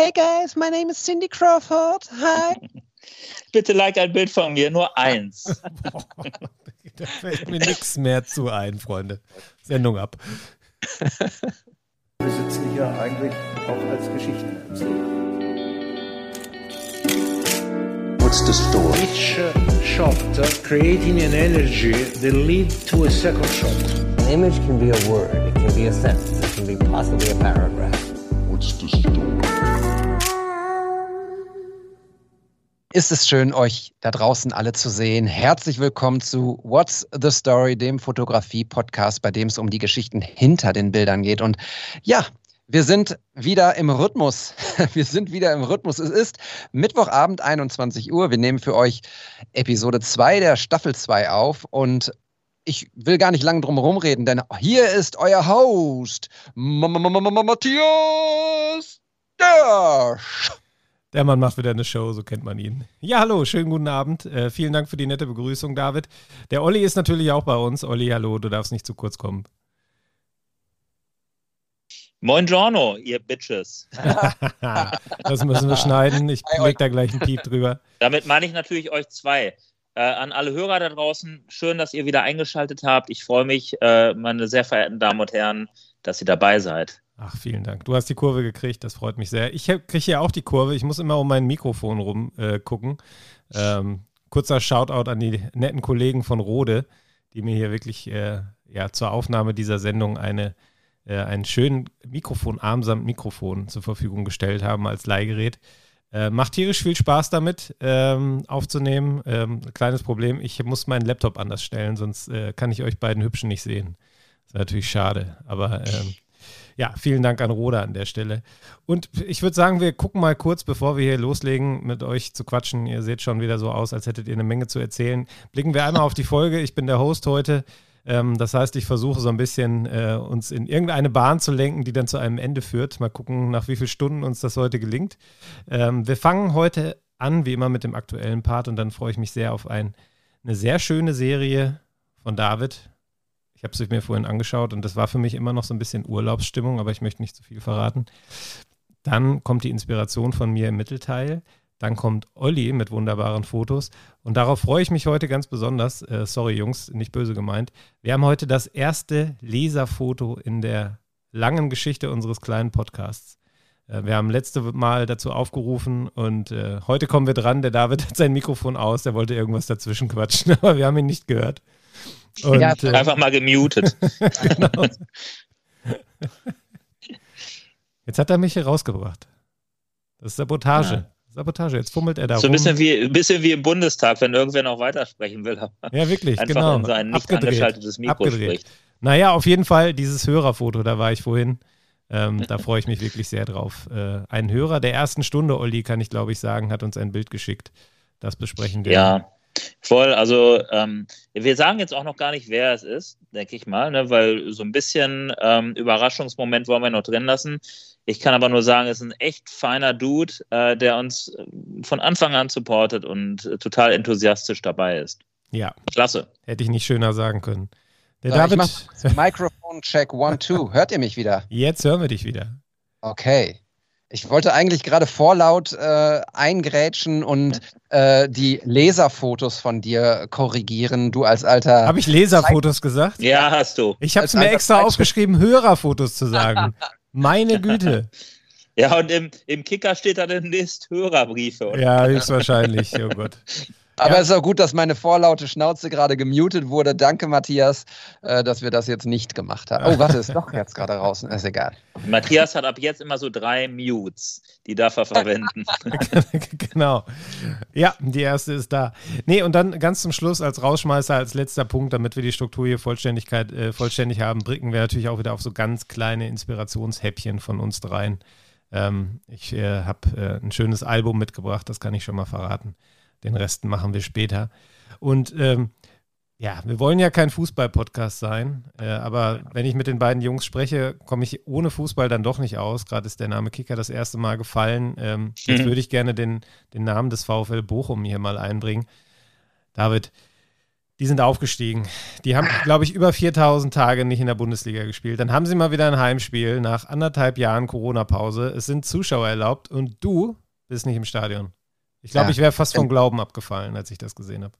Hey guys, my name is Cindy Crawford. Hi. Bitte like ein Bild von mir, nur eins. da fällt mir nichts mehr zu ein, Freunde. Sendung ab. Wir sitzen hier eigentlich auch als Geschichtenerzähler. What's the story? Each uh, shot uh, creating an energy that lead to a second shot. An image can be a word, it can be a sentence, it can be possibly a paragraph. What's the story? Ist es schön, euch da draußen alle zu sehen. Herzlich willkommen zu What's the Story, dem Fotografie-Podcast, bei dem es um die Geschichten hinter den Bildern geht. Und ja, wir sind wieder im Rhythmus. Wir sind wieder im Rhythmus. Es ist Mittwochabend, 21 Uhr. Wir nehmen für euch Episode 2 der Staffel 2 auf. Und ich will gar nicht lange drum herum reden, denn hier ist euer Host, Matthias Dersch. Der Mann macht wieder eine Show, so kennt man ihn. Ja, hallo, schönen guten Abend. Äh, vielen Dank für die nette Begrüßung, David. Der Olli ist natürlich auch bei uns. Olli, hallo, du darfst nicht zu kurz kommen. Moin Giorno, ihr Bitches. das müssen wir schneiden. Ich leg da gleich einen Piep drüber. Damit meine ich natürlich euch zwei. Äh, an alle Hörer da draußen, schön, dass ihr wieder eingeschaltet habt. Ich freue mich, äh, meine sehr verehrten Damen und Herren, dass ihr dabei seid. Ach, vielen Dank. Du hast die Kurve gekriegt, das freut mich sehr. Ich kriege hier auch die Kurve. Ich muss immer um mein Mikrofon rum äh. Ähm, kurzer Shoutout an die netten Kollegen von Rode, die mir hier wirklich äh, ja, zur Aufnahme dieser Sendung eine, äh, einen schönen Mikrofonarm samt Mikrofon zur Verfügung gestellt haben als Leihgerät. Äh, macht tierisch viel Spaß damit ähm, aufzunehmen. Ähm, kleines Problem, ich muss meinen Laptop anders stellen, sonst äh, kann ich euch beiden Hübschen nicht sehen. Das ist natürlich schade, aber ähm, ja, vielen Dank an Roda an der Stelle. Und ich würde sagen, wir gucken mal kurz, bevor wir hier loslegen, mit euch zu quatschen. Ihr seht schon wieder so aus, als hättet ihr eine Menge zu erzählen. Blicken wir einmal auf die Folge. Ich bin der Host heute. Ähm, das heißt, ich versuche so ein bisschen äh, uns in irgendeine Bahn zu lenken, die dann zu einem Ende führt. Mal gucken, nach wie vielen Stunden uns das heute gelingt. Ähm, wir fangen heute an, wie immer, mit dem aktuellen Part und dann freue ich mich sehr auf ein, eine sehr schöne Serie von David. Ich habe es mir vorhin angeschaut und das war für mich immer noch so ein bisschen Urlaubsstimmung, aber ich möchte nicht zu viel verraten. Dann kommt die Inspiration von mir im Mittelteil. Dann kommt Olli mit wunderbaren Fotos. Und darauf freue ich mich heute ganz besonders. Äh, sorry, Jungs, nicht böse gemeint. Wir haben heute das erste Leserfoto in der langen Geschichte unseres kleinen Podcasts. Äh, wir haben letzte Mal dazu aufgerufen und äh, heute kommen wir dran. Der David hat sein Mikrofon aus, der wollte irgendwas dazwischen quatschen, aber wir haben ihn nicht gehört. Und, ja, äh, einfach mal gemutet. genau. Jetzt hat er mich hier rausgebracht. Das ist Sabotage. Ja. Sabotage, jetzt fummelt er da So ein bisschen wie, ein bisschen wie im Bundestag, wenn irgendwer noch weitersprechen will. Ja, wirklich, Einfach genau. in sein nicht Abgedreht. angeschaltetes Mikro Abgedreht. spricht. Naja, auf jeden Fall dieses Hörerfoto, da war ich vorhin. Ähm, da freue ich mich wirklich sehr drauf. Äh, ein Hörer der ersten Stunde, Olli, kann ich glaube ich sagen, hat uns ein Bild geschickt. Das besprechen wir. Ja, Voll, also ähm, wir sagen jetzt auch noch gar nicht, wer es ist, denke ich mal, ne, weil so ein bisschen ähm, Überraschungsmoment wollen wir noch drin lassen. Ich kann aber nur sagen, es ist ein echt feiner Dude, äh, der uns äh, von Anfang an supportet und äh, total enthusiastisch dabei ist. Ja. Klasse. Hätte ich nicht schöner sagen können. Der so, David. Mikrofon-Check 1-2. Hört ihr mich wieder? Jetzt hören wir dich wieder. Okay. Ich wollte eigentlich gerade vorlaut äh, eingrätschen und äh, die Laserfotos von dir korrigieren. Du als alter. Habe ich Laserfotos gesagt? Ja, hast du. Ich habe es mir extra aufgeschrieben, Hörerfotos zu sagen. Meine Güte. Ja, und im, im Kicker steht da demnächst Hörerbriefe. Oder? Ja, höchstwahrscheinlich. Oh Gott. Aber ja. es ist auch gut, dass meine vorlaute Schnauze gerade gemutet wurde. Danke, Matthias, äh, dass wir das jetzt nicht gemacht haben. Oh, warte, ist doch jetzt gerade raus. Ist egal. Matthias hat ab jetzt immer so drei Mutes, die darf er verwenden. genau. Ja, die erste ist da. Nee, und dann ganz zum Schluss als Rausschmeißer, als letzter Punkt, damit wir die Struktur hier Vollständigkeit, äh, vollständig haben, blicken wir natürlich auch wieder auf so ganz kleine Inspirationshäppchen von uns dreien. Ähm, ich äh, habe äh, ein schönes Album mitgebracht, das kann ich schon mal verraten. Den Rest machen wir später. Und ähm, ja, wir wollen ja kein Fußball-Podcast sein, äh, aber wenn ich mit den beiden Jungs spreche, komme ich ohne Fußball dann doch nicht aus. Gerade ist der Name Kicker das erste Mal gefallen. Ähm, mhm. Jetzt würde ich gerne den, den Namen des VfL Bochum hier mal einbringen. David, Die sind aufgestiegen. Die haben, glaube ich, über 4000 Tage nicht in der Bundesliga gespielt. Dann haben sie mal wieder ein Heimspiel nach anderthalb Jahren Corona-Pause. Es sind Zuschauer erlaubt und du bist nicht im Stadion. Ich glaube, Ja. ich wäre fast vom Glauben abgefallen, als ich das gesehen habe.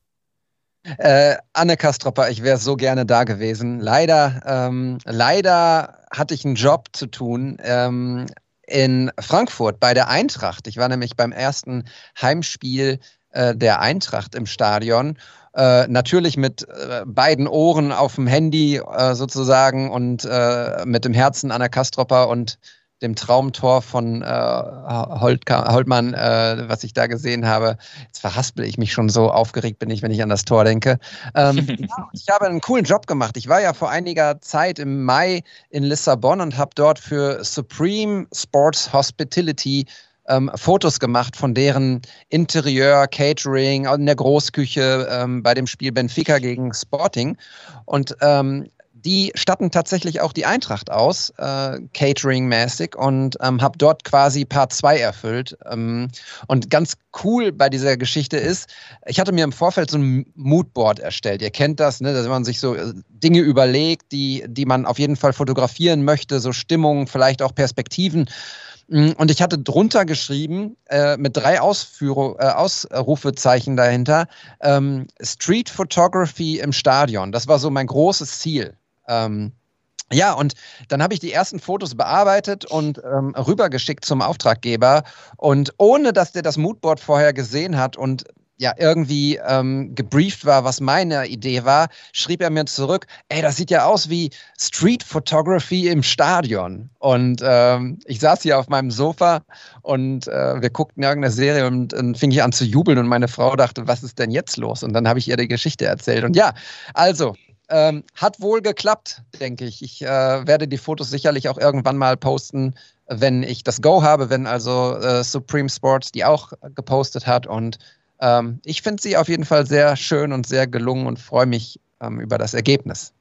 Äh, Anne Kastropper, ich wäre so gerne da gewesen. Leider, ähm, leider hatte ich einen Job zu tun ähm, in Frankfurt bei der Eintracht. Ich war nämlich beim ersten Heimspiel äh, der Eintracht im Stadion. Äh, natürlich mit äh, beiden Ohren auf dem Handy äh, sozusagen und äh, mit dem Herzen Anna Kastropper und dem Traumtor von äh, Holtka, Holtmann, äh, was ich da gesehen habe. Jetzt verhaspel ich mich schon so aufgeregt bin ich, wenn ich an das Tor denke. Ähm, ja, ich habe einen coolen Job gemacht. Ich war ja vor einiger Zeit im Mai in Lissabon und habe dort für Supreme Sports Hospitality ähm, Fotos gemacht von deren Interieur, Catering, in der Großküche ähm, bei dem Spiel Benfica gegen Sporting. Und ähm, die statten tatsächlich auch die Eintracht aus, äh, Catering-mäßig, und ähm, habe dort quasi Part 2 erfüllt. Ähm, und ganz cool bei dieser Geschichte ist, ich hatte mir im Vorfeld so ein Moodboard erstellt. Ihr kennt das, ne, dass man sich so äh, Dinge überlegt, die, die man auf jeden Fall fotografieren möchte, so Stimmungen, vielleicht auch Perspektiven. Mm, Und ich hatte drunter geschrieben, äh, mit drei Ausführu äh, Ausrufezeichen dahinter, ähm, Street Photography im Stadion. Das war so mein großes Ziel. Ähm, ja, und dann habe ich die ersten Fotos bearbeitet und ähm, rübergeschickt zum Auftraggeber. Und ohne dass der das Moodboard vorher gesehen hat und ja irgendwie ähm, gebrieft war, was meine Idee war, schrieb er mir zurück, ey, das sieht ja aus wie Street Photography im Stadion. Und ähm, ich saß hier auf meinem Sofa und äh, wir guckten irgendeine Serie und dann fing ich an zu jubeln und meine Frau dachte, was ist denn jetzt los? Und dann habe ich ihr die Geschichte erzählt. Und ja, also, ähm, hat wohl geklappt, denke ich. Ich äh, werde die Fotos sicherlich auch irgendwann mal posten, wenn ich das Go habe, wenn also äh, Supreme Sports die auch gepostet hat. Und ähm, ich finde sie auf jeden Fall sehr schön und sehr gelungen und freue mich ähm, über das Ergebnis.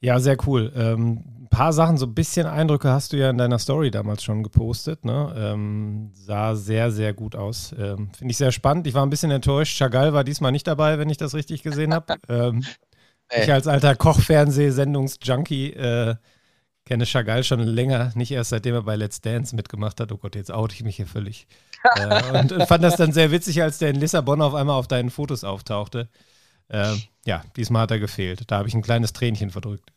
Ja, sehr cool. Ähm, ein paar Sachen, so ein bisschen Eindrücke hast du ja in deiner Story damals schon gepostet. Ne? Ähm, sah sehr, sehr gut aus. Ähm, Finde ich sehr spannend. Ich war ein bisschen enttäuscht. Chagall war diesmal nicht dabei, wenn ich das richtig gesehen habe. ich als alter Kochfernseh-Sendungsjunkie äh, kenne Chagall schon länger, nicht erst seitdem er bei Let's Dance mitgemacht hat. Oh Gott, jetzt oute ich mich hier völlig. äh, und, und fand das dann sehr witzig, als der in Lissabon auf einmal auf deinen Fotos auftauchte. Ähm, ja, diesmal hat er gefehlt. Da habe ich ein kleines Tränchen verdrückt.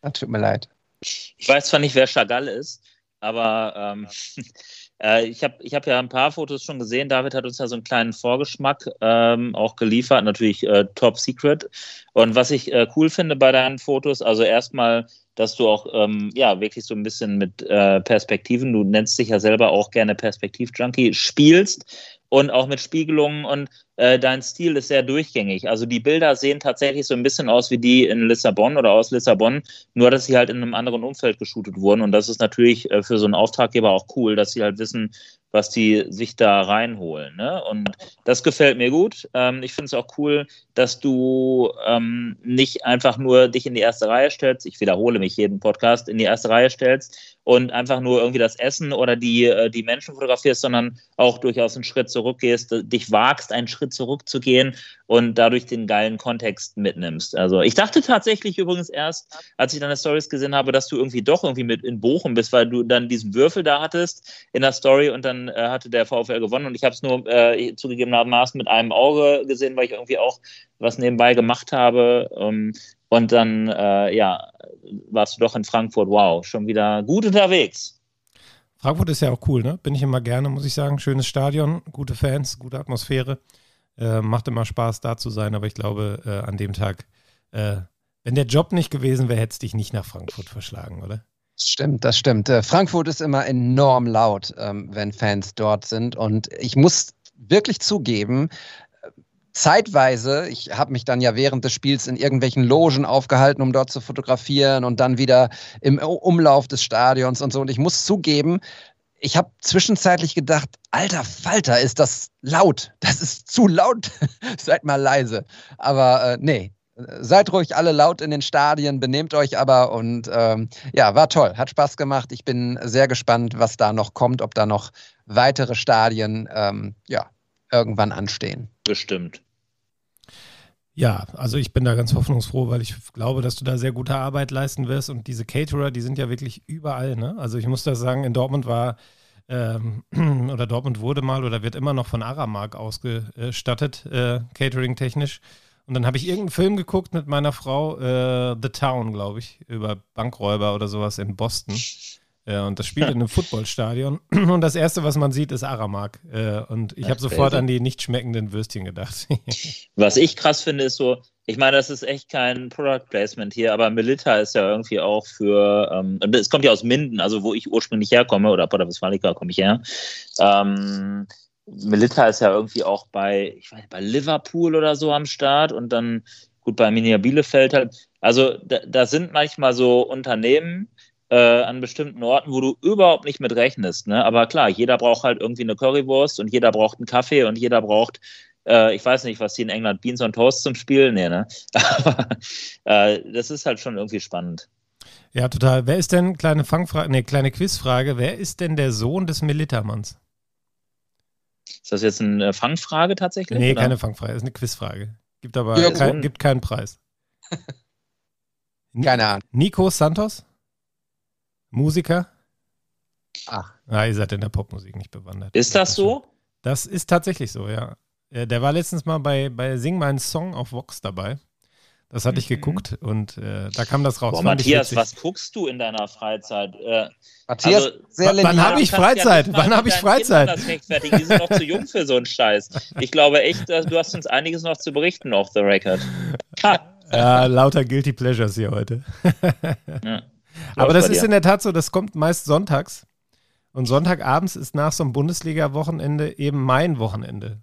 Das tut mir leid. Ich weiß zwar nicht, wer Chagall ist, aber ähm, äh, ich habe ich hab ja ein paar Fotos schon gesehen. David hat uns ja so einen kleinen Vorgeschmack ähm, auch geliefert, natürlich äh, top secret. Und was ich äh, cool finde bei deinen Fotos, also erstmal, dass du auch ähm, ja wirklich so ein bisschen mit äh, Perspektiven, du nennst dich ja selber auch gerne Perspektiv-Junkie, spielst und auch mit Spiegelungen und äh, dein Stil ist sehr durchgängig. Also die Bilder sehen tatsächlich so ein bisschen aus wie die in Lissabon oder aus Lissabon, nur dass sie halt in einem anderen Umfeld geshootet wurden. Und das ist natürlich äh, für so einen Auftraggeber auch cool, dass sie halt wissen, was die sich da reinholen. Ne? Und das gefällt mir gut. Ähm, ich finde es auch cool, dass du ähm, nicht einfach nur dich in die erste Reihe stellst, ich wiederhole mich jeden Podcast, in die erste Reihe stellst und einfach nur irgendwie das Essen oder die, äh, die Menschen fotografierst, sondern auch durchaus einen Schritt zurückgehst, dich wagst, einen Schritt zurückzugehen und dadurch den geilen Kontext mitnimmst. Also ich dachte tatsächlich übrigens erst, als ich deine Stories gesehen habe, dass du irgendwie doch irgendwie mit in Bochum bist, weil du dann diesen Würfel da hattest in der Story und dann äh, hatte der VfL gewonnen und ich habe es nur äh, zugegebenermaßen mit einem Auge gesehen, weil ich irgendwie auch was nebenbei gemacht habe. Ähm, und dann, äh, ja, warst du doch in Frankfurt. Wow, schon wieder gut unterwegs. Frankfurt ist ja auch cool, ne? Bin ich immer gerne, muss ich sagen. Schönes Stadion, gute Fans, gute Atmosphäre. Äh, macht immer Spaß, da zu sein, aber ich glaube, äh, an dem Tag, äh, wenn der Job nicht gewesen wäre, hätte es dich nicht nach Frankfurt verschlagen, oder? Das stimmt, das stimmt. Äh, Frankfurt ist immer enorm laut, ähm, wenn Fans dort sind. Und ich muss wirklich zugeben, zeitweise, ich habe mich dann ja während des Spiels in irgendwelchen Logen aufgehalten, um dort zu fotografieren und dann wieder im Umlauf des Stadions und so. Und ich muss zugeben, ich habe zwischenzeitlich gedacht, alter Falter, ist das laut. Das ist zu laut. Seid mal leise. Aber äh, nee, seid ruhig alle laut in den Stadien, benehmt euch aber und ähm, ja, war toll, hat Spaß gemacht. Ich bin sehr gespannt, was da noch kommt, ob da noch weitere Stadien ähm, ja, irgendwann anstehen. Bestimmt. Ja, also ich bin da ganz hoffnungsfroh, weil ich glaube, dass du da sehr gute Arbeit leisten wirst und diese Caterer, die sind ja wirklich überall. Ne? Also ich muss da sagen, in Dortmund war ähm, oder Dortmund wurde mal oder wird immer noch von Aramark ausgestattet, äh, catering-technisch. Und dann habe ich irgendeinen Film geguckt mit meiner Frau, äh, The Town, glaube ich, über Bankräuber oder sowas in Boston. Äh, und das spielt in einem Footballstadion. Und das Erste, was man sieht, ist Aramark. Äh, und ich habe sofort an die nicht schmeckenden Würstchen gedacht. was ich krass finde, ist so, ich meine, das ist echt kein Product Placement hier, aber Melita ist ja irgendwie auch für, ähm, es kommt ja aus Minden, also wo ich ursprünglich herkomme, oder Potter Westfalica komme ich her. Ähm, Melita ist ja irgendwie auch bei, ich weiß bei Liverpool oder so am Start und dann gut bei Minia Bielefeld halt. Also da, da sind manchmal so Unternehmen äh, an bestimmten Orten, wo du überhaupt nicht mit rechnest. Ne? Aber klar, jeder braucht halt irgendwie eine Currywurst und jeder braucht einen Kaffee und jeder braucht äh, ich weiß nicht, was die in England Beans on Toast zum Spielen, nee, ne? Aber äh, das ist halt schon irgendwie spannend. Ja, total. Wer ist denn, kleine Fangfrage, nee, kleine Quizfrage, wer ist denn der Sohn des Militermanns? Ist das jetzt eine Fangfrage tatsächlich? Nee, oder? keine Fangfrage, ist eine Quizfrage. Gibt aber ja, kein, gibt keinen Preis. keine Ahnung. Nico Santos? Musiker? Ach. Ah, ihr seid in der Popmusik nicht bewandert. Ist das so? Das ist tatsächlich so, ja. Äh, der war letztens mal bei, bei Sing meinen Song auf Vox dabei. Das hatte ich mhm. geguckt und äh, da kam das raus. Boah, Matthias, was guckst du in deiner Freizeit? Äh, Matthias, also, wann habe ich Freizeit? Ja wann habe ich Freizeit? Das rechtfertigen. Die sind noch zu jung für so einen Scheiß. Ich glaube echt, du hast uns einiges noch zu berichten off the record. ja, lauter Guilty Pleasures hier heute. ja. Aber das ist dir. in der Tat so, das kommt meist sonntags. Und Sonntagabends ist nach so einem Bundesliga-Wochenende eben mein Wochenende.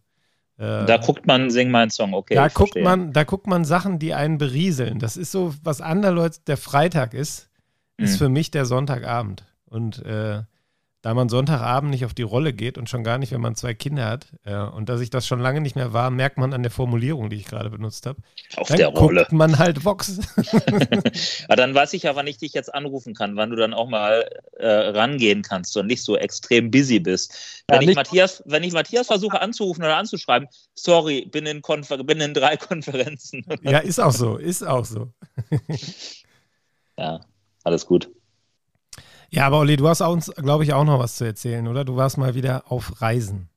Äh, da guckt man, sing meinen Song, okay. Da guckt, man, da guckt man Sachen, die einen berieseln. Das ist so, was anderen Leuten der Freitag ist, ist mhm. für mich der Sonntagabend. Und äh, da man Sonntagabend nicht auf die Rolle geht und schon gar nicht, wenn man zwei Kinder hat, äh, und dass ich das schon lange nicht mehr war, merkt man an der Formulierung, die ich gerade benutzt habe. Auf dann der Rolle. Guckt man halt Vox. ja, dann weiß ich ja, wann ich dich jetzt anrufen kann, wann du dann auch mal äh, rangehen kannst und nicht so extrem busy bist. Wenn, ja, ich Matthias, wenn ich Matthias versuche anzurufen oder anzuschreiben, sorry, bin in, Konfer bin in drei Konferenzen. ja, ist auch so, ist auch so. ja, alles gut. Ja, aber Olli, du hast uns, glaube ich, auch noch was zu erzählen, oder? Du warst mal wieder auf Reisen.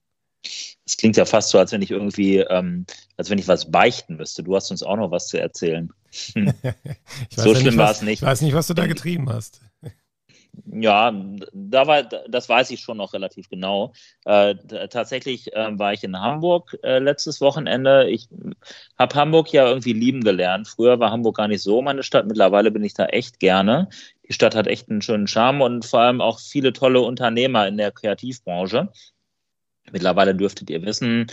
Es klingt ja fast so, als wenn ich irgendwie, ähm, als wenn ich was beichten müsste. Du hast uns auch noch was zu erzählen. Hm. so ja schlimm war es nicht. Ich weiß nicht, was du da getrieben hast. Ja, da war, das weiß ich schon noch relativ genau. Äh, tatsächlich äh, war ich in Hamburg äh, letztes Wochenende. Ich habe Hamburg ja irgendwie lieben gelernt. Früher war Hamburg gar nicht so meine Stadt. Mittlerweile bin ich da echt gerne. Die Stadt hat echt einen schönen Charme und vor allem auch viele tolle Unternehmer in der Kreativbranche. Mittlerweile dürftet ihr wissen,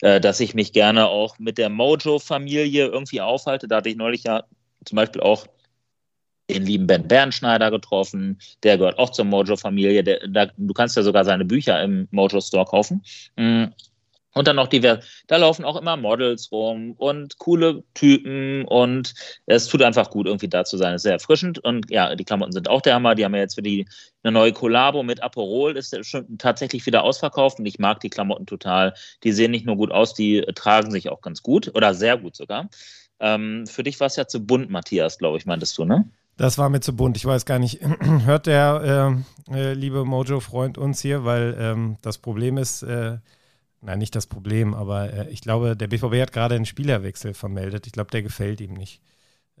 äh, dass ich mich gerne auch mit der Mojo-Familie irgendwie aufhalte. Da hatte ich neulich ja zum Beispiel auch den lieben Ben Bernschneider getroffen, der gehört auch zur Mojo-Familie. Du kannst ja sogar seine Bücher im Mojo-Store kaufen. Und dann noch divers. Da laufen auch immer Models rum und coole Typen und es tut einfach gut, irgendwie da zu sein. Es ist sehr erfrischend und ja, die Klamotten sind auch der Hammer. Die haben ja jetzt für die eine neue Kollabo mit Aperol, ist schon tatsächlich wieder ausverkauft und ich mag die Klamotten total. Die sehen nicht nur gut aus, die tragen sich auch ganz gut oder sehr gut sogar. Ähm, für dich war es ja zu bunt, Matthias, glaube ich, meintest du, ne? Das war mir zu bunt. Ich weiß gar nicht, hört der äh, äh, liebe Mojo-Freund uns hier, weil ähm, das Problem ist, äh, nein, nicht das Problem, aber äh, ich glaube, der BVB hat gerade einen Spielerwechsel vermeldet. Ich glaube, der gefällt ihm nicht.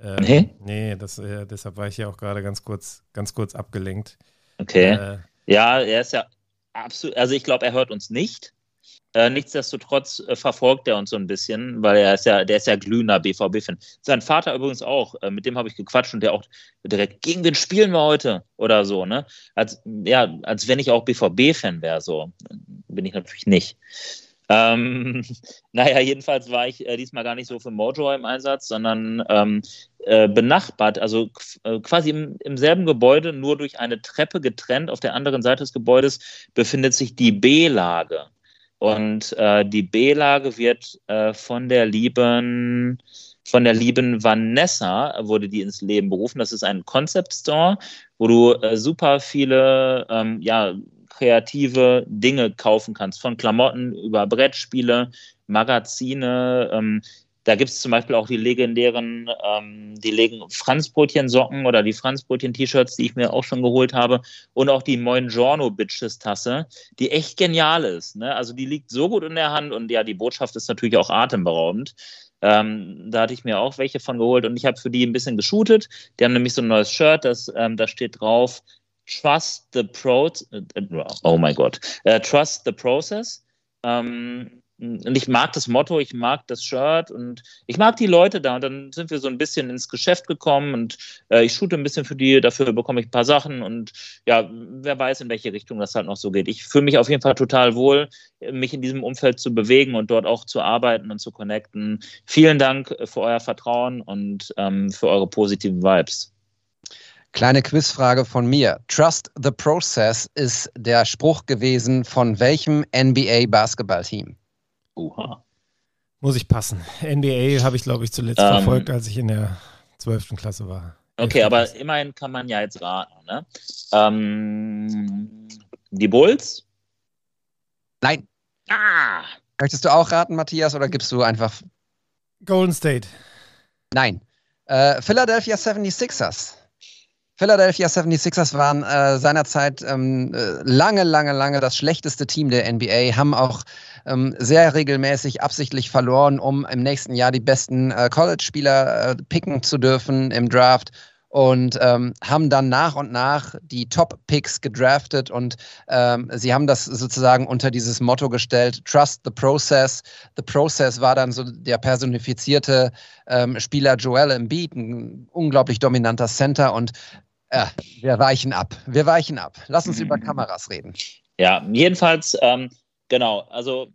Ähm, nee? Nee, das, äh, deshalb war ich ja auch gerade ganz kurz, ganz kurz abgelenkt. Okay. Äh, ja, er ist ja absolut, also ich glaube, er hört uns nicht. Äh, nichtsdestotrotz äh, verfolgt er uns so ein bisschen, weil er ist ja, der ist ja glühender BVB-Fan. Sein Vater übrigens auch, äh, mit dem habe ich gequatscht und der auch direkt, gegen wen spielen wir heute? Oder so, ne? Als, ja, als wenn ich auch BVB-Fan wäre, so. Bin ich natürlich nicht. Ähm, naja, jedenfalls war ich äh, diesmal gar nicht so für Mojo im Einsatz, sondern ähm, äh, benachbart, also äh, quasi im, im, selben Gebäude, nur durch eine Treppe getrennt. Auf der anderen Seite des Gebäudes befindet sich die B-Lage. Und äh, die B-Lage wird äh, von der lieben von der lieben Vanessa wurde die ins Leben berufen. Das ist ein Concept Store, wo du äh, super viele ähm, ja, kreative Dinge kaufen kannst, von Klamotten über Brettspiele, Magazine, ähm, da gibt es zum Beispiel auch die legendären, ähm, die legen Franzbrötchen-Socken oder die Franzbrötchen-T-Shirts, die ich mir auch schon geholt habe. Und auch die Moingiorno Bitches-Tasse, die echt genial ist. Ne? Also die liegt so gut in der Hand und ja, die Botschaft ist natürlich auch atemberaubend. Ähm, da hatte ich mir auch welche von geholt und ich habe für die ein bisschen geshootet. Die haben nämlich so ein neues Shirt, das, ähm, da steht drauf, Trust the Pro, äh, oh mein Gott, äh, Trust the Process. Ähm, und ich mag das Motto, ich mag das Shirt und ich mag die Leute da. Und dann sind wir so ein bisschen ins Geschäft gekommen und äh, ich shoote ein bisschen für die, dafür bekomme ich ein paar Sachen und ja, wer weiß, in welche Richtung das halt noch so geht. Ich fühle mich auf jeden Fall total wohl, mich in diesem Umfeld zu bewegen und dort auch zu arbeiten und zu connecten. Vielen Dank für euer Vertrauen und ähm, für eure positiven Vibes. Kleine Quizfrage von mir. Trust the process ist der Spruch gewesen von welchem NBA Uha. Muss ich passen. NBA habe ich, glaube ich, zuletzt Ähm. verfolgt, als ich in der 12. Klasse war. Okay, aber Klasse. immerhin kann man ja jetzt raten. Ne? Ähm, die Bulls? Nein. Ah! Möchtest du auch raten, Matthias, oder gibst du einfach Golden State. Nein. Äh, Philadelphia 76ers. Philadelphia 76ers waren äh, seinerzeit ähm, äh, lange, lange, lange das schlechteste Team der NBA, haben auch ähm, sehr regelmäßig absichtlich verloren, um im nächsten Jahr die besten äh, College-Spieler äh, picken zu dürfen im Draft und ähm, haben dann nach und nach die Top-Picks gedraftet und ähm, sie haben das sozusagen unter dieses Motto gestellt, Trust the Process. The Process war dann so der personifizierte ähm, Spieler Joel Embiid, ein unglaublich dominanter Center und äh, wir weichen ab. Wir weichen ab. Lass uns Mhm. über Kameras reden. Ja, jedenfalls, ähm, genau, also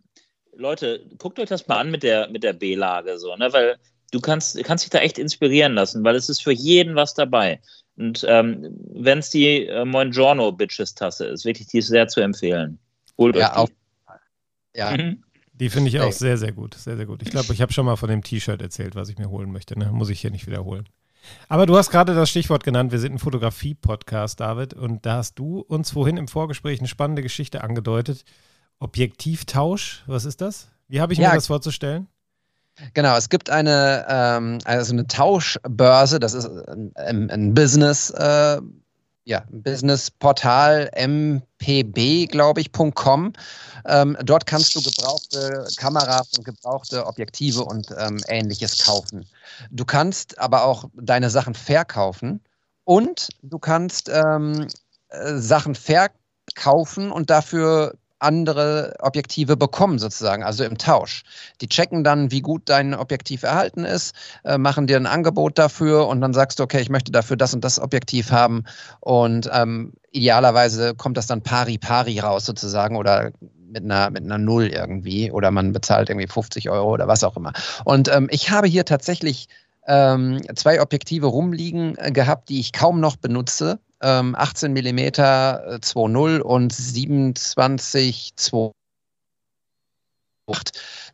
Leute, guckt euch das mal an mit der, mit der B-Lage, so, ne? Weil du kannst, kannst dich da echt inspirieren lassen, weil es ist für jeden was dabei. Und ähm, wenn es die äh, Moingiorno Bitches Tasse ist, wirklich, die ist sehr zu empfehlen. Holt Ja, euch die. ja. Mhm. Die finde ich auch sehr, sehr gut. Sehr, sehr gut. Ich glaube, ich habe schon mal von dem T-Shirt erzählt, was ich mir holen möchte. Ne? Muss ich hier nicht wiederholen. Aber du hast gerade das Stichwort genannt. Wir sind ein Fotografie-Podcast, David. Und da hast du uns vorhin im Vorgespräch eine spannende Geschichte angedeutet. Objektivtausch, was ist das? Wie habe ich Ja. mir das vorzustellen? Genau, es gibt eine, ähm, also eine Tauschbörse, das ist ein, ein, Business, äh, ja, Businessportal mpb, glaube ich, .com. Ähm, dort kannst du gebrauchte Kameras und gebrauchte Objektive und ähm, ähnliches kaufen. Du kannst aber auch deine Sachen verkaufen und du kannst ähm, äh, Sachen verkaufen und dafür andere Objektive bekommen sozusagen, also im Tausch. Die checken dann, wie gut dein Objektiv erhalten ist, äh, machen dir ein Angebot dafür und dann sagst du, okay, ich möchte dafür das und das Objektiv haben und ähm, idealerweise kommt das dann pari pari raus sozusagen oder mit einer, mit einer Null irgendwie oder man bezahlt irgendwie 50 Euro oder was auch immer. Und ähm, ich habe hier tatsächlich ähm, zwei Objektive rumliegen äh, gehabt, die ich kaum noch benutze. Ähm, 18 mm äh, 2.0 und 27 2.8.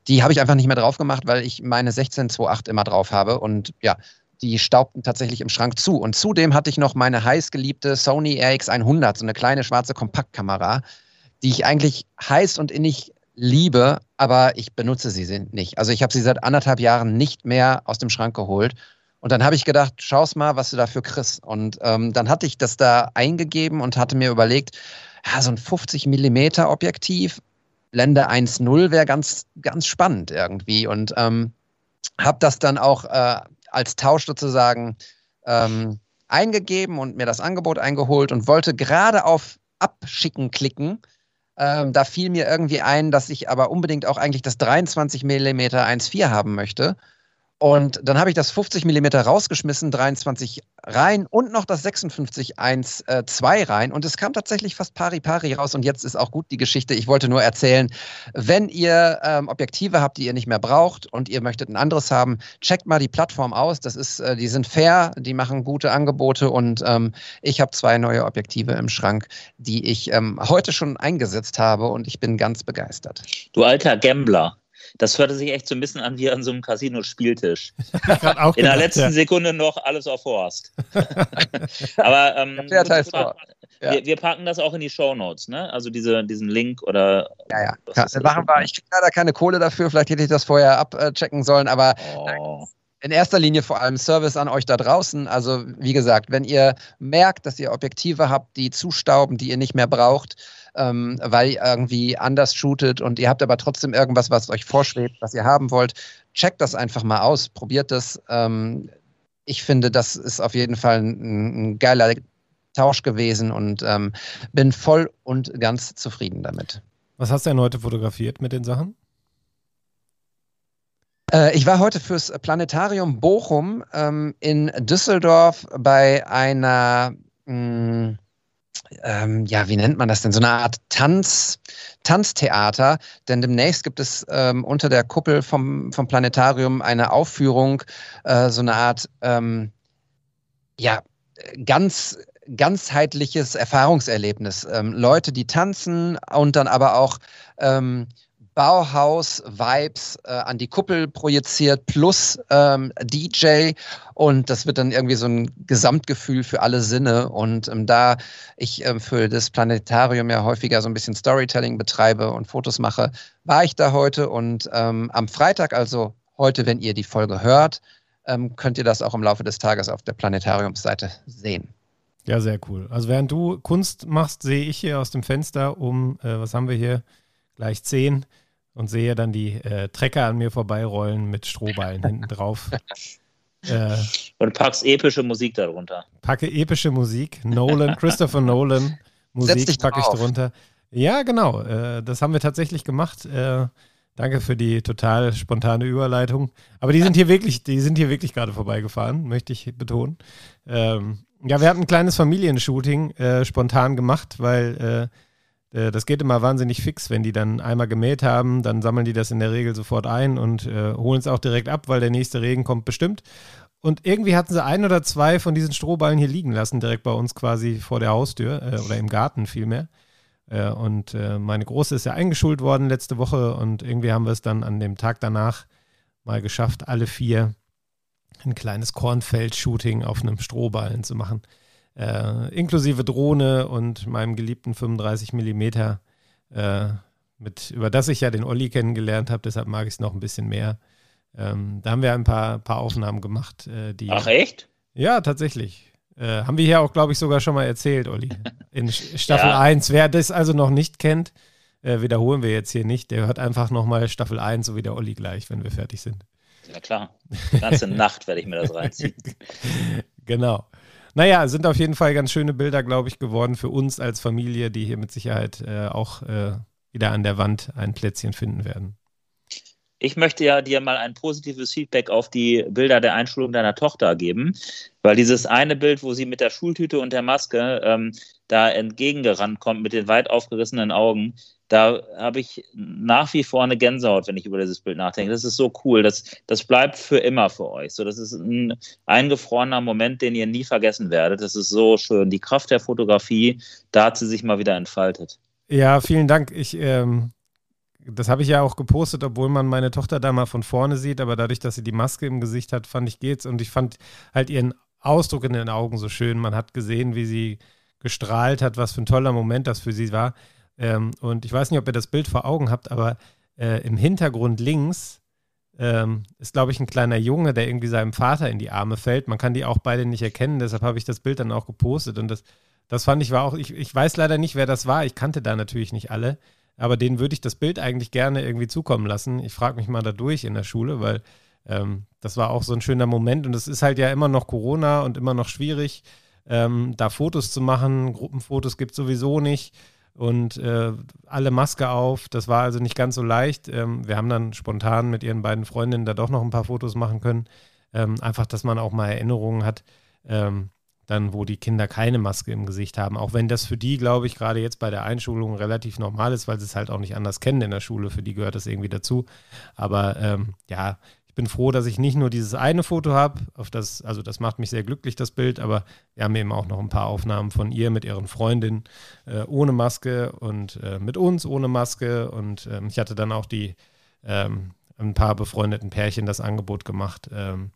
Die habe ich einfach nicht mehr drauf gemacht, weil ich meine 16 2.8 immer drauf habe und ja, die staubten tatsächlich im Schrank zu. Und zudem hatte ich noch meine heißgeliebte Sony RX100, so eine kleine schwarze Kompaktkamera, die ich eigentlich heiß und innig liebe, aber ich benutze sie nicht. Also ich habe sie seit anderthalb Jahren nicht mehr aus dem Schrank geholt. Und dann habe ich gedacht, schau's mal, was du dafür kriegst. Und ähm, dann hatte ich das da eingegeben und hatte mir überlegt, ja, so ein 50 Millimeter Objektiv, Blende 1.0 wäre ganz, ganz spannend irgendwie. Und ähm, habe das dann auch äh, als Tausch sozusagen ähm, eingegeben und mir das Angebot eingeholt und wollte gerade auf Abschicken klicken. Ähm, da fiel mir irgendwie ein, dass ich aber unbedingt auch eigentlich das 23 mm 1.4 haben möchte. Und dann habe ich das 50 mm rausgeschmissen, 23 rein und noch das 56 1.2 rein. Und es kam tatsächlich fast pari pari raus. Und jetzt ist auch gut die Geschichte. Ich wollte nur erzählen, wenn ihr ähm, Objektive habt, die ihr nicht mehr braucht und ihr möchtet ein anderes haben, checkt mal die Plattform aus. Das ist, äh, die sind fair, die machen gute Angebote und ähm, ich habe zwei neue Objektive im Schrank, die ich ähm, heute schon eingesetzt habe und ich bin ganz begeistert. Du alter Gambler. Das hörte sich echt so ein bisschen an wie an so einem Casino-Spieltisch. auch In der letzten ja. Sekunde noch alles auf Horst. Aber ähm, ist wir. Ja. wir, packen das auch in die Shownotes, ne? Also diese, diesen Link oder. Ja, ja. was Ja, machen wir. Ich kriege leider keine Kohle dafür. Vielleicht hätte ich das vorher abchecken sollen, aber Oh. in erster Linie vor allem Service an euch da draußen. Also, wie gesagt, wenn ihr merkt, dass ihr Objektive habt, die zustauben, die ihr nicht mehr braucht, ähm, weil ihr irgendwie anders shootet und ihr habt aber trotzdem irgendwas, was euch vorschwebt, was ihr haben wollt, checkt das einfach mal aus, probiert das. Ähm, ich finde, das ist auf jeden Fall ein, ein geiler Tausch gewesen und ähm, bin voll und ganz zufrieden damit. Was hast du denn heute fotografiert mit den Sachen? Äh, ich war heute fürs Planetarium Bochum ähm, in Düsseldorf bei einer, mh, ähm, ja, wie nennt man das denn? So eine Art Tanz, Tanztheater. Denn demnächst gibt es ähm, unter der Kuppel vom, vom Planetarium eine Aufführung, äh, so eine Art, ähm, ja, ganz ganzheitliches Erfahrungserlebnis. Ähm, Leute, die tanzen und dann aber auch ähm, Bauhaus-Vibes äh, an die Kuppel projiziert plus ähm, DJ und das wird dann irgendwie so ein Gesamtgefühl für alle Sinne. Und ähm, da ich ähm, für das Planetarium ja häufiger so ein bisschen Storytelling betreibe und Fotos mache, war ich da heute. Und ähm, am Freitag, also heute, wenn ihr die Folge hört, ähm, könnt ihr das auch im Laufe des Tages auf der Planetariumsseite sehen. Ja, sehr cool. Also während du Kunst machst, sehe ich hier aus dem Fenster um, äh, was haben wir hier, gleich 10 und sehe dann die äh, Trecker an mir vorbeirollen mit Strohballen hinten drauf. Äh, Und packst epische Musik darunter. packe epische Musik, Nolan, Christopher Nolan, Musik packe ich drauf. drunter. Ja, genau, äh, das haben wir tatsächlich gemacht. Äh, danke für die total spontane Überleitung. Aber die sind hier wirklich, die sind hier wirklich gerade vorbeigefahren, möchte ich betonen. Ähm, ja, wir hatten ein kleines Familienshooting äh, spontan gemacht, weil äh, das geht immer wahnsinnig fix, wenn die dann einmal gemäht haben, dann sammeln die das in der Regel sofort ein und äh, holen es auch direkt ab, weil der nächste Regen kommt bestimmt. Und irgendwie hatten sie ein oder zwei von diesen Strohballen hier liegen lassen, direkt bei uns quasi vor der Haustür äh, oder im Garten vielmehr. Äh, und äh, meine Große ist ja eingeschult worden letzte Woche und irgendwie haben wir es dann an dem Tag danach mal geschafft, alle vier ein kleines Kornfeld-Shooting auf einem Strohballen zu machen. Äh, inklusive Drohne und meinem geliebten 35 Millimeter, äh, mit, über das ich ja den Olli kennengelernt habe, deshalb mag ich es noch ein bisschen mehr. Ähm, da haben wir ein paar, paar Aufnahmen gemacht, äh, die. Ach, echt? Ja, tatsächlich. Äh, haben wir hier auch, glaube ich, sogar schon mal erzählt, Olli. In Staffel Ja. 1. Wer das also noch nicht kennt, äh, wiederholen wir jetzt hier nicht. Der hört einfach nochmal Staffel 1, so wie der Olli gleich, wenn wir fertig sind. Ja, klar. Die ganze Nacht werde ich mir das reinziehen. Genau. Naja, sind auf jeden Fall ganz schöne Bilder, glaube ich, geworden für uns als Familie, die hier mit Sicherheit äh, auch äh, wieder an der Wand ein Plätzchen finden werden. Ich möchte ja dir mal ein positives Feedback auf die Bilder der Einschulung deiner Tochter geben, weil dieses eine Bild, wo sie mit der Schultüte und der Maske ähm, da entgegengerannt kommt mit den weit aufgerissenen Augen, da habe ich nach wie vor eine Gänsehaut, wenn ich über dieses Bild nachdenke. Das ist so cool. Das, das bleibt für immer für euch. So, das ist ein eingefrorener Moment, den ihr nie vergessen werdet. Das ist so schön. Die Kraft der Fotografie, da hat sie sich mal wieder entfaltet. Ja, vielen Dank. Ich, ähm, das habe ich ja auch gepostet, obwohl man meine Tochter da mal von vorne sieht, aber dadurch, dass sie die Maske im Gesicht hat, fand ich geht's und ich fand halt ihren Ausdruck in den Augen so schön. Man hat gesehen, wie sie gestrahlt hat, was für ein toller Moment das für sie war. Ähm, und ich weiß nicht, ob ihr das Bild vor Augen habt, aber äh, im Hintergrund links ähm, ist, glaube ich, ein kleiner Junge, der irgendwie seinem Vater in die Arme fällt. Man kann die auch beide nicht erkennen, deshalb habe ich das Bild dann auch gepostet und das, das fand ich war auch, ich, ich weiß leider nicht, wer das war. Ich kannte da natürlich nicht alle, aber denen würde ich das Bild eigentlich gerne irgendwie zukommen lassen. Ich frage mich mal da durch in der Schule, weil ähm, das war auch so ein schöner Moment und es ist halt ja immer noch Corona und immer noch schwierig, ähm, da Fotos zu machen. Gruppenfotos gibt es sowieso nicht und äh, alle Maske auf. Das war also nicht ganz so leicht. Ähm, wir haben dann spontan mit ihren beiden Freundinnen da doch noch ein paar Fotos machen können. Ähm, einfach, dass man auch mal Erinnerungen hat, ähm, dann, wo die Kinder keine Maske im Gesicht haben. Auch wenn das für die, glaube ich, gerade jetzt bei der Einschulung relativ normal ist, weil sie es halt auch nicht anders kennen in der Schule. Für die gehört das irgendwie dazu. Aber ähm, ja, ich bin froh, dass ich nicht nur dieses eine Foto habe, auf das, also das macht mich sehr glücklich, das Bild, aber wir haben eben auch noch ein paar Aufnahmen von ihr mit ihren Freundinnen äh, ohne Maske und äh, mit uns ohne Maske. Und ähm, ich hatte dann auch die ähm, ein paar befreundeten Pärchen das Angebot gemacht, ähm,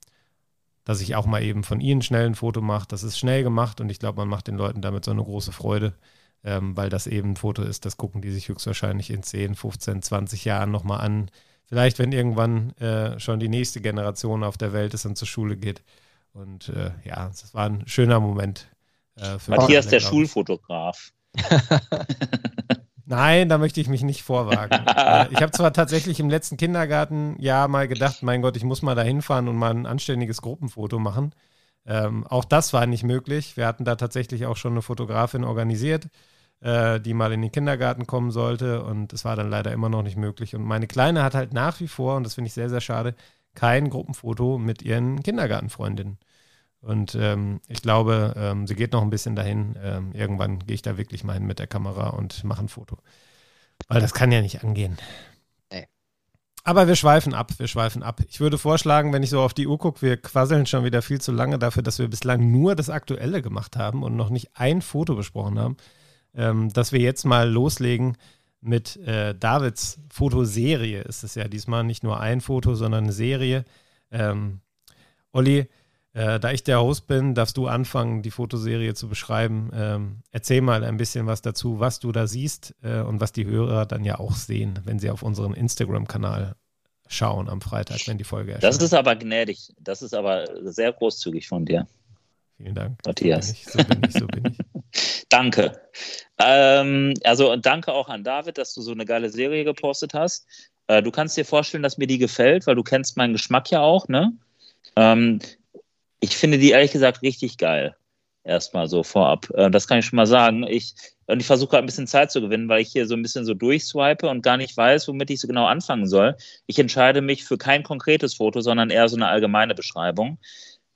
dass ich auch mal eben von ihnen schnell ein Foto mache. Das ist schnell gemacht und ich glaube, man macht den Leuten damit so eine große Freude, ähm, weil das eben ein Foto ist, das gucken die sich höchstwahrscheinlich in 10, 15, 20 Jahren nochmal an. Vielleicht, wenn irgendwann äh, schon die nächste Generation auf der Welt ist und zur Schule geht. Und äh, ja, das war ein schöner Moment. Äh, Matthias, alle, der Schulfotograf. Nein, da möchte ich mich nicht vorwagen. Äh, ich habe zwar tatsächlich im letzten Kindergartenjahr mal gedacht, mein Gott, ich muss mal da hinfahren und mal ein anständiges Gruppenfoto machen. Ähm, auch das war nicht möglich. Wir hatten da tatsächlich auch schon eine Fotografin organisiert, äh, die mal in den Kindergarten kommen sollte und es war dann leider immer noch nicht möglich. Und meine Kleine hat halt nach wie vor, und das finde ich sehr, sehr schade, kein Gruppenfoto mit ihren Kindergartenfreundinnen. Und ähm, ich glaube, ähm, sie geht noch ein bisschen dahin. Ähm, irgendwann gehe ich da wirklich mal hin mit der Kamera und mache ein Foto. Weil das kann ja nicht angehen. Nee. Aber wir schweifen ab, wir schweifen ab. Ich würde vorschlagen, wenn ich so auf die Uhr gucke, wir quasseln schon wieder viel zu lange dafür, dass wir bislang nur das Aktuelle gemacht haben und noch nicht ein Foto besprochen haben, ähm, dass wir jetzt mal loslegen mit äh, Davids Fotoserie. Ist es ja diesmal nicht nur ein Foto, sondern eine Serie. Ähm, Olli, äh, da ich der Host bin, darfst du anfangen, die Fotoserie zu beschreiben. Ähm, erzähl mal ein bisschen was dazu, was du da siehst äh, und was die Hörer dann ja auch sehen, wenn sie auf unseren Instagram-Kanal schauen am Freitag, wenn die Folge erscheint. Das ist aber gnädig. Das ist aber sehr großzügig von dir. Vielen Dank. Matthias. So bin ich, so bin ich. So bin ich. danke. Ähm, also danke auch an David, dass du so eine geile Serie gepostet hast. Äh, du kannst dir vorstellen, dass mir die gefällt, weil du kennst meinen Geschmack ja auch, ne? Ähm, ich finde die ehrlich gesagt richtig geil. Erstmal so vorab. Äh, das kann ich schon mal sagen. Ich, und ich versuche ein bisschen Zeit zu gewinnen, weil ich hier so ein bisschen so durchswipe und gar nicht weiß, womit ich so genau anfangen soll. Ich entscheide mich für kein konkretes Foto, sondern eher so eine allgemeine Beschreibung.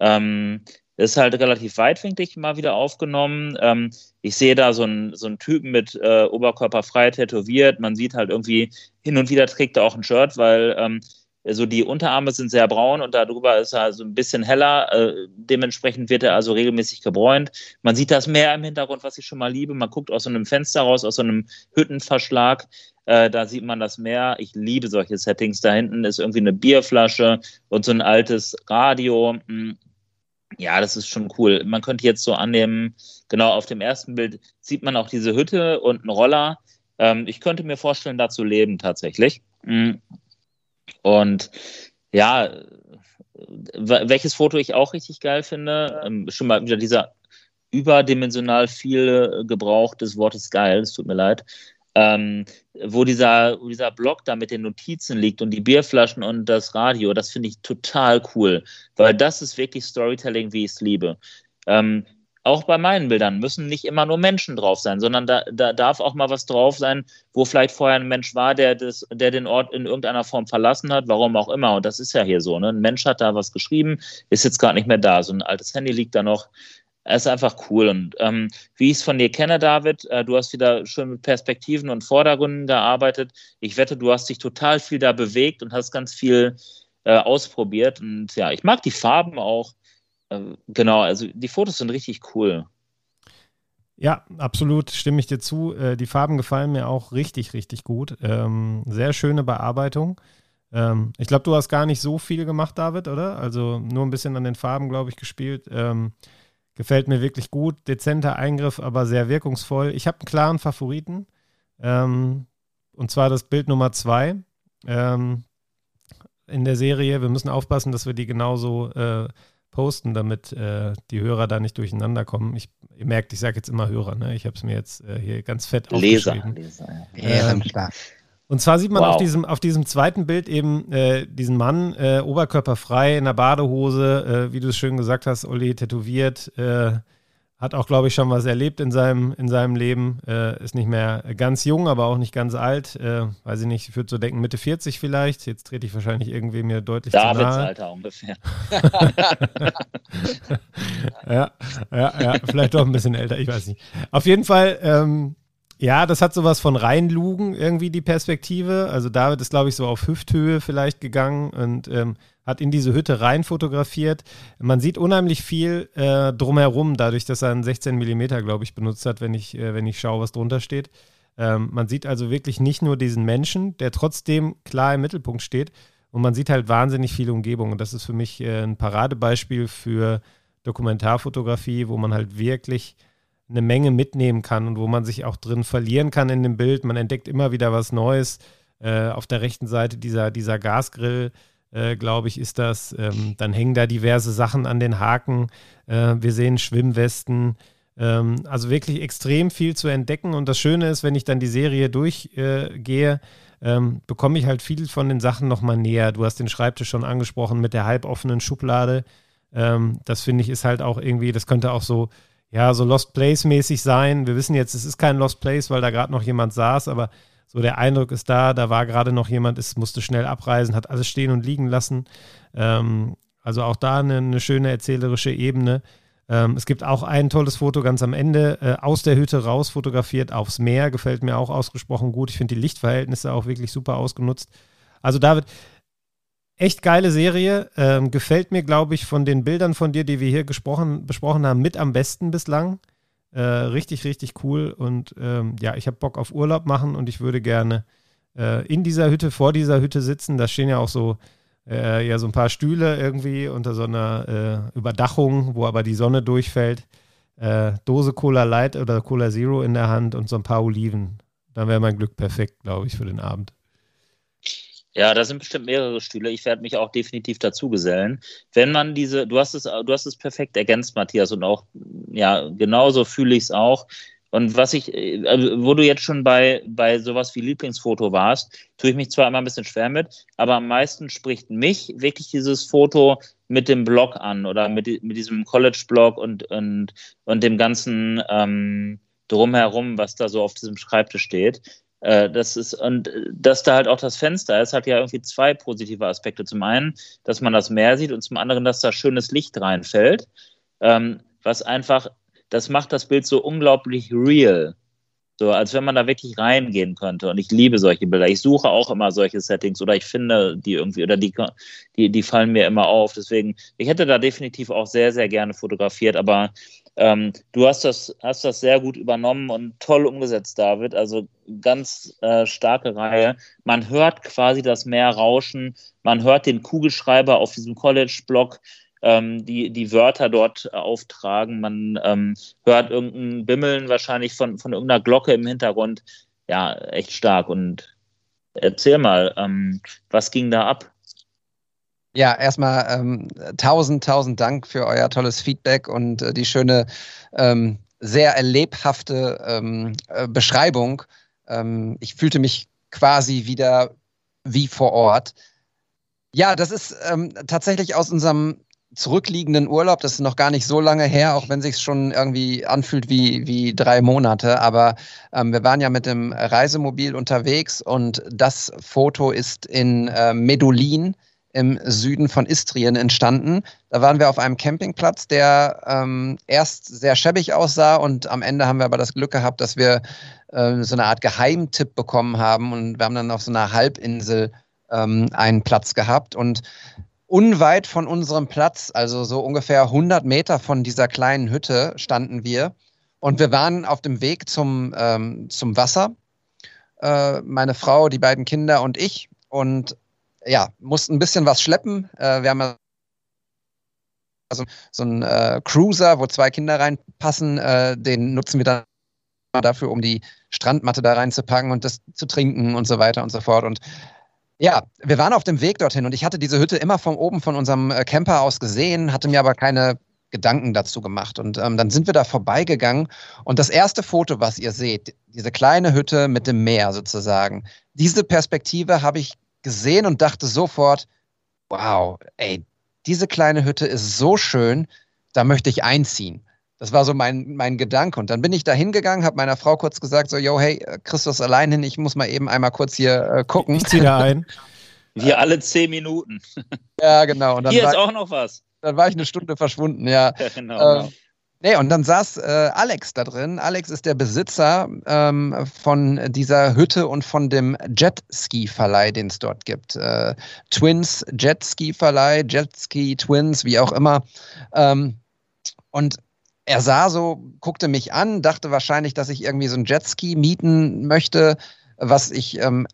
Ähm, ist halt relativ weitwinklig mal wieder aufgenommen. Ähm, ich sehe da so einen, so einen Typen mit äh, Oberkörper frei tätowiert. Man sieht halt irgendwie, hin und wieder trägt er auch ein Shirt, weil ähm, also die Unterarme sind sehr braun und darüber ist er so ein bisschen heller. Äh, dementsprechend wird er also regelmäßig gebräunt. Man sieht das Meer im Hintergrund, was ich schon mal liebe. Man guckt aus so einem Fenster raus, aus so einem Hüttenverschlag. Äh, da sieht man das Meer. Ich liebe solche Settings. Da hinten ist irgendwie eine Bierflasche und so ein altes Radio. Ja, das ist schon cool. Man könnte jetzt so annehmen, genau auf dem ersten Bild sieht man auch diese Hütte und einen Roller. Ähm, ich könnte mir vorstellen, da zu leben tatsächlich. Hm. Und ja, welches Foto ich auch richtig geil finde, ähm, schon mal wieder dieser überdimensional viel Gebrauch des Wortes geil, es tut mir leid, ähm, wo, dieser, wo dieser Block da mit den Notizen liegt und die Bierflaschen und das Radio, das finde ich total cool, weil das ist wirklich Storytelling, wie ich es liebe. Ähm, auch bei meinen Bildern müssen nicht immer nur Menschen drauf sein, sondern da, da darf auch mal was drauf sein, wo vielleicht vorher ein Mensch war, der, das, der den Ort in irgendeiner Form verlassen hat, warum auch immer. Und das ist ja hier so. Ne? Ein Mensch hat da was geschrieben, ist jetzt gerade nicht mehr da. So ein altes Handy liegt da noch. Es ist einfach cool. Und ähm, wie ich es von dir kenne, David, äh, du hast wieder schön mit Perspektiven und Vordergründen gearbeitet. Ich wette, du hast dich total viel da bewegt und hast ganz viel äh, ausprobiert. Und ja, ich mag die Farben auch. Ähm, genau, also die Fotos sind richtig cool. Ja, absolut, stimme ich dir zu. Äh, die Farben gefallen mir auch richtig, richtig gut. Ähm, sehr schöne Bearbeitung. Ähm, ich glaube, du hast gar nicht so viel gemacht, David, oder? Also nur ein bisschen an den Farben, glaube ich, gespielt. Ähm, gefällt mir wirklich gut. Dezenter Eingriff, aber sehr wirkungsvoll. Ich habe einen klaren Favoriten. Ähm, und zwar das Bild Nummer zwei ähm, in der Serie. Wir müssen aufpassen, dass wir die genauso äh, posten, damit äh, die Hörer da nicht durcheinander kommen. Ich, ihr merkt, ich sage jetzt immer Hörer, ne? Ich habe es mir jetzt äh, hier ganz fett Leser, aufgeschrieben. Leser, ja. Ähm, klar. Und zwar sieht man wow. auf, diesem, auf diesem zweiten Bild eben äh, diesen Mann, äh, oberkörperfrei, in der Badehose, äh, wie du es schön gesagt hast, Olli, tätowiert, äh, hat auch, glaube ich, schon was erlebt in seinem, in seinem Leben. Äh, ist nicht mehr ganz jung, aber auch nicht ganz alt. Äh, weiß ich nicht, ich würde so denken, Mitte 40 vielleicht. Jetzt trete ich wahrscheinlich irgendwie mir deutlich Davids zu nahe. Alter ungefähr. ja, ja, ja, vielleicht doch ein bisschen älter, ich weiß nicht. Auf jeden Fall, ähm, ja, das hat sowas von reinlugen, irgendwie die Perspektive. Also David ist, glaube ich, so auf Hüfthöhe vielleicht gegangen und ähm, hat in diese Hütte rein fotografiert. Man sieht unheimlich viel äh, drumherum, dadurch, dass er einen 16 mm, glaube ich, benutzt hat, wenn ich, äh, wenn ich schaue, was drunter steht. Ähm, man sieht also wirklich nicht nur diesen Menschen, der trotzdem klar im Mittelpunkt steht, und man sieht halt wahnsinnig viele Umgebungen. Und das ist für mich äh, ein Paradebeispiel für Dokumentarfotografie, wo man halt wirklich eine Menge mitnehmen kann und wo man sich auch drin verlieren kann in dem Bild. Man entdeckt immer wieder was Neues. Äh, auf der rechten Seite dieser, dieser Gasgrill, äh, glaube ich, ist das. Ähm, dann hängen da diverse Sachen an den Haken. Äh, wir sehen Schwimmwesten. Ähm, also wirklich extrem viel zu entdecken. Und das Schöne ist, wenn ich dann die Serie durchgehe, ähm, bekomme ich halt viel von den Sachen nochmal näher. Du hast den Schreibtisch schon angesprochen mit der halboffenen Schublade. Ähm, das finde ich ist halt auch irgendwie, das könnte auch so, ja, so Lost Place mäßig sein. Wir wissen jetzt, es ist kein Lost Place, weil da gerade noch jemand saß, aber so der Eindruck ist da, da war gerade noch jemand, es musste schnell abreisen, hat alles stehen und liegen lassen. Ähm, also auch da eine, eine schöne erzählerische Ebene. Ähm, es gibt auch ein tolles Foto ganz am Ende, äh, aus der Hütte raus fotografiert aufs Meer, gefällt mir auch ausgesprochen gut. Ich finde die Lichtverhältnisse auch wirklich super ausgenutzt. Also David, echt geile Serie, ähm, gefällt mir, glaube ich, von den Bildern von dir, die wir hier gesprochen, besprochen haben, mit am besten bislang. Äh, richtig, richtig cool und ähm, ja, ich habe Bock auf Urlaub machen und ich würde gerne äh, in dieser Hütte, vor dieser Hütte sitzen. Da stehen ja auch so äh, ja so ein paar Stühle irgendwie unter so einer äh, Überdachung, wo aber die Sonne durchfällt. Äh, Dose Cola Light oder Cola Zero in der Hand und so ein paar Oliven. Dann wäre mein Glück perfekt, glaube ich, für den Abend. Ja, da sind bestimmt mehrere Stühle. Ich werde mich auch definitiv dazu gesellen. Wenn man diese, du hast es, du hast es perfekt ergänzt, Matthias, und auch, ja, genauso fühle ich es auch. Und was ich, also wo du jetzt schon bei, bei sowas wie Lieblingsfoto warst, tue ich mich zwar immer ein bisschen schwer mit, aber am meisten spricht mich wirklich dieses Foto mit dem Blog an oder mit, mit diesem College-Blog und, und, und dem ganzen ähm, drumherum, was da so auf diesem Schreibtisch steht. Äh, das ist, und dass da halt auch das Fenster ist, hat ja irgendwie zwei positive Aspekte. Zum einen, dass man das Meer sieht und zum anderen, dass da schönes Licht reinfällt. Ähm, was einfach das macht das Bild so unglaublich real. So, als wenn man da wirklich reingehen könnte. Und ich liebe solche Bilder. Ich suche auch immer solche Settings oder ich finde die irgendwie oder die, die, die fallen mir immer auf. Deswegen, ich hätte da definitiv auch sehr, sehr gerne fotografiert, aber ähm, du hast das, hast das sehr gut übernommen und toll umgesetzt, David. Also ganz äh, starke Reihe. Man hört quasi das Meer rauschen, man hört den Kugelschreiber auf diesem College-Block ähm, die, die Wörter dort auftragen. Man ähm, hört irgendein Bimmeln wahrscheinlich von, von irgendeiner Glocke im Hintergrund. Ja, echt stark. Und erzähl mal, ähm, was ging da ab? Ja, erstmal ähm, tausend, tausend Dank für euer tolles Feedback und äh, die schöne, ähm, sehr lebhafte ähm, äh, Beschreibung. Ähm, ich fühlte mich quasi wieder wie vor Ort. Ja, das ist ähm, tatsächlich aus unserem zurückliegenden Urlaub, das ist noch gar nicht so lange her, auch wenn sich schon irgendwie anfühlt wie, wie drei Monate. Aber ähm, wir waren ja mit dem Reisemobil unterwegs und das Foto ist in äh, Medulin im Süden von Istrien entstanden. Da waren wir auf einem Campingplatz, der ähm, erst sehr schäbig aussah und am Ende haben wir aber das Glück gehabt, dass wir äh, so eine Art Geheimtipp bekommen haben und wir haben dann auf so einer Halbinsel ähm, einen Platz gehabt und unweit von unserem Platz, also so ungefähr 100 Meter von dieser kleinen Hütte standen wir. Und wir waren auf dem Weg zum, ähm, zum Wasser. Äh, meine Frau, die beiden Kinder und ich. Und ja, mussten ein bisschen was schleppen. Äh, wir haben ja also so einen äh, Cruiser, wo zwei Kinder reinpassen. Äh, den nutzen wir dann dafür, um die Strandmatte da reinzupacken und das zu trinken und so weiter und so fort. Und ja, wir waren auf dem Weg dorthin und ich hatte diese Hütte immer von oben von unserem äh, Camper aus gesehen, hatte mir aber keine Gedanken dazu gemacht. Und ähm, dann sind wir da vorbeigegangen und das erste Foto, was ihr seht, diese kleine Hütte mit dem Meer sozusagen, diese Perspektive habe ich gesehen und dachte sofort, wow, ey, diese kleine Hütte ist so schön, da möchte ich einziehen. Das war so mein, mein Gedanke. Und dann bin ich da hingegangen, habe meiner Frau kurz gesagt, so, yo, hey, Christus allein hin, ich muss mal eben einmal kurz hier äh, gucken. Ich ziehe da ein. Wir alle zehn Minuten. ja, genau. Und hier ist auch noch was. Dann war ich eine Stunde verschwunden, ja. ja genau. Ähm, Nee, und dann saß äh, Alex da drin. Alex ist der Besitzer ähm, von dieser Hütte und von dem Jetski-Verleih, den es dort gibt. Äh, Twins Jetski-Verleih, Jetski Twins, wie auch immer. Ähm, und er sah so, guckte mich an, dachte wahrscheinlich, dass ich irgendwie so ein Jetski mieten möchte, was ich ähm,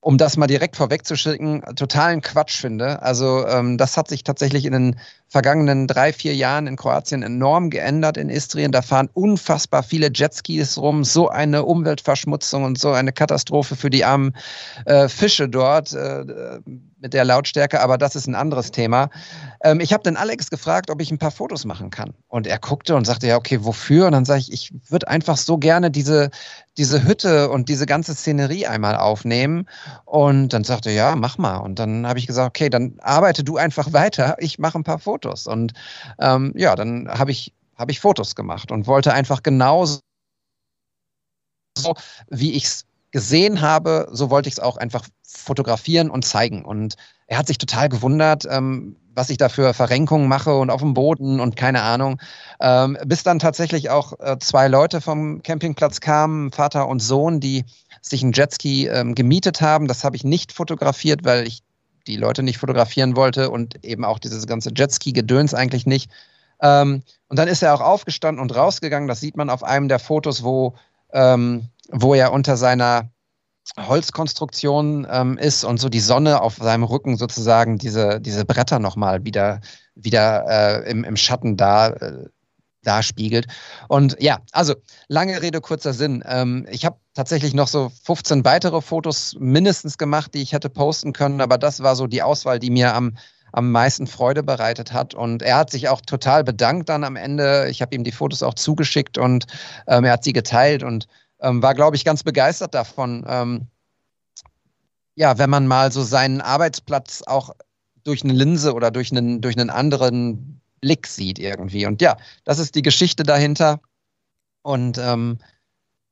um das mal direkt vorwegzuschicken, totalen Quatsch finde. Also ähm, das hat sich tatsächlich in den vergangenen drei, vier Jahren in Kroatien enorm geändert in Istrien. Da fahren unfassbar viele Jetskis rum. So eine Umweltverschmutzung und so eine Katastrophe für die armen äh, Fische dort äh, mit der Lautstärke. Aber das ist ein anderes Thema. Ähm, ich habe den Alex gefragt, ob ich ein paar Fotos machen kann. Und er guckte und sagte, ja, okay, wofür? Und dann sage ich, ich würde einfach so gerne diese, diese Hütte und diese ganze Szenerie einmal aufnehmen. Und dann sagte er, ja, mach mal. Und dann habe ich gesagt, okay, dann arbeite du einfach weiter. Ich mache ein paar Fotos. Und ähm, ja, dann habe ich, hab ich Fotos gemacht und wollte einfach genauso, wie ich es gesehen habe, so wollte ich es auch einfach fotografieren und zeigen. Und er hat sich total gewundert, ähm, was ich da für Verrenkungen mache und auf dem Boden und keine Ahnung. Ähm, bis dann tatsächlich auch äh, zwei Leute vom Campingplatz kamen, Vater und Sohn, die sich einen Jetski ähm, gemietet haben. Das habe ich nicht fotografiert, weil ich die Leute nicht fotografieren wollte und eben auch dieses ganze Jetski-Gedöns eigentlich nicht. Ähm, und dann ist er auch aufgestanden und rausgegangen. Das sieht man auf einem der Fotos, wo, ähm, wo er unter seiner Holzkonstruktion ähm, ist und so die Sonne auf seinem Rücken sozusagen diese, diese Bretter nochmal wieder, wieder äh, im, im Schatten da äh, darspiegelt. Und ja, also lange Rede, kurzer Sinn. Ähm, ich habe tatsächlich noch so 15 weitere Fotos mindestens gemacht, die ich hätte posten können, aber das war so die Auswahl, die mir am, am meisten Freude bereitet hat. Und er hat sich auch total bedankt dann am Ende. Ich habe ihm die Fotos auch zugeschickt und ähm, er hat sie geteilt und ähm, war, glaube ich, ganz begeistert davon. Ähm, ja, wenn man mal so seinen Arbeitsplatz auch durch eine Linse oder durch einen, durch einen anderen Blick sieht irgendwie. Und ja, das ist die Geschichte dahinter. Und ähm,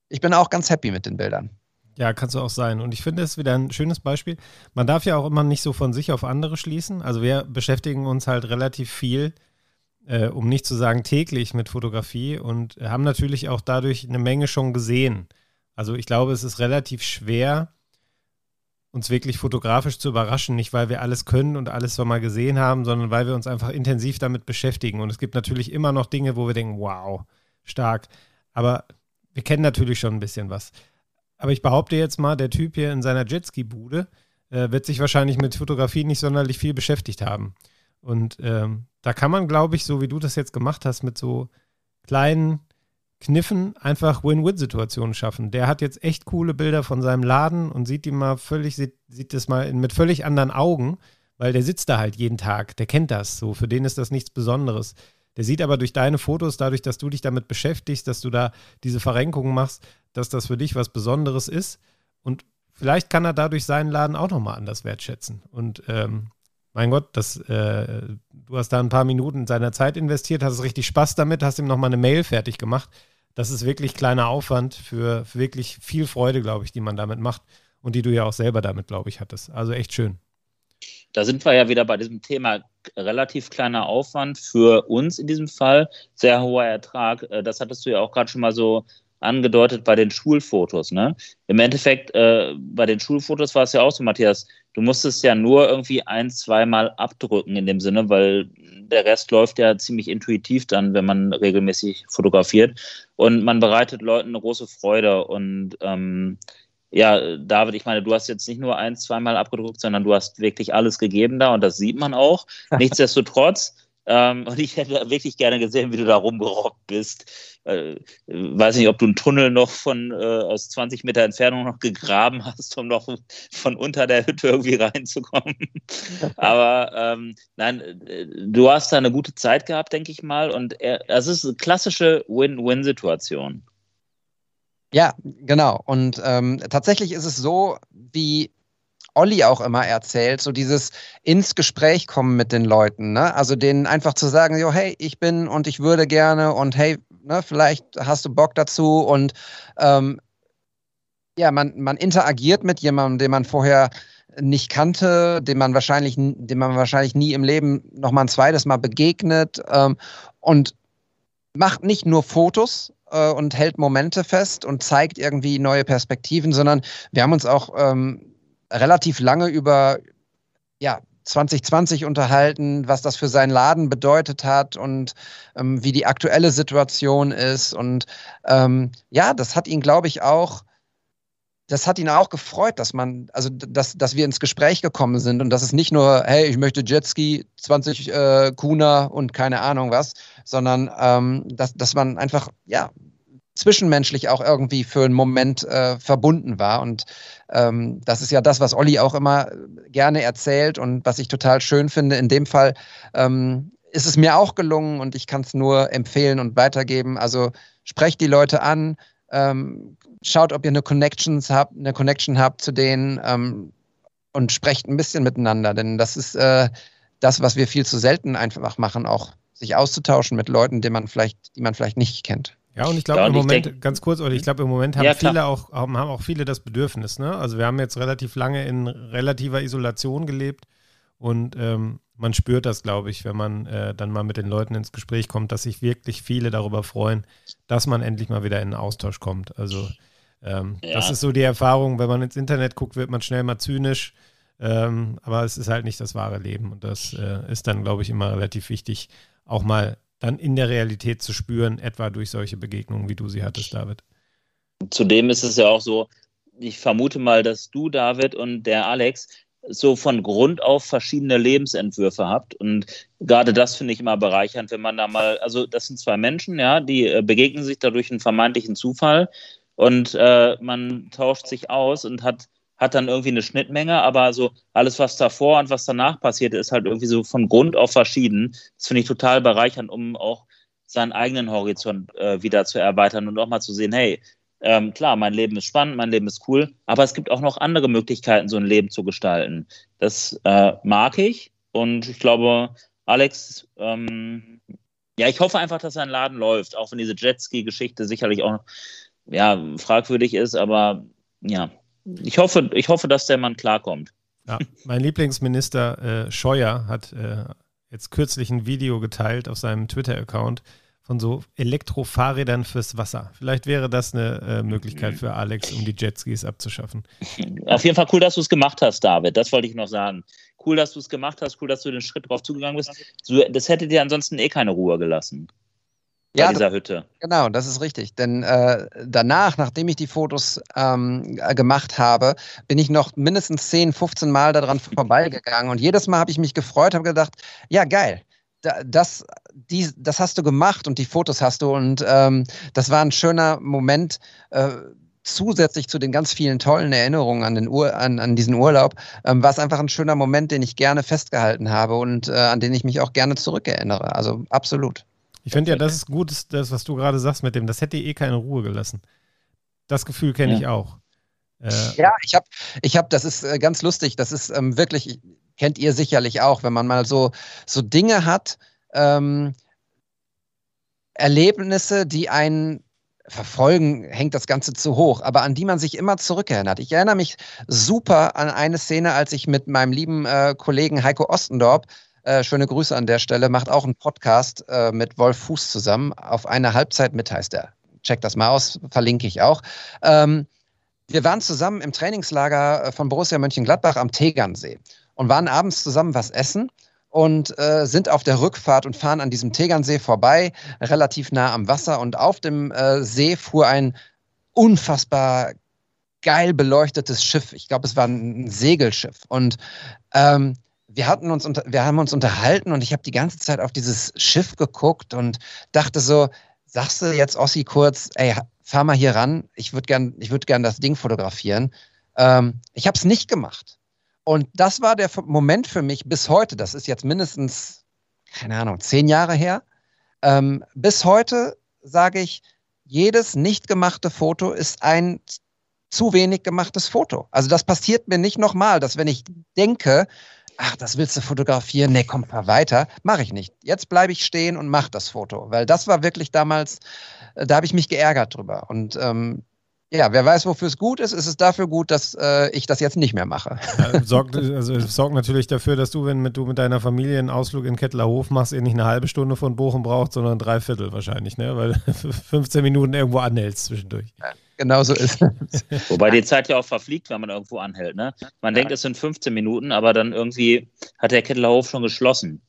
ich bin auch ganz happy mit den Bildern. Ja, kannst du auch sein. Und ich finde es wieder ein schönes Beispiel. Man darf ja auch immer nicht so von sich auf andere schließen. Also wir beschäftigen uns halt relativ viel, äh, um nicht zu sagen täglich mit Fotografie und haben natürlich auch dadurch eine Menge schon gesehen. Also ich glaube, es ist relativ schwer, uns wirklich fotografisch zu überraschen, nicht weil wir alles können und alles schon mal gesehen haben, sondern weil wir uns einfach intensiv damit beschäftigen. Und es gibt natürlich immer noch Dinge, wo wir denken, wow, stark. Aber wir kennen natürlich schon ein bisschen was. Aber ich behaupte jetzt mal, der Typ hier in seiner Jetski-Bude äh, wird sich wahrscheinlich mit Fotografie nicht sonderlich viel beschäftigt haben. Und ähm, da kann man, glaube ich, so wie du das jetzt gemacht hast, mit so kleinen Kniffen einfach Win-Win-Situationen schaffen. Der hat jetzt echt coole Bilder von seinem Laden und sieht die mal völlig, sieht, sieht das mal mit völlig anderen Augen, weil der sitzt da halt jeden Tag, der kennt das so, für den ist das nichts Besonderes. Der sieht aber durch deine Fotos, dadurch, dass du dich damit beschäftigst, dass du da diese Verrenkungen machst, dass das für dich was Besonderes ist. Und vielleicht kann er dadurch seinen Laden auch nochmal anders wertschätzen. Und ähm, mein Gott, das, äh, du hast da ein paar Minuten seiner Zeit investiert, hast richtig Spaß damit, hast ihm nochmal eine Mail fertig gemacht. Das ist wirklich kleiner Aufwand für, für wirklich viel Freude, glaube ich, die man damit macht und die du ja auch selber damit, glaube ich, hattest. Also echt schön. Da sind wir ja wieder bei diesem Thema relativ kleiner Aufwand für uns in diesem Fall, sehr hoher Ertrag. Äh, das hattest du ja auch gerade schon mal so angedeutet bei den Schulfotos. Ne? Im Endeffekt, äh, bei den Schulfotos war es ja auch so, Matthias, du musstest ja nur irgendwie ein, zweimal abdrücken in dem Sinne, weil der Rest läuft ja ziemlich intuitiv dann, wenn man regelmäßig fotografiert. Und man bereitet Leuten eine große Freude. Und ähm, ja, David, ich meine, du hast jetzt nicht nur ein, zweimal abgedruckt, sondern du hast wirklich alles gegeben da und das sieht man auch. Nichtsdestotrotz, ähm, und ich hätte wirklich gerne gesehen, wie du da rumgerobbt bist. Äh, weiß nicht, ob du einen Tunnel noch von äh, aus 20 Meter Entfernung noch gegraben hast, um noch von unter der Hütte irgendwie reinzukommen. Aber ähm, nein, du hast da eine gute Zeit gehabt, denke ich mal. Und es ist eine klassische Win-Win-Situation. Ja, genau. Und ähm, tatsächlich ist es so, wie Olli auch immer erzählt, so dieses ins Gespräch kommen mit den Leuten, ne? Also denen einfach zu sagen, jo, hey, ich bin und ich würde gerne und hey, ne, vielleicht hast du Bock dazu und ähm, ja, man, man interagiert mit jemandem, den man vorher nicht kannte, dem man wahrscheinlich, dem man wahrscheinlich nie im Leben noch mal ein zweites Mal begegnet ähm, und macht nicht nur Fotos äh, und hält Momente fest und zeigt irgendwie neue Perspektiven, sondern wir haben uns auch ähm, relativ lange über ja, 2020 unterhalten, was das für seinen Laden bedeutet hat und ähm, wie die aktuelle Situation ist. Und ähm, ja, das hat ihn, glaube ich, auch das hat ihn auch gefreut, dass man, also dass, dass wir ins Gespräch gekommen sind und dass es nicht nur, hey, ich möchte Jetski, 20 äh, Kuna und keine Ahnung was, sondern ähm, dass, dass man einfach, ja, zwischenmenschlich auch irgendwie für einen Moment äh, verbunden war. Und ähm, das ist ja das, was Olli auch immer gerne erzählt und was ich total schön finde. In dem Fall ähm, ist es mir auch gelungen und ich kann es nur empfehlen und weitergeben. Also sprecht die Leute an, ähm, schaut, ob ihr eine Connections habt, eine Connection habt zu denen ähm, und sprecht ein bisschen miteinander, denn das ist äh, das, was wir viel zu selten einfach machen, auch sich auszutauschen mit Leuten, die man vielleicht, die man vielleicht nicht kennt. Ja, und ich glaube ja, im Moment, denk, ganz kurz, oder ich glaube im Moment haben ja, viele auch, haben auch viele das Bedürfnis, ne? Also wir haben jetzt relativ lange in relativer Isolation gelebt und ähm, man spürt das, glaube ich, wenn man äh, dann mal mit den Leuten ins Gespräch kommt, dass sich wirklich viele darüber freuen, dass man endlich mal wieder in den Austausch kommt. Also ähm, ja. das ist so die Erfahrung, wenn man ins Internet guckt, wird man schnell mal zynisch, ähm, aber es ist halt nicht das wahre Leben und das äh, ist dann, glaube ich, immer relativ wichtig, auch mal dann in der Realität zu spüren, etwa durch solche Begegnungen, wie du sie hattest, David. Zudem ist es ja auch so, ich vermute mal, dass du, David, und der Alex so von Grund auf verschiedene Lebensentwürfe habt. Und gerade das finde ich immer bereichernd, wenn man da mal, also das sind zwei Menschen, ja, die äh, begegnen sich dadurch einen vermeintlichen Zufall und äh, man tauscht sich aus und hat, hat dann irgendwie eine Schnittmenge, aber so alles, was davor und was danach passiert, ist halt irgendwie so von Grund auf verschieden. Das finde ich total bereichernd, um auch seinen eigenen Horizont äh, wieder zu erweitern und auch mal zu sehen, hey, ähm, klar, mein Leben ist spannend, mein Leben ist cool, aber es gibt auch noch andere Möglichkeiten, so ein Leben zu gestalten. Das äh, mag ich und ich glaube, Alex, ähm, ja, ich hoffe einfach, dass sein Laden läuft, auch wenn diese Jetski-Geschichte sicherlich auch ja, fragwürdig ist, aber ja, ich hoffe, ich hoffe, dass der Mann klarkommt. Ja, mein Lieblingsminister äh, Scheuer hat äh, jetzt kürzlich ein Video geteilt auf seinem Twitter-Account, von so Elektrofahrrädern fürs Wasser. Vielleicht wäre das eine äh, Möglichkeit für Alex, um die Jetskis abzuschaffen. Auf jeden Fall cool, dass du es gemacht hast, David. Das wollte ich noch sagen. Cool, dass du es gemacht hast. Cool, dass du den Schritt drauf zugegangen bist. Das hätte dir ansonsten eh keine Ruhe gelassen. Ja, dieser Hütte. Genau, das ist richtig. Denn äh, danach, nachdem ich die Fotos ähm, gemacht habe, bin ich noch mindestens 10, 15 Mal daran vorbeigegangen. Und jedes Mal habe ich mich gefreut, habe gedacht, ja, geil das, die, das hast du gemacht und die Fotos hast du und ähm, das war ein schöner Moment. Äh, zusätzlich zu den ganz vielen tollen Erinnerungen an, den Ur an, an diesen Urlaub, ähm, war es einfach ein schöner Moment, den ich gerne festgehalten habe und äh, an den ich mich auch gerne zurückerinnere. Also absolut. Ich finde ja, das ist gut, das, was du gerade sagst mit dem, das hätte eh keine Ruhe gelassen. Das Gefühl kenne ja. ich auch. Äh, ja, ich habe, ich hab, das ist äh, ganz lustig, das ist ähm, wirklich, kennt ihr sicherlich auch, wenn man mal so, so Dinge hat, ähm, Erlebnisse, die einen verfolgen, hängt das Ganze zu hoch, aber an die man sich immer zurückerinnert. Ich erinnere mich super an eine Szene, als ich mit meinem lieben äh, Kollegen Heiko Ostendorp, äh, schöne Grüße an der Stelle, macht auch einen Podcast äh, mit Wolf Fuß zusammen. Auf eine Halbzeit mit heißt er. Check das mal aus, verlinke ich auch. Ähm, wir waren zusammen im Trainingslager äh, von Borussia Mönchengladbach am Tegernsee und waren abends zusammen was essen und äh, sind auf der Rückfahrt und fahren an diesem Tegernsee vorbei, relativ nah am Wasser. Und auf dem äh, See fuhr ein unfassbar geil beleuchtetes Schiff. Ich glaube, es war ein Segelschiff. Und ähm, wir hatten uns unter, wir haben uns unterhalten und ich habe die ganze Zeit auf dieses Schiff geguckt und dachte so, sagst du jetzt Ossi kurz, ey, fahr mal hier ran, ich würde gern, ich würde gern das Ding fotografieren. Ähm, ich habe es nicht gemacht. Und das war der Moment für mich bis heute, das ist jetzt mindestens, keine Ahnung, zehn Jahre her. Ähm, bis heute sage ich, jedes nicht gemachte Foto ist ein zu wenig gemachtes Foto. Also das passiert mir nicht nochmal, dass wenn ich denke, ach, das willst du fotografieren, nee, komm, fahr weiter, mache ich nicht. Jetzt bleibe ich stehen und mache das Foto, weil das war wirklich damals, äh, da habe ich mich geärgert drüber. Und ähm, ja, wer weiß, wofür es gut ist, ist es dafür gut, dass äh, ich das jetzt nicht mehr mache. Ja, sorgt, also, sorgt natürlich dafür, dass du, wenn mit, du mit deiner Familie einen Ausflug in Kettlerhof machst, ihr nicht eine halbe Stunde von Bochum braucht, sondern drei Viertel wahrscheinlich, ne? weil 15 Minuten irgendwo anhältst zwischendurch. Genau so ist es. Wobei die Zeit ja auch verfliegt, wenn man irgendwo anhält. Ne? Man denkt, es sind 15 Minuten, aber dann irgendwie hat der Kettlerhof schon geschlossen.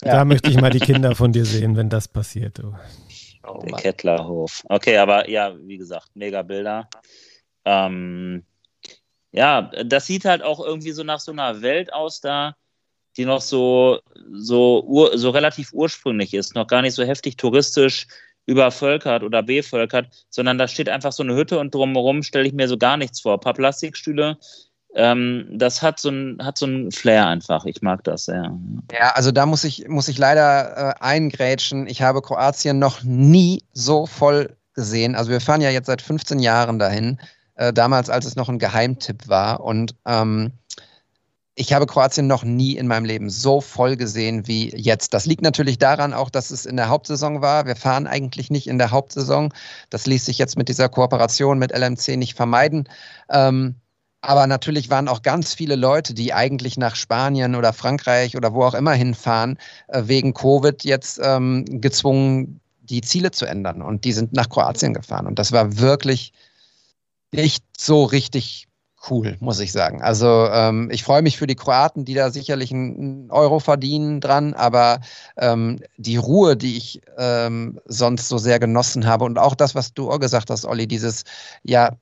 Da möchte ich mal die Kinder von dir sehen, wenn das passiert. Du. Oh, der Kettlerhof. Okay, aber ja, wie gesagt, mega Bilder. Ähm, ja, das sieht halt auch irgendwie so nach so einer Welt aus da, die noch so, so, ur, so relativ ursprünglich ist, noch gar nicht so heftig touristisch übervölkert oder bevölkert, sondern da steht einfach so eine Hütte und drumherum stelle ich mir so gar nichts vor. Ein paar Plastikstühle, ähm, das hat so ein hat so ein Flair einfach. Ich mag das sehr. Ja, also da muss ich muss ich leider äh, eingrätschen. Ich habe Kroatien noch nie so voll gesehen. Also wir fahren ja jetzt seit 15 Jahren dahin. Äh, damals, als es noch ein Geheimtipp war und ähm, ich habe Kroatien noch nie in meinem Leben so voll gesehen wie jetzt. Das liegt natürlich daran auch, dass es in der Hauptsaison war. Wir fahren eigentlich nicht in der Hauptsaison. Das ließ sich jetzt mit dieser Kooperation mit LMC nicht vermeiden. Ähm, aber natürlich waren auch ganz viele Leute, die eigentlich nach Spanien oder Frankreich oder wo auch immer hinfahren, äh, wegen Covid jetzt ähm, gezwungen, die Ziele zu ändern. Und die sind nach Kroatien gefahren. Und das war wirklich nicht so richtig cool, muss ich sagen. Also ähm, ich freue mich für die Kroaten, die da sicherlich einen Euro verdienen dran, aber ähm, die Ruhe, die ich ähm, sonst so sehr genossen habe und auch das, was du auch gesagt hast, Olli, dieses ja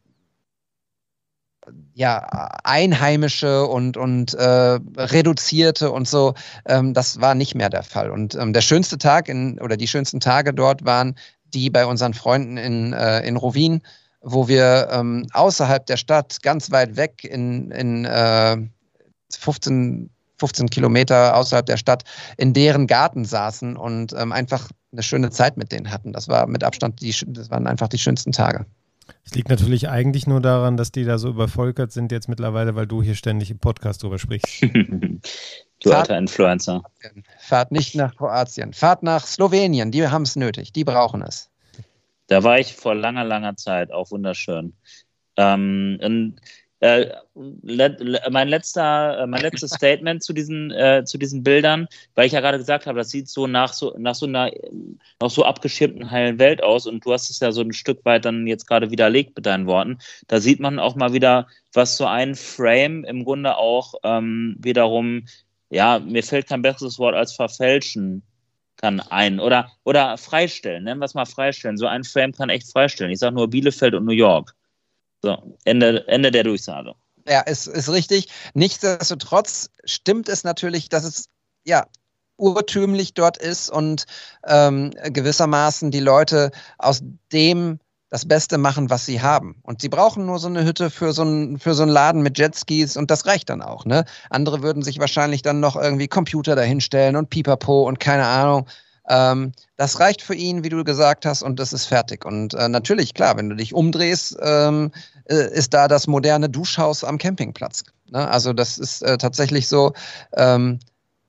ja, einheimische und, und äh, reduzierte und so, ähm, das war nicht mehr der Fall. Und ähm, der schönste Tag in, oder die schönsten Tage dort waren die bei unseren Freunden in, äh, in Rovin, wo wir ähm, außerhalb der Stadt, ganz weit weg in, in äh, 15, 15 Kilometer außerhalb der Stadt, in deren Garten saßen und ähm, einfach eine schöne Zeit mit denen hatten. Das war mit Abstand, die, das waren einfach die schönsten Tage. Es liegt natürlich eigentlich nur daran, dass die da so übervölkert sind jetzt mittlerweile, weil du hier ständig im Podcast drüber sprichst. du alter Influencer. Fahrt nicht nach Kroatien, fahrt nach Slowenien, die haben es nötig, die brauchen es. Da war ich vor langer, langer Zeit, auch wunderschön. Ähm, und, äh, le mein, letzter, äh, mein letztes Statement zu diesen, äh, zu diesen Bildern, weil ich ja gerade gesagt habe, das sieht so nach so, nach so einer noch so abgeschirmten heilen Welt aus und du hast es ja so ein Stück weit dann jetzt gerade widerlegt mit deinen Worten. Da sieht man auch mal wieder, was so ein Frame im Grunde auch ähm, wiederum, ja, mir fällt kein besseres Wort als verfälschen kann ein oder, oder freistellen, nennen wir es mal freistellen. So ein Frame kann echt freistellen. Ich sage nur Bielefeld und New York. So, Ende, Ende der Durchsage. Ja, ist, ist richtig. Nichtsdestotrotz stimmt es natürlich, dass es ja urtümlich dort ist und ähm, gewissermaßen die Leute aus dem das Beste machen, was sie haben. Und sie brauchen nur so eine Hütte für so, ein, für so einen Laden mit Jetskis und das reicht dann auch. Ne? Andere würden sich wahrscheinlich dann noch irgendwie Computer dahinstellen und Pipapo und keine Ahnung. Ähm, das reicht für ihn, wie du gesagt hast, und das ist fertig. Und äh, natürlich, klar, wenn du dich umdrehst, ähm, äh, ist da das moderne Duschhaus am Campingplatz. Ne? Also das ist äh, tatsächlich so. Ähm,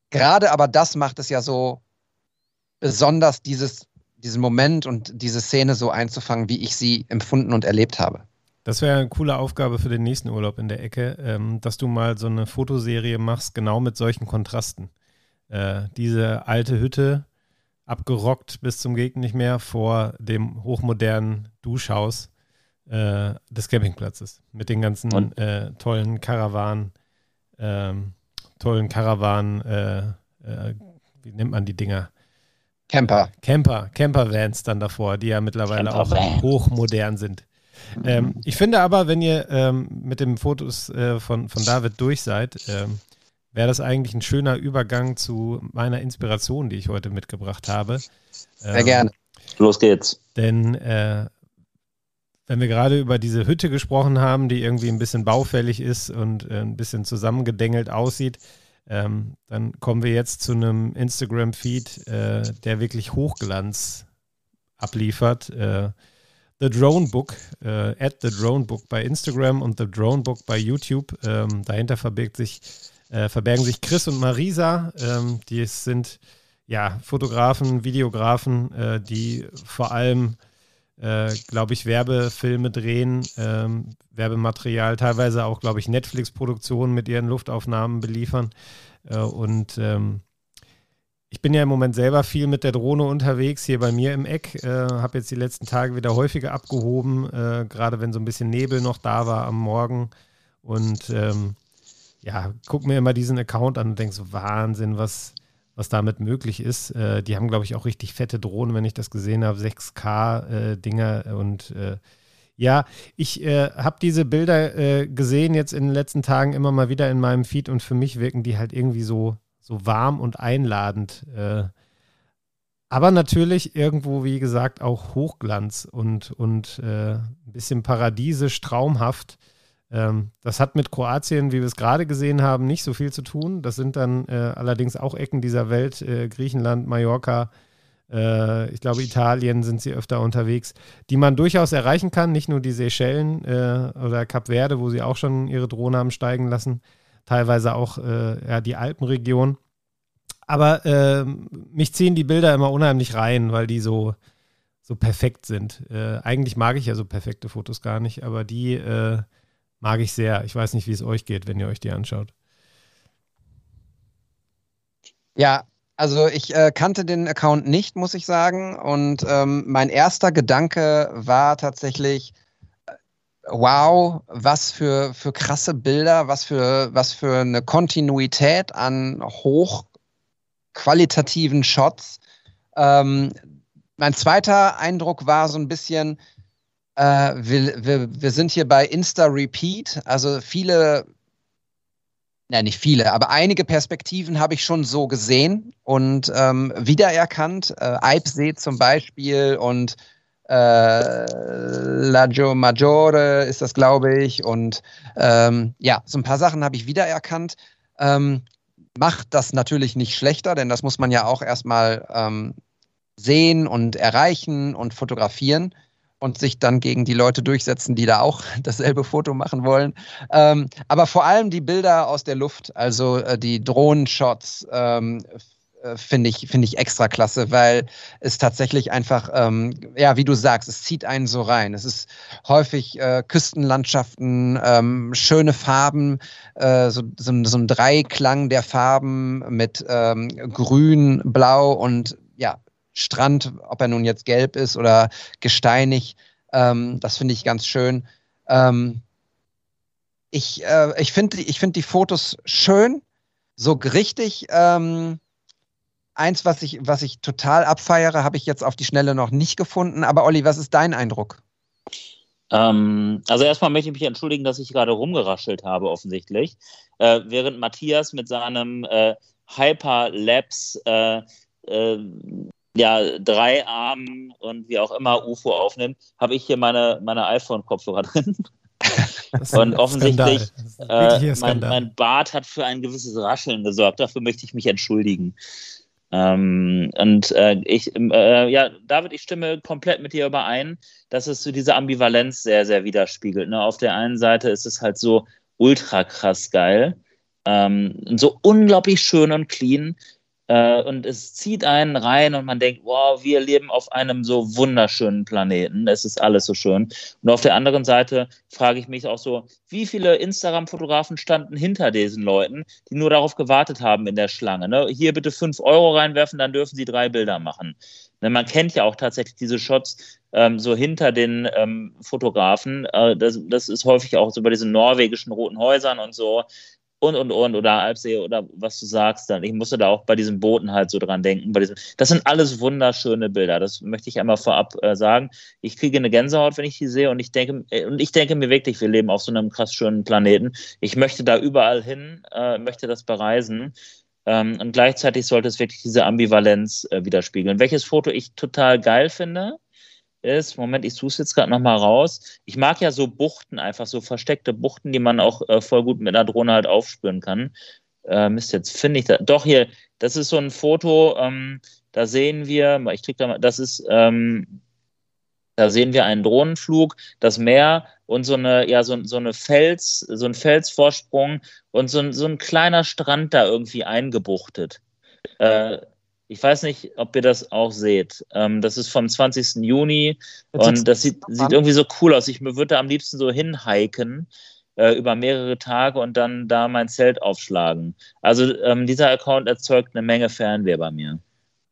Gerade aber das macht es ja so besonders, dieses diesen Moment und diese Szene so einzufangen, wie ich sie empfunden und erlebt habe. Das wäre eine coole Aufgabe für den nächsten Urlaub in der Ecke, ähm, dass du mal so eine Fotoserie machst, genau mit solchen Kontrasten. Äh, diese alte Hütte, abgerockt bis zum Gegend nicht mehr, vor dem hochmodernen Duschhaus äh, des Campingplatzes. Mit den ganzen äh, tollen Karawanen, ähm, tollen Karawanen, äh, äh, wie nennt man die Dinger? Camper. Camper, Camper-Vans dann davor, die ja mittlerweile auch hochmodern sind. Ähm, ich finde aber, wenn ihr ähm, mit den Fotos äh, von, von David durch seid, ähm, wäre das eigentlich ein schöner Übergang zu meiner Inspiration, die ich heute mitgebracht habe. Sehr ähm, gerne. Los geht's. Denn äh, wenn wir gerade über diese Hütte gesprochen haben, die irgendwie ein bisschen baufällig ist und äh, ein bisschen zusammengedengelt aussieht, ähm, dann kommen wir jetzt zu einem Instagram-Feed, äh, der wirklich Hochglanz abliefert. Äh, The Drone Book, äh, at The Drone Book bei Instagram und The Drone Book bei YouTube. Ähm, dahinter verbirgt sich, äh, verbergen sich Chris und Marisa. Ähm, die sind ja Fotografen, Videografen, äh, die vor allem äh, glaube ich, Werbefilme drehen, ähm, Werbematerial, teilweise auch, glaube ich, Netflix-Produktionen mit ihren Luftaufnahmen beliefern. Äh, und ähm, ich bin ja im Moment selber viel mit der Drohne unterwegs, hier bei mir im Eck. Äh, habe jetzt die letzten Tage wieder häufiger abgehoben, äh, gerade wenn so ein bisschen Nebel noch da war am Morgen. Und ähm, ja, guck mir immer diesen Account an und denk so, Wahnsinn, was, was damit möglich ist. Äh, die haben, glaube ich, auch richtig fette Drohnen, wenn ich das gesehen habe, 6K-Dinger äh, und äh, ja, ich äh, habe diese Bilder äh, gesehen jetzt in den letzten Tagen immer mal wieder in meinem Feed und für mich wirken die halt irgendwie so, so warm und einladend. Äh, aber natürlich irgendwo, wie gesagt, auch Hochglanz und, und ein bisschen paradiesisch, traumhaft. Ähm, das hat mit Kroatien, wie wir es gerade gesehen haben, nicht so viel zu tun. Das sind dann äh, allerdings auch Ecken dieser Welt, äh, Griechenland, Mallorca, äh, ich glaube Italien sind sie öfter unterwegs, die man durchaus erreichen kann. Nicht nur die Seychellen äh, oder Kap Verde, wo sie auch schon ihre Drohnen haben steigen lassen, teilweise auch äh, ja, die Alpenregion. Aber äh, mich ziehen die Bilder immer unheimlich rein, weil die so, so perfekt sind. Äh, eigentlich mag ich ja so perfekte Fotos gar nicht, aber die mag ich sehr. Ich weiß nicht, wie es euch geht, wenn ihr euch die anschaut. Ja, also ich äh, kannte den Account nicht, muss ich sagen. Und ähm, mein erster Gedanke war tatsächlich, wow, was für, für krasse Bilder, was für, was für eine Kontinuität an hochqualitativen Shots. Ähm, mein zweiter Eindruck war so ein bisschen, äh, wir, wir, wir sind hier bei Insta Repeat, also viele, ja nicht viele, aber einige Perspektiven habe ich schon so gesehen und ähm, wiedererkannt. Äh, Eibsee zum Beispiel und äh, Lago Maggiore ist das, glaube ich. Und ähm, ja, so ein paar Sachen habe ich wiedererkannt. Ähm, macht das natürlich nicht schlechter, denn das muss man ja auch erstmal ähm, sehen und erreichen und fotografieren und sich dann gegen die Leute durchsetzen, die da auch dasselbe Foto machen wollen. Ähm, aber vor allem die Bilder aus der Luft, also äh, die Drohnenshots, ähm, äh, finde ich, finde ich extra klasse, weil es tatsächlich einfach, ähm, ja, wie du sagst, es zieht einen so rein. Es ist häufig äh, Küstenlandschaften, ähm, schöne Farben, äh, so, so, so, ein Dreiklang der Farben mit ähm, Grün, Blau und Strand, ob er nun jetzt gelb ist oder gesteinig. Ähm, das finde ich ganz schön. Ähm, ich äh, ich finde ich find die Fotos schön, so richtig. Ähm, eins, was ich, was ich total abfeiere, habe ich jetzt auf die Schnelle noch nicht gefunden. Aber Olli, was ist dein Eindruck? Ähm, also erstmal möchte ich mich entschuldigen, dass ich gerade rumgeraschelt habe, offensichtlich. Äh, während Matthias mit seinem äh, Hyperlapse äh, äh, ja, drei Armen und wie auch immer UFO aufnimmt, habe ich hier meine, meine iPhone-Kopfhörer drin. Und offensichtlich, äh, mein, mein Bart hat für ein gewisses Rascheln gesorgt. Dafür möchte ich mich entschuldigen. Ähm, und äh, ich, äh, ja, David, ich stimme komplett mit dir überein, dass es so diese Ambivalenz sehr, sehr widerspiegelt. Ne? Auf der einen Seite ist es halt so ultra krass geil, ähm, so unglaublich schön und clean. Äh, und es zieht einen rein und man denkt, wow, wir leben auf einem so wunderschönen Planeten. Es ist alles so schön. Und auf der anderen Seite frage ich mich auch so, wie viele Instagram-Fotografen standen hinter diesen Leuten, die nur darauf gewartet haben in der Schlange. Ne? Hier bitte fünf Euro reinwerfen, dann dürfen sie drei Bilder machen. Ne, man kennt ja auch tatsächlich diese Shots ähm, so hinter den ähm, Fotografen. Äh, das, das, ist häufig auch so bei diesen norwegischen roten Häusern und so und und und oder Alpsee oder was du sagst dann. Ich musste da auch bei diesen Booten halt so dran denken. Bei diesem, das sind alles wunderschöne Bilder. Das möchte ich einmal vorab äh, sagen. Ich kriege eine Gänsehaut, wenn ich die sehe und ich denke äh, und ich denke mir wirklich, wir leben auf so einem krass schönen Planeten. Ich möchte da überall hin, äh, möchte das bereisen. Ähm, und gleichzeitig sollte es wirklich diese Ambivalenz äh, widerspiegeln. Welches Foto ich total geil finde, ist, Moment, ich suche es jetzt gerade nochmal raus. Ich mag ja so Buchten, einfach so versteckte Buchten, die man auch äh, voll gut mit einer Drohne halt aufspüren kann. Äh, Mist, jetzt finde ich da. Doch, hier, das ist so ein Foto, ähm, da sehen wir, ich krieg da mal, das ist, ähm, da sehen wir einen Drohnenflug, das Meer und so eine, ja, so, so eine Fels, so ein Felsvorsprung und so, so ein kleiner Strand da irgendwie eingebuchtet. Äh, ich weiß nicht, ob ihr das auch seht. Ähm, das ist vom 20. Juni und das sieht, sieht irgendwie so cool aus. Ich würde da am liebsten so hinhiken. äh, über mehrere Tage und dann da mein Zelt aufschlagen. Also ähm, dieser Account erzeugt eine Menge Fernweh bei mir.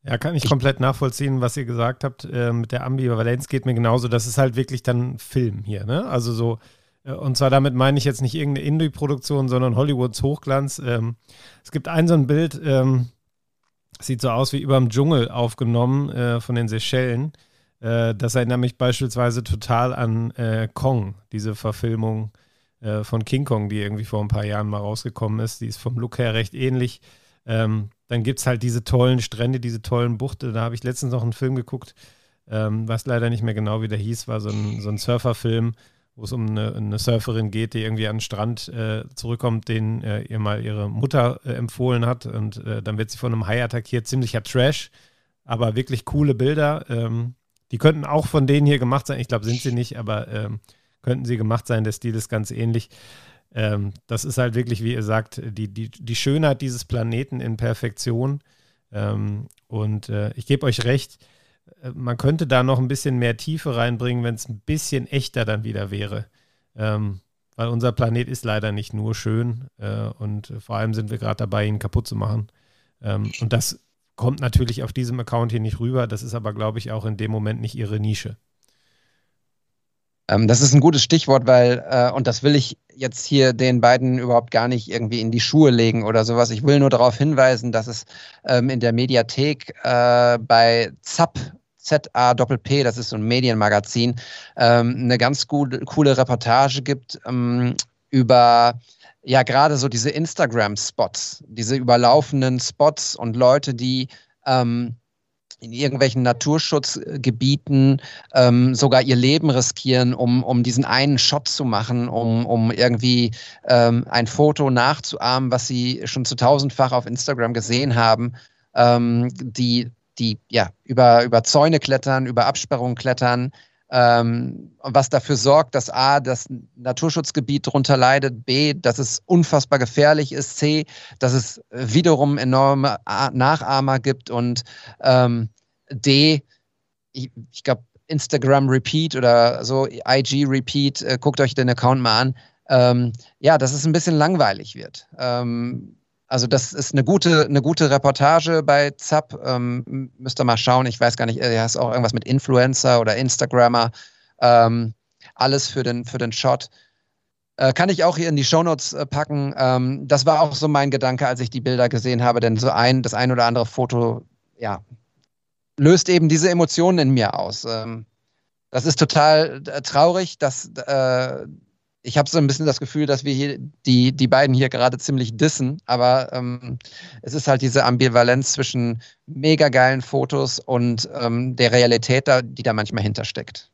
Ja, kann ich komplett nachvollziehen, was ihr gesagt habt. Äh, mit der Ambivalenz geht mir genauso. Das ist halt wirklich dann Film hier, ne? Also so, äh, und zwar damit meine ich jetzt nicht irgendeine Indie-Produktion, sondern Hollywoods Hochglanz. Ähm, es gibt ein so ein Bild, ähm, sieht so aus wie über dem Dschungel aufgenommen äh, von den Seychellen. Äh, das erinnert mich beispielsweise total an äh, Kong, diese Verfilmung äh, von King Kong, die irgendwie vor ein paar Jahren mal rausgekommen ist. Die ist vom Look her recht ähnlich. Ähm, dann gibt es halt diese tollen Strände, diese tollen Buchte. Da habe ich letztens noch einen Film geguckt, ähm, was leider nicht mehr genau wie der hieß, war so ein, so ein Surferfilm, wo es um eine, eine, Surferin geht, die irgendwie an den Strand äh, zurückkommt, den äh, ihr mal ihre Mutter äh, empfohlen hat. Und äh, dann wird sie von einem Hai attackiert. Ziemlicher Trash, aber wirklich coole Bilder. Ähm, die könnten auch von denen hier gemacht sein. Ich glaube, sind sie nicht, aber ähm, könnten sie gemacht sein. Der Stil ist ganz ähnlich. Ähm, das ist halt wirklich, wie ihr sagt, die, die, die Schönheit dieses Planeten in Perfektion. Ähm, und äh, ich gebe euch recht, man könnte da noch ein bisschen mehr Tiefe reinbringen, wenn es ein bisschen echter dann wieder wäre. Ähm, weil unser Planet ist leider nicht nur schön äh, und vor allem sind wir gerade dabei, ihn kaputt zu machen. Ähm, und das kommt natürlich auf diesem Account hier nicht rüber. Das ist aber, glaube ich, auch in dem Moment nicht ihre Nische. Ähm, das ist ein gutes Stichwort, weil, äh, und das will ich jetzt hier den beiden überhaupt gar nicht irgendwie in die Schuhe legen oder sowas. Ich will nur darauf hinweisen, dass es ähm, in der Mediathek äh, bei ZAP ZAPP, das ist so ein Medienmagazin, ähm, eine ganz gute, coole Reportage gibt ähm, über ja gerade so diese Instagram-Spots, diese überlaufenden Spots und Leute, die ähm, in irgendwelchen Naturschutzgebieten ähm, sogar ihr Leben riskieren, um, um diesen einen Shot zu machen, um, um irgendwie ähm, ein Foto nachzuahmen, was sie schon zu tausendfach auf Instagram gesehen haben, ähm, die, die ja über, über Zäune klettern, über Absperrungen klettern, ähm, was dafür sorgt, dass A, das Naturschutzgebiet darunter leidet, B, dass es unfassbar gefährlich ist, C, dass es wiederum enorme Nachahmer gibt und ähm, D, ich, ich glaube, Instagram Repeat oder so, IG Repeat, äh, guckt euch den Account mal an. Ähm, ja, dass es ein bisschen langweilig wird. Ähm, also das ist eine gute, eine gute Reportage bei ZAP. Ähm, müsst ihr mal schauen. Ich weiß gar nicht, er ist auch irgendwas mit Influencer oder Instagrammer. Ähm, alles für den, für den Shot. Äh, kann ich auch hier in die Shownotes äh, packen. Ähm, das war auch so mein Gedanke, als ich die Bilder gesehen habe, denn so ein, das ein oder andere Foto, ja, löst eben diese Emotionen in mir aus. Ähm, das ist total äh, traurig, dass äh, ich habe so ein bisschen das Gefühl, dass wir hier die, die beiden hier gerade ziemlich dissen, aber ähm, es ist halt diese Ambivalenz zwischen mega geilen Fotos und ähm, der Realität, da, die da manchmal hintersteckt.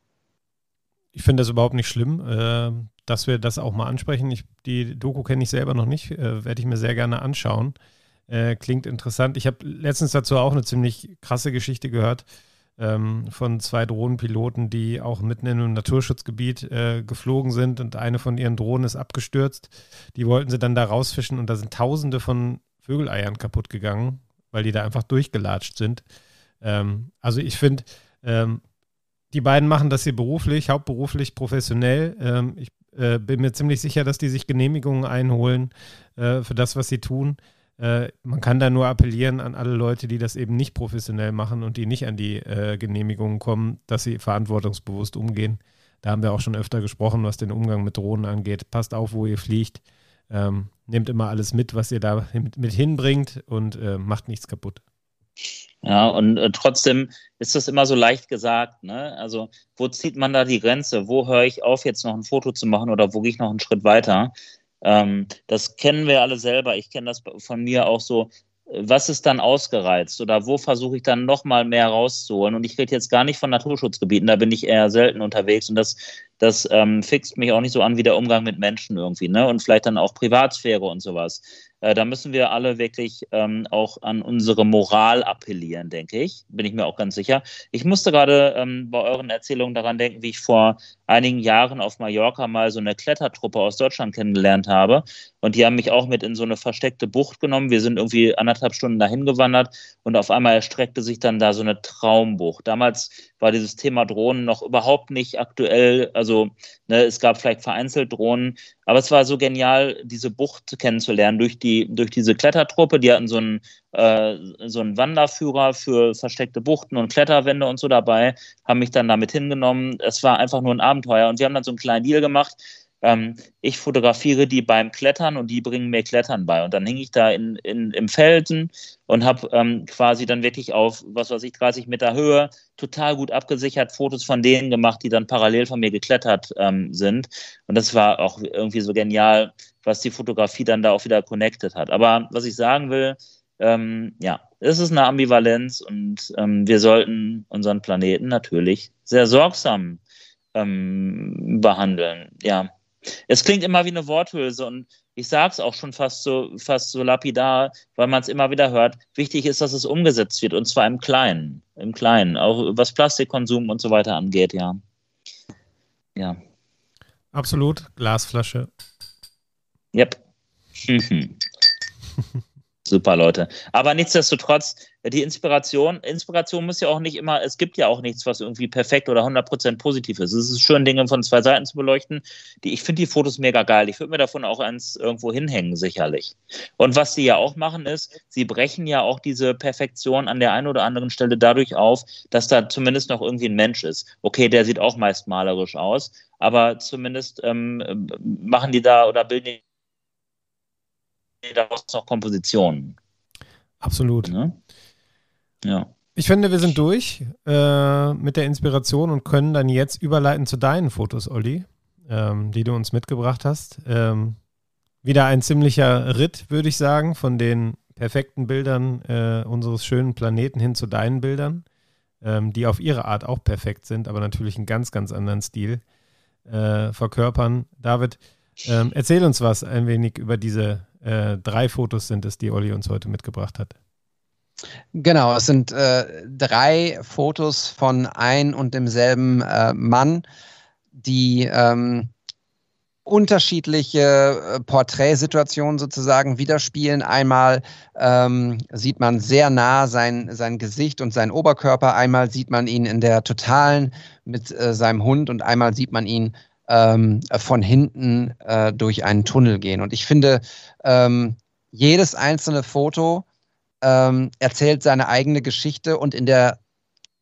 Ich finde das überhaupt nicht schlimm, äh, dass wir das auch mal ansprechen. Ich, die Doku kenne ich selber noch nicht, äh, werde ich mir sehr gerne anschauen. Äh, klingt interessant. Ich habe letztens dazu auch eine ziemlich krasse Geschichte gehört ähm, von zwei Drohnenpiloten, die auch mitten in einem Naturschutzgebiet äh, geflogen sind und eine von ihren Drohnen ist abgestürzt. Die wollten sie dann da rausfischen und da sind tausende von Vögeleiern kaputt gegangen, weil die da einfach durchgelatscht sind. Ähm, also ich finde, ähm, die beiden machen das hier beruflich, hauptberuflich, professionell. Ähm, ich äh, bin mir ziemlich sicher, dass die sich Genehmigungen einholen äh, für das, was sie tun. Äh, man kann da nur appellieren an alle Leute, die das eben nicht professionell machen und die nicht an die äh, Genehmigungen kommen, dass sie verantwortungsbewusst umgehen. Da haben wir auch schon öfter gesprochen, was den Umgang mit Drohnen angeht. Passt auf, wo ihr fliegt. Ähm, nehmt immer alles mit, was ihr da mit, hinbringt und äh, macht nichts kaputt. Ja, und äh, trotzdem ist das immer so leicht gesagt. Ne? Also, wo zieht man da die Grenze? Wo höre ich auf, jetzt noch ein Foto zu machen oder wo gehe ich noch einen Schritt weiter? Ähm, das kennen wir alle selber. Ich kenne das von mir auch so. Was ist dann ausgereizt oder wo versuche ich dann nochmal mehr rauszuholen? Und ich rede jetzt gar nicht von Naturschutzgebieten, da bin ich eher selten unterwegs und das, das ähm, fixt mich auch nicht so an wie der Umgang mit Menschen irgendwie, ne? Und vielleicht dann auch Privatsphäre und sowas. Äh, da müssen wir alle wirklich ähm, auch an unsere Moral appellieren, denke ich. Bin ich mir auch ganz sicher. Ich musste gerade ähm, bei euren Erzählungen daran denken, wie ich vor einigen Jahren auf Mallorca mal so eine Klettertruppe aus Deutschland kennengelernt habe. Und die haben mich auch mit in so eine versteckte Bucht genommen. Wir sind irgendwie anderthalb Stunden dahin gewandert und auf einmal erstreckte sich dann da so eine Traumbucht. Damals war dieses Thema Drohnen noch überhaupt nicht aktuell. Also ne, es gab vielleicht vereinzelt Drohnen, aber es war so genial, diese Bucht kennenzulernen durch, die, durch diese Klettertruppe. Die hatten so einen, äh, so einen Wanderführer für versteckte Buchten und Kletterwände und so dabei, haben mich dann damit hingenommen. Es war einfach nur ein Abenteuer und wir haben dann so einen kleinen Deal gemacht ähm, ich fotografiere die beim Klettern und die bringen mir Klettern bei. Und dann hing ich da in, in, im Felsen und habe ähm, quasi dann wirklich auf, was weiß ich, 30 Meter Höhe total gut abgesichert Fotos von denen gemacht, die dann parallel von mir geklettert ähm, sind. Und das war auch irgendwie so genial, was die Fotografie dann da auch wieder connected hat. Aber was ich sagen will, ähm, ja, es ist eine Ambivalenz und ähm, wir sollten unseren Planeten natürlich sehr sorgsam ähm, behandeln. Ja, es klingt immer wie eine Worthülse und ich sage es auch schon fast so, fast so lapidar, weil man es immer wieder hört. Wichtig ist, dass es umgesetzt wird und zwar im Kleinen, im Kleinen, auch was Plastikkonsum und so weiter angeht, ja. Ja. Absolut, Glasflasche. Yep. Super, Leute. Aber nichtsdestotrotz, die Inspiration, Inspiration muss ja auch nicht immer, es gibt ja auch nichts, was irgendwie perfekt oder 100% positiv ist. Es ist schön, Dinge von zwei Seiten zu beleuchten. Die, ich finde die Fotos mega geil. Ich würde mir davon auch eins irgendwo hinhängen, sicherlich. Und was sie ja auch machen, ist, sie brechen ja auch diese Perfektion an der einen oder anderen Stelle dadurch auf, dass da zumindest noch irgendwie ein Mensch ist. Okay, der sieht auch meist malerisch aus, aber zumindest ähm, machen die da oder bilden die daraus noch Kompositionen. Absolut. Ne? Ja. Ich finde, wir sind durch äh, mit der Inspiration und können dann jetzt überleiten zu deinen Fotos, Olli, ähm, die du uns mitgebracht hast. Ähm, wieder ein ziemlicher Ritt, würde ich sagen, von den perfekten Bildern äh, unseres schönen Planeten hin zu deinen Bildern, ähm, die auf ihre Art auch perfekt sind, aber natürlich einen ganz, ganz anderen Stil äh, verkörpern. David, ähm, erzähl uns was ein wenig über diese äh, drei Fotos sind es, die Olli uns heute mitgebracht hat. Genau, es sind äh, drei Fotos von ein und demselben äh, Mann, die ähm, unterschiedliche äh, Porträtsituationen sozusagen widerspiegeln. Einmal ähm, sieht man sehr nah sein, sein Gesicht und sein Oberkörper, einmal sieht man ihn in der totalen mit äh, seinem Hund und einmal sieht man ihn ähm, von hinten äh, durch einen Tunnel gehen. Und ich finde, ähm, jedes einzelne Foto ähm, erzählt seine eigene Geschichte und in der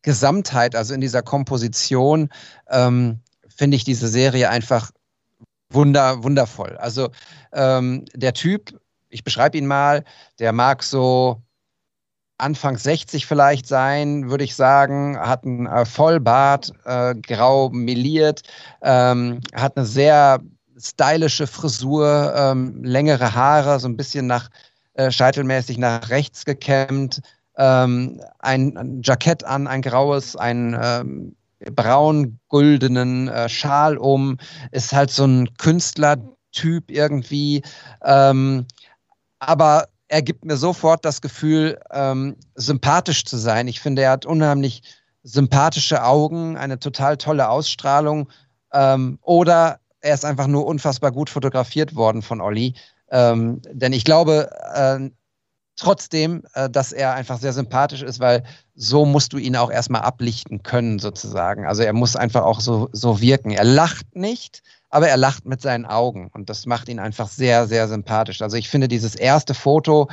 Gesamtheit, also in dieser Komposition, ähm, finde ich diese Serie einfach wunder, wundervoll. Also ähm, der Typ, ich beschreibe ihn mal, der mag so Anfang 60 vielleicht sein, würde ich sagen, hat einen äh, Vollbart, äh, grau meliert, ähm, hat eine sehr stylische Frisur, ähm, längere Haare, so ein bisschen nach äh, scheitelmäßig nach rechts gekämmt, ähm, ein, ein, Jackett an, ein graues, ein ähm, braun-güldenen äh, Schal um, ist halt so ein Künstlertyp irgendwie, ähm, aber er gibt mir sofort das Gefühl, ähm, sympathisch zu sein. Ich finde, er hat unheimlich sympathische Augen, eine total tolle Ausstrahlung. Ähm, oder er ist einfach nur unfassbar gut fotografiert worden von Olli. Ähm, denn ich glaube äh, trotzdem, äh, dass er einfach sehr sympathisch ist, weil so musst du ihn auch erstmal ablichten können, sozusagen. Also er muss einfach auch so, so wirken. Er lacht nicht, aber er lacht mit seinen Augen und das macht ihn einfach sehr, sehr sympathisch. Also ich finde dieses erste Foto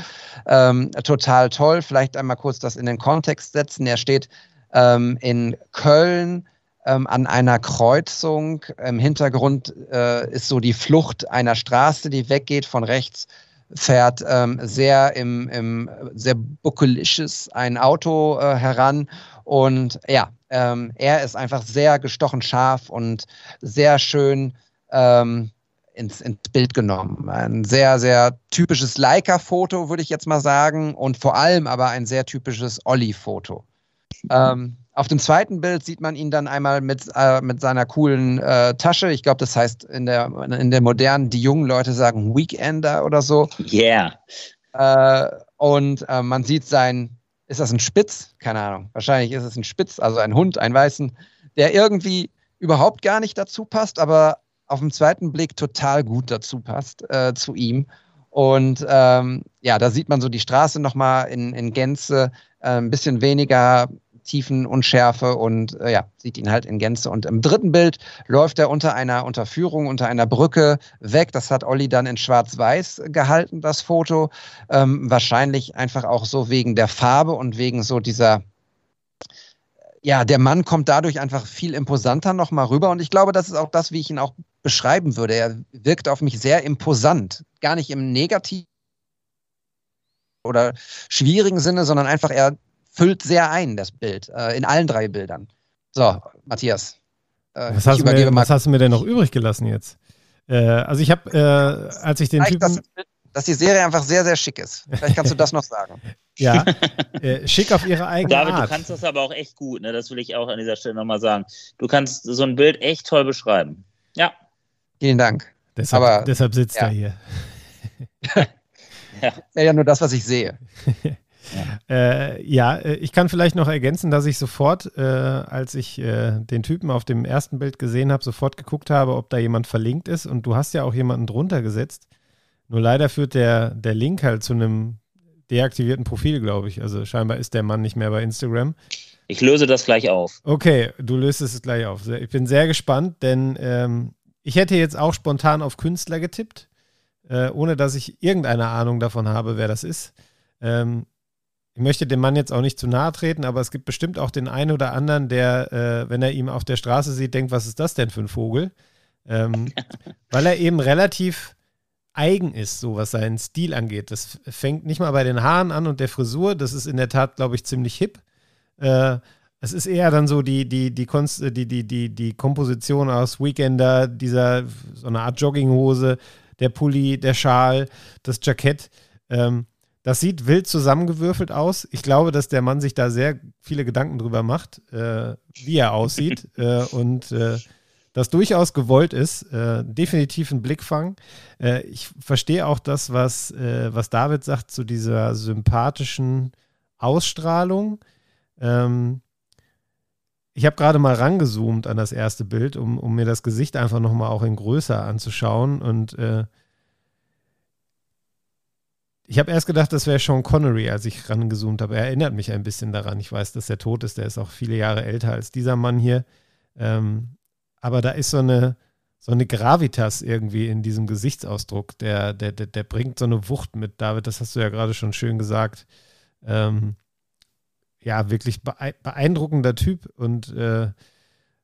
ähm, total toll. Vielleicht einmal kurz das in den Kontext setzen. Er steht ähm, in Köln ähm, an einer Kreuzung. Im Hintergrund äh, ist so die Flucht einer Straße, die weggeht von rechts fährt ähm, sehr im, im sehr buckelisches ein Auto äh, heran und ja, ähm, er ist einfach sehr gestochen scharf und sehr schön ähm, ins, ins Bild genommen. Ein sehr, sehr typisches Leica-Foto, würde ich jetzt mal sagen, und vor allem aber ein sehr typisches Olli-Foto. Ähm, auf dem zweiten Bild sieht man ihn dann einmal mit, äh, mit seiner coolen äh, Tasche. Ich glaube, das heißt in der, in der modernen, die jungen Leute sagen Weekender oder so. Yeah. Äh, und äh, man sieht sein, ist das ein Spitz? Keine Ahnung. Wahrscheinlich ist es ein Spitz, also ein Hund, ein Weißen, der irgendwie überhaupt gar nicht dazu passt, aber auf den zweiten Blick total gut dazu passt äh, zu ihm. Und ähm, ja, da sieht man so die Straße nochmal in, in Gänze, äh, ein bisschen weniger Tiefenunschärfe und äh, ja, sieht ihn halt in Gänze. Und im dritten Bild läuft er unter einer Unterführung, unter einer Brücke weg. Das hat Olli dann in Schwarz-Weiß gehalten, das Foto. Ähm, wahrscheinlich einfach auch so wegen der Farbe und wegen so dieser ja, der Mann kommt dadurch einfach viel imposanter nochmal rüber. Und ich glaube, das ist auch das, wie ich ihn auch beschreiben würde. Er wirkt auf mich sehr imposant. Gar nicht im negativen oder schwierigen Sinne, sondern einfach, er füllt sehr ein, das Bild, äh, in allen drei Bildern. So, Matthias. Äh, was, hast mir, was, hast du mir, denn noch übrig gelassen jetzt? Äh, also ich habe, äh, als ich den Typen... Dass, dass die Serie einfach sehr, sehr schick ist. Vielleicht kannst du das noch sagen. Ja, äh, schick auf ihre eigene David, Art. du kannst das aber auch echt gut, ne? das will ich auch an dieser Stelle nochmal sagen. Du kannst so ein Bild echt toll beschreiben. Ja. Vielen Dank. Deshalb, aber, deshalb sitzt ja. er hier. ja. ja, nur das, was ich sehe. Ja. Äh, ja, äh, ich kann vielleicht noch ergänzen, dass ich sofort, äh, als ich äh, den Typen auf dem ersten Bild gesehen habe, sofort geguckt habe, ob da jemand verlinkt ist. Und du hast ja auch jemanden drunter gesetzt. Nur leider führt der, der Link halt zu einem deaktivierten Profil, glaube ich. Also scheinbar ist der Mann nicht mehr bei Instagram. Ich löse das gleich auf. Okay, du löst es gleich auf. Ich bin sehr gespannt, denn ähm, ich hätte jetzt auch spontan auf Künstler getippt, äh, ohne dass ich irgendeine Ahnung davon habe, wer das ist. Ähm, ich möchte dem Mann jetzt auch nicht zu nahe treten, aber es gibt bestimmt auch den einen oder anderen, der, äh, wenn er ihn auf der Straße sieht, denkt, was ist das denn für ein Vogel? Ähm, weil er eben relativ eigen ist, so was seinen Stil angeht. Das fängt nicht mal bei den Haaren an und der Frisur. Das ist in der Tat, glaube ich, ziemlich hip. Äh, es ist eher dann so die, die, die, Konst, die, die, die, die Komposition aus Weekender, dieser, so eine Art Jogginghose, der Pulli, der Schal, das Jackett. Ähm, das sieht wild zusammengewürfelt aus. Ich glaube, dass der Mann sich da sehr viele Gedanken drüber macht, äh, wie er aussieht. äh, und äh, das durchaus gewollt ist. Äh, definitiv ein Blickfang. Äh, ich verstehe auch das, was, äh, was David sagt zu dieser sympathischen Ausstrahlung. Ähm, ich habe gerade mal rangezoomt an das erste Bild, um, um mir das Gesicht einfach nochmal auch in größer anzuschauen. Und ich habe erst gedacht, das wäre Sean Connery, als ich rangezoomt habe. Er erinnert mich ein bisschen daran. Ich weiß, dass er tot ist. Der ist auch viele Jahre älter als dieser Mann hier. Ähm, aber da ist so eine, so eine Gravitas irgendwie in diesem Gesichtsausdruck, der, der, der, der bringt so eine Wucht mit. David, das hast du ja gerade schon schön gesagt. Ähm, ja, wirklich beeindruckender Typ. Und äh,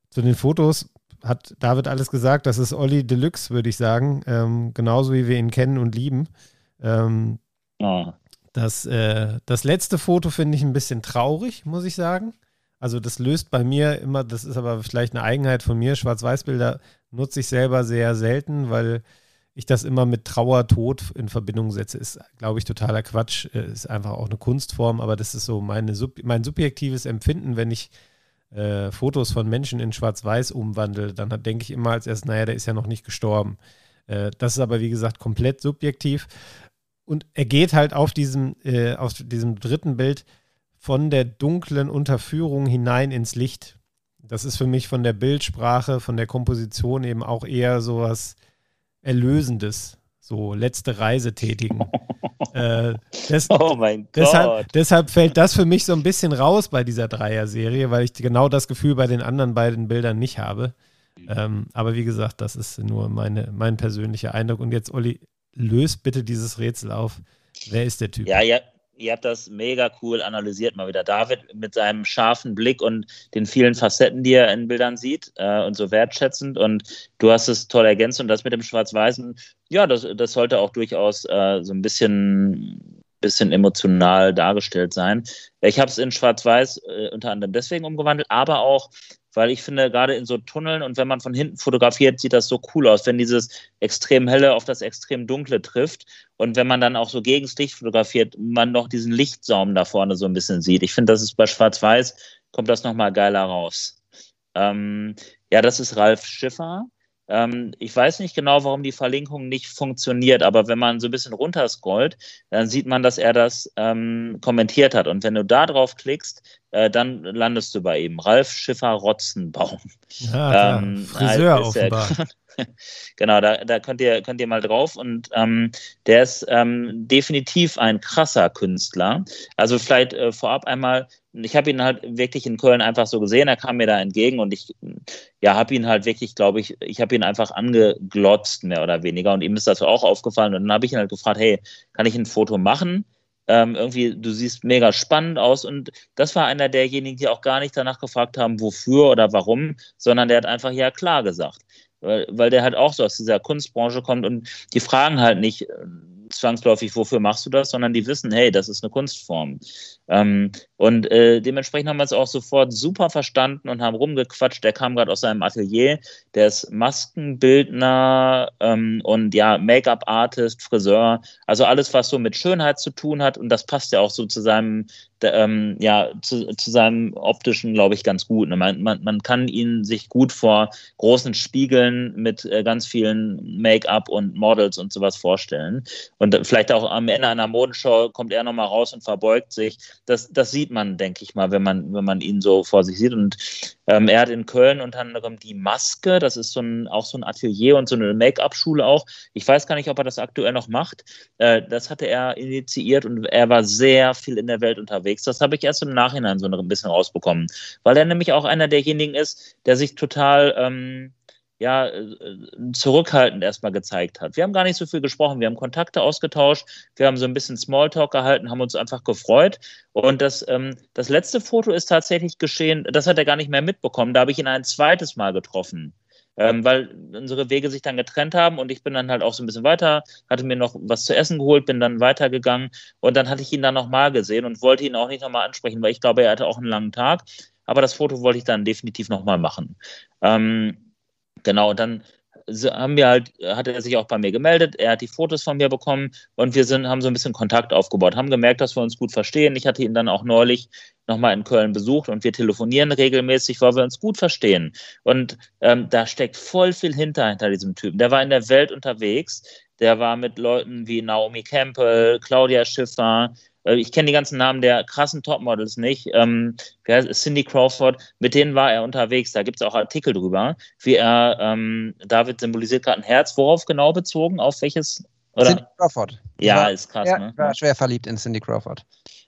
zu den Fotos hat David alles gesagt. Das ist Olli Deluxe, würde ich sagen. Ähm, genauso wie wir ihn kennen und lieben. Ähm, oh. das, äh, das letzte Foto finde ich ein bisschen traurig, muss ich sagen. Also das löst bei mir immer, das ist aber vielleicht eine Eigenheit von mir, Schwarz-Weiß-Bilder nutze ich selber sehr selten, weil ich das immer mit Trauer, Tod in Verbindung setze. Ist, glaube ich, totaler Quatsch. Äh, ist einfach auch eine Kunstform, aber das ist so meine, mein subjektives Empfinden, wenn ich äh, Fotos von Menschen in Schwarz-Weiß umwandle, dann denke ich immer als erstes, naja, der ist ja noch nicht gestorben. Äh, das ist aber, wie gesagt, komplett subjektiv. Und er geht halt auf diesem, äh, auf diesem dritten Bild von der dunklen Unterführung hinein ins Licht. Das ist für mich von der Bildsprache, von der Komposition eben auch eher so was Erlösendes, so letzte Reise tätigen. äh, des, oh mein Gott. Deshalb, deshalb, fällt das für mich so ein bisschen raus bei dieser Dreier-Serie, weil ich genau das Gefühl bei den anderen beiden Bildern nicht habe. Ähm, aber wie gesagt, das ist nur meine, mein persönlicher Eindruck. Und jetzt, Olli, löst bitte dieses Rätsel auf. Wer ist der Typ? Ja, ja, ihr habt das mega cool analysiert mal wieder. David mit seinem scharfen Blick und den vielen Facetten, die er in Bildern sieht äh, und so wertschätzend. Und du hast es toll ergänzt und das mit dem Schwarz-Weißen, ja, das, das sollte auch durchaus äh, so ein bisschen, bisschen emotional dargestellt sein. Ich habe es in Schwarz-Weiß äh, unter anderem deswegen umgewandelt, aber auch, weil ich finde, gerade in so Tunneln und wenn man von hinten fotografiert, sieht das so cool aus, wenn dieses extrem helle auf das extrem dunkle trifft und wenn man dann auch so gegen das Licht fotografiert, man noch diesen Lichtsaum da vorne so ein bisschen sieht. Ich finde, das ist bei Schwarz-Weiß, kommt das nochmal geiler raus. Ähm, ja, das ist Ralf Schiffer. Ähm, ich weiß nicht genau, warum die Verlinkung nicht funktioniert, aber wenn man so ein bisschen runterscrollt, dann sieht man, dass er das ähm, kommentiert hat. Und wenn du da drauf klickst, äh, dann landest du bei ihm. Ralf Schiffer Rotzenbaum. Ja, ähm, Friseur offenbar. genau, da, da könnt, ihr, könnt ihr mal drauf. Und ähm, der ist ähm, definitiv ein krasser Künstler. Also vielleicht äh, vorab einmal, ich habe ihn halt wirklich in Köln einfach so gesehen, er kam mir da entgegen und ich ja, habe ihn halt wirklich, glaube ich, ich habe ihn einfach angeglotzt, mehr oder weniger. Und ihm ist das auch aufgefallen. Und dann habe ich ihn halt gefragt, hey, kann ich ein Foto machen? Ähm, irgendwie, du siehst mega spannend aus. Und das war einer derjenigen, die auch gar nicht danach gefragt haben, wofür oder warum, sondern der hat einfach ja klar gesagt. Weil, der halt auch so aus dieser Kunstbranche kommt und die fragen halt nicht, zwangsläufig, wofür machst du das, sondern die wissen, hey, das ist eine Kunstform. Ähm, und äh, dementsprechend haben wir es auch sofort super verstanden und haben rumgequatscht. Der kam gerade aus seinem Atelier, der ist Maskenbildner ähm, und ja, Make-up-Artist, Friseur, also alles, was so mit Schönheit zu tun hat. Und das passt ja auch so zu seinem ähm, ja, zu, zu seinem optischen, glaube ich, ganz gut. Ne? Man, man, man kann ihn sich gut vor großen Spiegeln mit äh, ganz vielen Make-up und Models und sowas vorstellen. Und vielleicht auch am Ende einer Modenschau kommt er nochmal raus und verbeugt sich. Das, das sieht man, denke ich mal, wenn man, wenn man ihn so vor sich sieht. Und ähm, er hat in Köln unter anderem die Maske, das ist so ein, auch so ein Atelier und so eine Make-up-Schule auch. Ich weiß gar nicht, ob er das aktuell noch macht. Äh, das hatte er initiiert und er war sehr viel in der Welt unterwegs. Das habe ich erst im Nachhinein so ein bisschen rausbekommen, weil er nämlich auch einer derjenigen ist, der sich total ähm, ja, äh, zurückhaltend erstmal gezeigt hat. Wir haben gar nicht so viel gesprochen, wir haben Kontakte ausgetauscht, wir haben so ein bisschen Smalltalk gehalten, haben uns einfach gefreut. Und das, ähm, das letzte Foto ist tatsächlich geschehen, das hat er gar nicht mehr mitbekommen, da habe ich ihn ein zweites Mal getroffen. Ähm, weil unsere Wege sich dann getrennt haben und ich bin dann halt auch so ein bisschen weiter, hatte mir noch was zu essen geholt, bin dann weitergegangen und dann hatte ich ihn dann nochmal gesehen und wollte ihn auch nicht nochmal ansprechen, weil ich glaube, er hatte auch einen langen Tag. Aber das Foto wollte ich dann definitiv nochmal machen. Ähm, Genau, dann haben wir halt, hat er sich auch bei mir gemeldet, er hat die Fotos von mir bekommen und wir sind, haben so ein bisschen Kontakt aufgebaut, haben gemerkt, dass wir uns gut verstehen. Ich hatte ihn dann auch neulich nochmal in Köln besucht und wir telefonieren regelmäßig, weil wir uns gut verstehen. Und ähm, da steckt voll viel hinter, hinter diesem Typen. Der war in der Welt unterwegs, der war mit Leuten wie Naomi Campbell, Claudia Schiffer, ich kenne die ganzen Namen der krassen Topmodels nicht. Ähm, Cindy Crawford, mit denen war er unterwegs. Da gibt es auch Artikel drüber, wie er, ähm, David symbolisiert gerade ein Herz. Worauf genau bezogen? Auf welches? Oder? Cindy Crawford. Ja, war, ist krass. Er ne? war schwer verliebt in Cindy Crawford.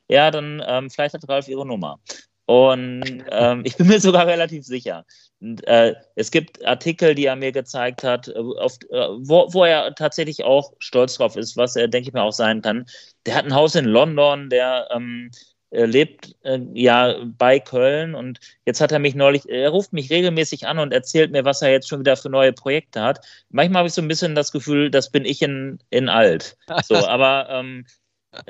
Ja, dann ähm, vielleicht hat Ralf ihre Nummer. Und ähm, ich bin mir sogar relativ sicher. Und, äh, es gibt Artikel, die er mir gezeigt hat, äh, auf, äh, wo, wo, er tatsächlich auch stolz drauf ist, was er, denke ich mal, auch sein kann. Der hat ein Haus in London, der ähm, lebt äh, ja bei Köln und jetzt hat er mich neulich, er ruft mich regelmäßig an und erzählt mir, was er jetzt schon wieder für neue Projekte hat. Manchmal habe ich so ein bisschen das Gefühl, das bin ich in, in alt. So, aber ähm,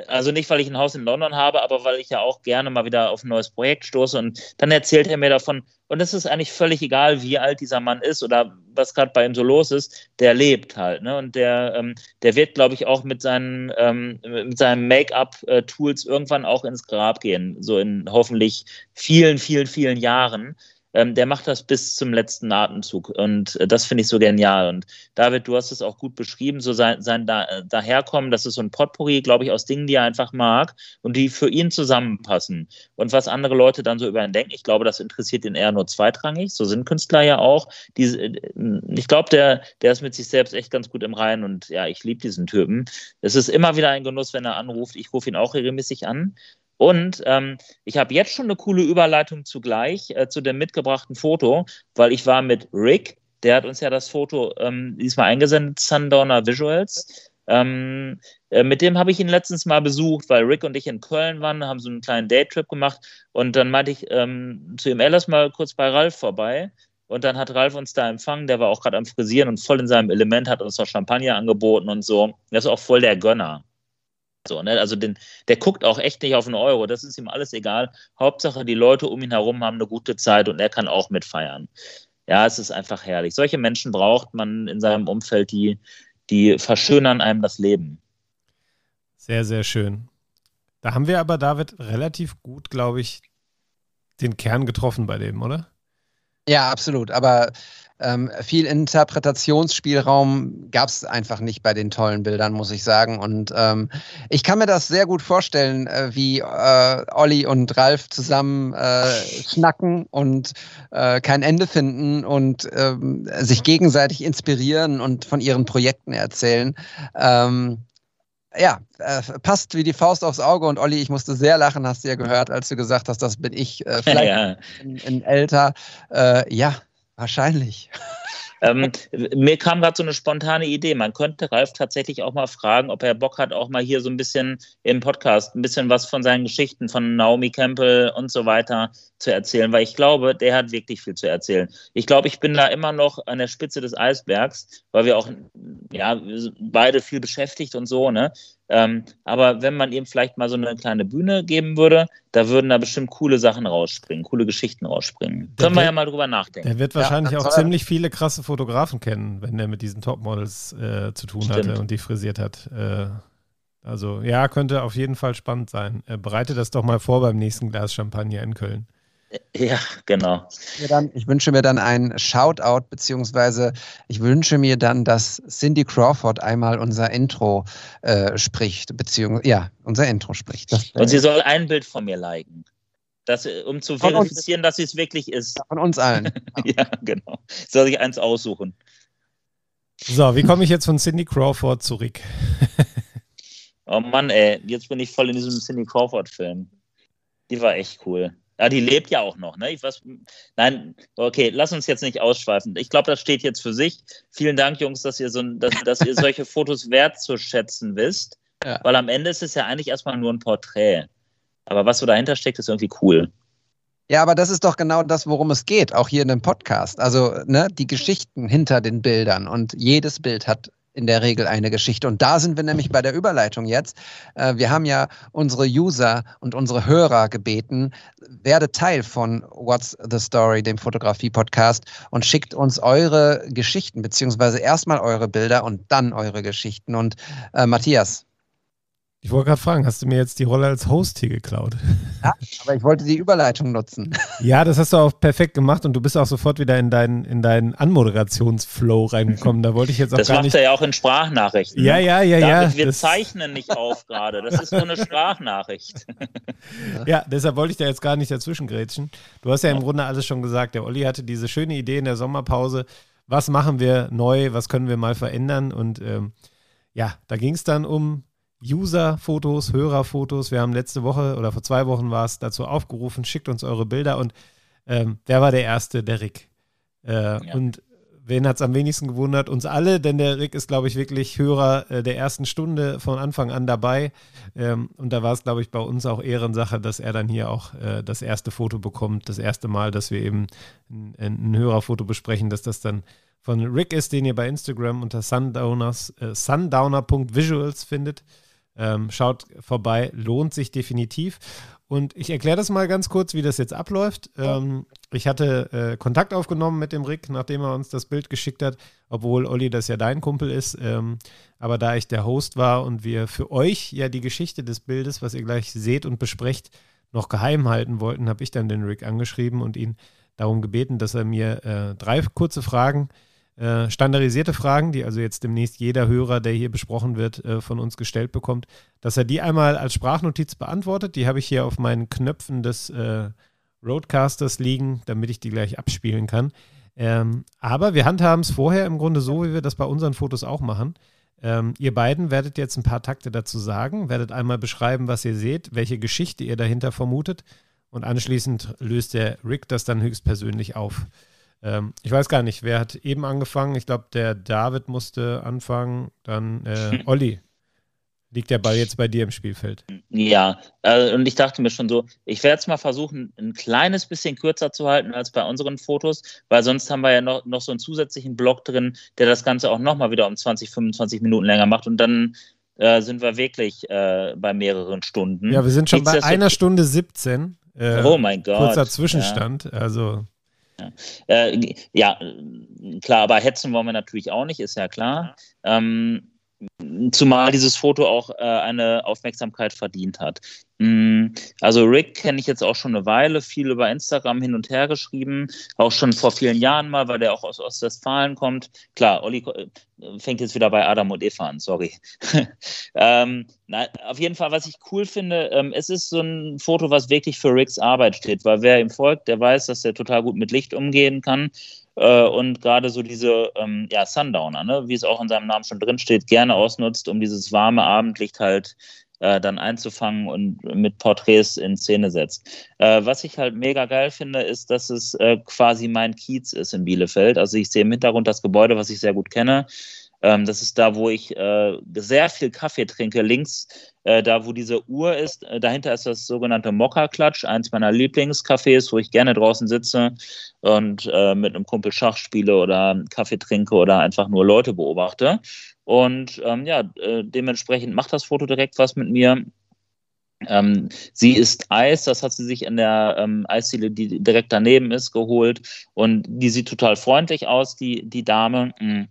also nicht, weil ich ein Haus in London habe, aber weil ich ja auch gerne mal wieder auf ein neues Projekt stoße. Und dann erzählt er mir davon, und es ist eigentlich völlig egal, wie alt dieser Mann ist oder was gerade bei ihm so los ist, der lebt halt. Ne? Und der, ähm, der wird, glaube ich, auch mit seinen, ähm, mit seinen Make-up-Tools irgendwann auch ins Grab gehen. So in hoffentlich vielen, vielen, vielen Jahren ähm, der macht das bis zum letzten Atemzug. Und äh, das finde ich so genial. Und David, du hast es auch gut beschrieben, so sein, sein da, äh, Daherkommen, das ist so ein Potpourri, glaube ich, aus Dingen, die er einfach mag und die für ihn zusammenpassen. Und was andere Leute dann so über ihn denken, ich glaube, das interessiert ihn eher nur zweitrangig. So sind Künstler ja auch. Die, äh, ich glaube, der, der ist mit sich selbst echt ganz gut im Reinen und ja, ich liebe diesen Typen. Es ist immer wieder ein Genuss, wenn er anruft. Ich rufe ihn auch regelmäßig an. Und ähm, ich habe jetzt schon eine coole Überleitung zugleich äh, zu dem mitgebrachten Foto, weil ich war mit Rick, der hat uns ja das Foto ähm, diesmal eingesendet, Sundowner Visuals. Ähm, äh, mit dem habe ich ihn letztens mal besucht, weil Rick und ich in Köln waren, haben so einen kleinen Daytrip gemacht und dann meinte ich ähm, zu ihm, ey, lass mal kurz bei Ralf vorbei. Und dann hat Ralf uns da empfangen, der war auch gerade am Frisieren und voll in seinem Element, hat uns noch Champagner angeboten und so. Der ist auch voll der Gönner. So, ne? Also den, der guckt auch echt nicht auf einen Euro. Das ist ihm alles egal. Hauptsache, die Leute um ihn herum haben eine gute Zeit und er kann auch mitfeiern. Ja, es ist einfach herrlich. Solche Menschen braucht man in seinem Umfeld, die, die verschönern einem das Leben. Sehr, sehr schön. Da haben wir aber, David, relativ gut, glaube ich, den Kern getroffen bei dem, oder? Ja, absolut. Aber ähm, viel Interpretationsspielraum gab es einfach nicht bei den tollen Bildern, muss ich sagen. Und ähm, ich kann mir das sehr gut vorstellen, äh, wie äh, Olli und Ralf zusammen äh, schnacken und äh, kein Ende finden und ähm, sich gegenseitig inspirieren und von ihren Projekten erzählen. Ähm, ja, äh, passt wie die Faust aufs Auge. Und Olli, ich musste sehr lachen, hast du ja gehört, als du gesagt hast, das bin ich äh, vielleicht ja. in, in älter. Äh, ja, wahrscheinlich. Ähm, mir kam gerade so eine spontane Idee. Man könnte Ralf tatsächlich auch mal fragen, ob er Bock hat, auch mal hier so ein bisschen im Podcast ein bisschen was von seinen Geschichten von Naomi Campbell und so weiter zu erzählen, weil ich glaube, der hat wirklich viel zu erzählen. Ich glaube, ich bin da immer noch an der Spitze des Eisbergs, weil wir auch ja, beide viel beschäftigt und so, ne? Ähm, aber wenn man ihm vielleicht mal so eine kleine Bühne geben würde, da würden da bestimmt coole Sachen rausspringen, coole Geschichten rausspringen. Der Können wir ja mal drüber nachdenken. Der wird wahrscheinlich ja, auch ziemlich viele krasse Fotografen kennen, wenn er mit diesen Topmodels äh, zu tun Stimmt. hatte und die frisiert hat. Äh, also ja, könnte auf jeden Fall spannend sein. Äh, bereite das doch mal vor beim nächsten Glas Champagner in Köln. Ja, genau. Ich wünsche mir dann ein Shoutout, beziehungsweise ich wünsche mir dann, dass Cindy Crawford einmal unser Intro äh, spricht, beziehungsweise, ja, unser Intro spricht. Das, Und sie soll ein Bild von mir liken. Das, um zu verifizieren, uns, dass sie es wirklich ist. Von uns allen. ja, genau. Soll ich eins aussuchen. So, wie komme ich jetzt von Cindy Crawford zurück? oh Mann, ey, jetzt bin ich voll in diesem Cindy Crawford-Film. Die war echt cool. Ja, die lebt ja auch noch, ne? Weiß, nein, okay, lass uns jetzt nicht ausschweifen. Ich glaube, das steht jetzt für sich. Vielen Dank, Jungs, dass ihr, so, dass, dass ihr solche Fotos wertzuschätzen wisst. Ja. Weil am Ende ist es ja eigentlich erstmal nur ein Porträt. Aber was so dahinter steckt, ist irgendwie cool. Ja, aber das ist doch genau das, worum es geht, auch hier in dem Podcast. Also ne, die Geschichten hinter den Bildern. Und jedes Bild hat in der Regel eine Geschichte. Und da sind wir nämlich bei der Überleitung jetzt. Äh, wir haben ja unsere User und unsere Hörer gebeten, werde Teil von What's the Story, dem Fotografie-Podcast, und schickt uns eure Geschichten, beziehungsweise erstmal eure Bilder und dann eure Geschichten. Und äh, Matthias, ich wollte gerade fragen, hast du mir jetzt die Rolle als Host hier geklaut? Ja, aber ich wollte die Überleitung nutzen. Ja, das hast du auch perfekt gemacht und du bist auch sofort wieder in deinen, in deinen Anmoderationsflow reingekommen. Da wollte ich jetzt auch das gar nicht. Das macht er ja auch in Sprachnachrichten. Ja, ne? ja, ja, David, ja. Wir zeichnen nicht auf gerade. Das ist so eine Sprachnachricht. Ja, deshalb wollte ich da jetzt gar nicht dazwischen grätschen. Du hast ja im Grunde alles schon gesagt. Der Olli hatte diese schöne Idee in der Sommerpause. Was machen wir neu? Was können wir mal verändern? Und ähm, ja, da ging es dann um User-Fotos, Hörerfotos. Wir haben letzte Woche oder vor zwei Wochen war es dazu aufgerufen, schickt uns eure Bilder und ähm, wer war der Erste? Der Rick. Äh, ja. Und wen hat es am wenigsten gewundert? Uns alle, denn der Rick ist, glaube ich, wirklich Hörer äh, der ersten Stunde von Anfang an dabei. Ähm, und da war es, glaube ich, bei uns auch Ehrensache, dass er dann hier auch äh, das erste Foto bekommt. Das erste Mal, dass wir eben ein, ein Hörerfoto besprechen, dass das dann von Rick ist, den ihr bei Instagram unter sundowners, äh, sundowner.visuals findet. Ähm, schaut vorbei, lohnt sich definitiv. Und ich erkläre das mal ganz kurz, wie das jetzt abläuft. Ähm, ich hatte äh, Kontakt aufgenommen mit dem Rick, nachdem er uns das Bild geschickt hat, obwohl Olli das ja dein Kumpel ist. Ähm, aber da ich der Host war und wir für euch ja die Geschichte des Bildes, was ihr gleich seht und besprecht, noch geheim halten wollten, habe ich dann den Rick angeschrieben und ihn darum gebeten, dass er mir äh, drei kurze Fragen äh, äh, standardisierte Fragen, die also jetzt demnächst jeder Hörer, der hier besprochen wird, äh, von uns gestellt bekommt, dass er die einmal als Sprachnotiz beantwortet. Die habe ich hier auf meinen Knöpfen des äh, Roadcasters liegen, damit ich die gleich abspielen kann. Ähm, aber wir handhaben es vorher im Grunde so, wie wir das bei unseren Fotos auch machen. Ähm, ihr beiden werdet jetzt ein paar Takte dazu sagen, werdet einmal beschreiben, was ihr seht, welche Geschichte ihr dahinter vermutet und anschließend löst der Rick das dann höchstpersönlich auf. Ähm, ich weiß gar nicht, wer hat eben angefangen? Ich glaube, der David musste anfangen, dann äh, Olli. Liegt der Ball jetzt bei dir im Spielfeld? Ja, äh, und ich dachte mir schon so, ich werde es mal versuchen, ein kleines bisschen kürzer zu halten als bei unseren Fotos, weil sonst haben wir ja noch, noch so einen zusätzlichen Block drin, der das Ganze auch nochmal wieder um 20, 25 Minuten länger macht und dann äh, sind wir wirklich äh, bei mehreren Stunden. Ja, wir sind schon bei einer Stunde 17. Äh, oh mein Gott. Kurzer Zwischenstand. Ja. Also. Ja. Äh, ja. klar, aber hetzen wollen wir natürlich auch nicht, ist ja klar. Ähm, zumal dieses Foto auch äh, eine Aufmerksamkeit verdient hat. Mm, also Rick kenne ich jetzt auch schon eine Weile, viel über Instagram hin und her geschrieben, auch schon vor vielen Jahren mal, weil der auch aus Ostwestfalen kommt. Klar, Olli äh, fängt jetzt wieder bei Adam und Eva an, sorry. ähm, na, auf jeden Fall, was ich cool finde, ähm, es ist so ein Foto, was wirklich für Ricks Arbeit steht, weil wer ihm folgt, der weiß, dass er total gut mit Licht umgehen kann äh, und gerade so diese ähm, ja, Sundowner, ne, wie es auch in seinem Namen schon drin steht, gerne ausnutzt, um dieses warme Abendlicht halt äh, dann einzufangen und mit Porträts in Szene setzt. Äh, was ich halt mega geil finde, ist, dass es äh, quasi mein Kiez ist in Bielefeld. Also ich sehe im Hintergrund das Gebäude, was ich sehr gut kenne. Ähm, das ist da, wo ich äh, sehr viel Kaffee trinke. Links, äh, da wo diese Uhr ist, äh, dahinter ist das sogenannte Mokka-Klatsch, eins meiner Lieblingscafés, wo ich gerne draußen sitze und äh, mit einem Kumpel Schach spiele oder Kaffee trinke oder einfach nur Leute beobachte. Und ähm, ja, äh, dementsprechend macht das Foto direkt was mit mir. Ähm, sie ist Eis, das hat sie sich in der ähm, Eisdiele, die direkt daneben ist, geholt. Und die sieht total freundlich aus, die, die Dame. Mhm.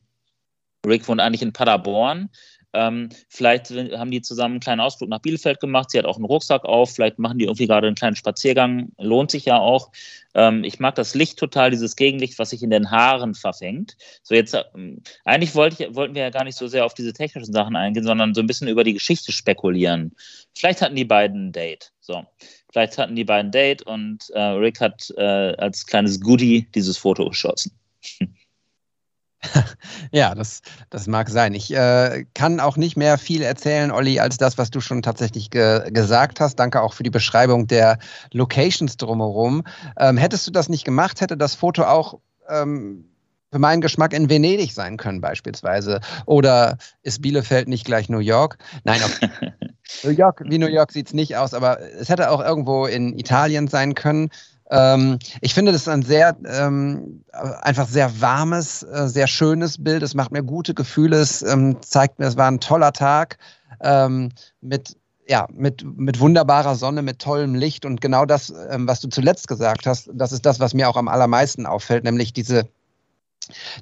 Rick wohnt eigentlich in Paderborn. Ähm, vielleicht haben die zusammen einen kleinen Ausflug nach Bielefeld gemacht. Sie hat auch einen Rucksack auf. Vielleicht machen die irgendwie gerade einen kleinen Spaziergang. Lohnt sich ja auch. Ähm, ich mag das Licht total, dieses Gegenlicht, was sich in den Haaren verfängt. So jetzt, ähm, eigentlich wollte ich, wollten wir ja gar nicht so sehr auf diese technischen Sachen eingehen, sondern so ein bisschen über die Geschichte spekulieren. Vielleicht hatten die beiden ein Date. So. Vielleicht hatten die beiden ein Date und äh, Rick hat äh, als kleines Goodie dieses Foto geschossen. ja, das, das mag sein. Ich äh, kann auch nicht mehr viel erzählen, Olli, als das, was du schon tatsächlich ge gesagt hast. Danke auch für die Beschreibung der Locations drumherum. Ähm, hättest du das nicht gemacht, hätte das Foto auch ähm, für meinen Geschmack in Venedig sein können, beispielsweise. Oder ist Bielefeld nicht gleich New York? Nein, okay. New York, wie New York sieht es nicht aus, aber es hätte auch irgendwo in Italien sein können. Ähm, ich finde, das ist ein sehr, ähm, einfach sehr warmes, äh, sehr schönes Bild. Es macht mir gute Gefühle. Es ähm, zeigt mir, es war ein toller Tag ähm, mit ja, mit, mit wunderbarer Sonne, mit tollem Licht und genau das, ähm, was du zuletzt gesagt hast, das ist das, was mir auch am allermeisten auffällt, nämlich diese,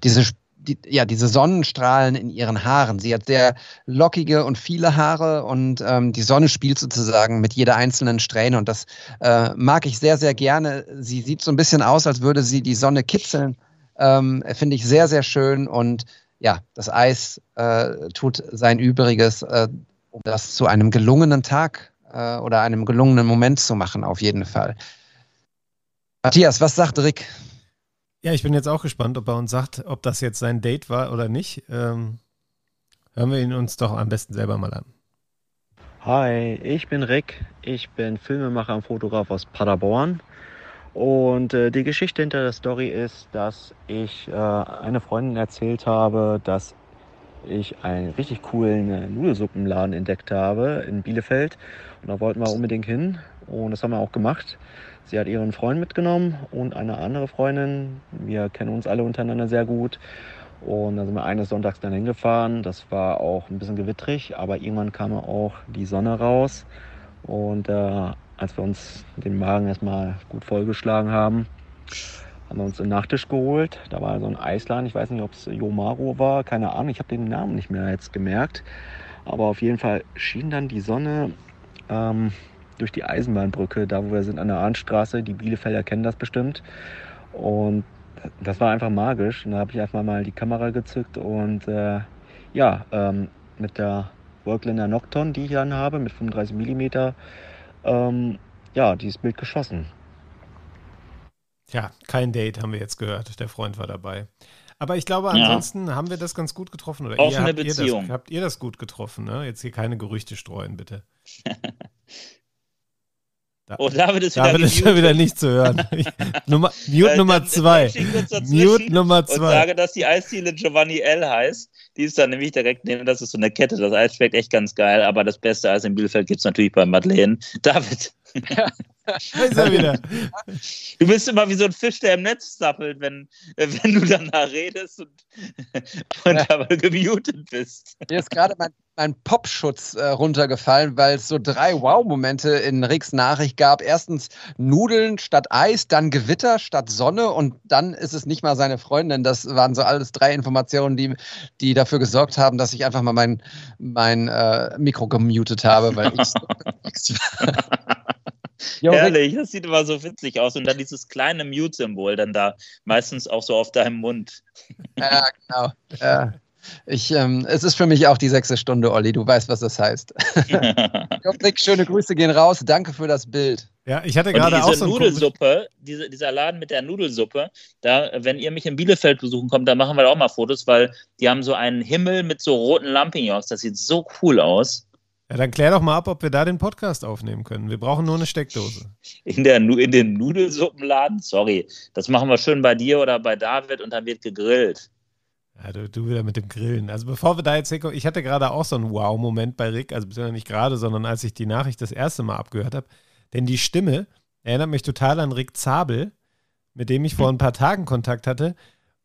diese die, ja, diese Sonnenstrahlen in ihren Haaren. Sie hat sehr lockige und viele Haare und ähm, die Sonne spielt sozusagen mit jeder einzelnen Strähne und das äh, mag ich sehr, sehr gerne. Sie sieht so ein bisschen aus, als würde sie die Sonne kitzeln. Ähm, Finde ich sehr, sehr schön und ja, das Eis äh, tut sein Übriges, äh, um das zu einem gelungenen Tag äh, oder einem gelungenen Moment zu machen, auf jeden Fall. Matthias, was sagt Rick? Ja, ich bin jetzt auch gespannt, ob er uns sagt, ob das jetzt sein Date war oder nicht. Ähm, hören wir ihn uns doch am besten selber mal an. Hi, ich bin Rick. Ich bin Filmemacher und Fotograf aus Paderborn. Und äh, die Geschichte hinter der Story ist, dass ich äh, eine Freundin erzählt habe, dass ich einen richtig coolen äh, Nudelsuppenladen entdeckt habe in Bielefeld. Und da wollten wir unbedingt hin. Und das haben wir auch gemacht. Sie hat ihren Freund mitgenommen und eine andere Freundin. Wir kennen uns alle untereinander sehr gut. Und dann sind wir eines Sonntags dann hingefahren. Das war auch ein bisschen gewittrig, aber irgendwann kam auch die Sonne raus. Und äh, als wir uns den Magen erstmal gut vollgeschlagen haben, haben wir uns einen Nachtisch geholt. Da war so ein Eisladen. Ich weiß nicht, ob es Yomaro war. Keine Ahnung. Ich habe den Namen nicht mehr jetzt gemerkt. Aber auf jeden Fall schien dann die Sonne ähm, durch die Eisenbahnbrücke, da wo wir sind an der Arnstraße. Die Bielefelder kennen das bestimmt. Und das war einfach magisch. Und da habe ich einfach mal die Kamera gezückt und äh, ja, ähm, mit der Workländer Nocton, die ich dann habe, mit 35 mm, ähm, ja, dieses Bild geschossen. Ja, kein Date haben wir jetzt gehört. Der Freund war dabei. Aber ich glaube, ansonsten ja. haben wir das ganz gut getroffen. Oder Offene ihr, habt Beziehung. Ihr das, habt ihr das gut getroffen? Ne? Jetzt hier keine Gerüchte streuen, bitte. Da, oh, David ist David wieder, ist schon wieder nicht zu hören. Nummer, Mute äh, Nummer zwei. Mute Nummer zwei. Und sage, dass die Eisdiele Giovanni L heißt. Die ist dann nämlich direkt neben, das ist so eine Kette. Das Eis schmeckt echt ganz geil, aber das beste Eis in Bielefeld gibt es natürlich bei Madeleine. David. Ja. Ist er wieder. Du bist immer wie so ein Fisch, der im Netz zappelt, wenn, wenn du danach redest und, und aber gemutet bist. Mir ist gerade mein, mein Popschutz äh, runtergefallen, weil es so drei Wow-Momente in Ricks Nachricht gab. Erstens Nudeln statt Eis, dann Gewitter statt Sonne und dann ist es nicht mal seine Freundin. Das waren so alles drei Informationen, die, die dafür gesorgt haben, dass ich einfach mal mein, mein äh, Mikro gemutet habe, weil ich Jo, Herrlich, das sieht immer so witzig aus. Und dann dieses kleine Mute-Symbol dann da, meistens auch so auf deinem Mund. Ja, genau. Ja. Ich, ähm, es ist für mich auch die sechste Stunde, Olli. Du weißt, was das heißt. Rick, schöne Grüße gehen raus. Danke für das Bild. Ja, ich hatte gerade diese auch so ein Nudelsuppe, diese, dieser Laden mit der Nudelsuppe, da, wenn ihr mich in Bielefeld besuchen kommt, dann machen wir da auch mal Fotos, weil die haben so einen Himmel mit so roten Lampignons. Das sieht so cool aus. Ja, dann klär doch mal ab, ob wir da den Podcast aufnehmen können. Wir brauchen nur eine Steckdose. In, der, in den Nudelsuppenladen, sorry, das machen wir schön bei dir oder bei David und dann wird gegrillt. Ja, du, du wieder mit dem Grillen. Also bevor wir da jetzt hinkommen, ich hatte gerade auch so einen Wow-Moment bei Rick, also beziehungsweise nicht gerade, sondern als ich die Nachricht das erste Mal abgehört habe. Denn die Stimme erinnert mich total an Rick Zabel, mit dem ich vor ein paar Tagen Kontakt hatte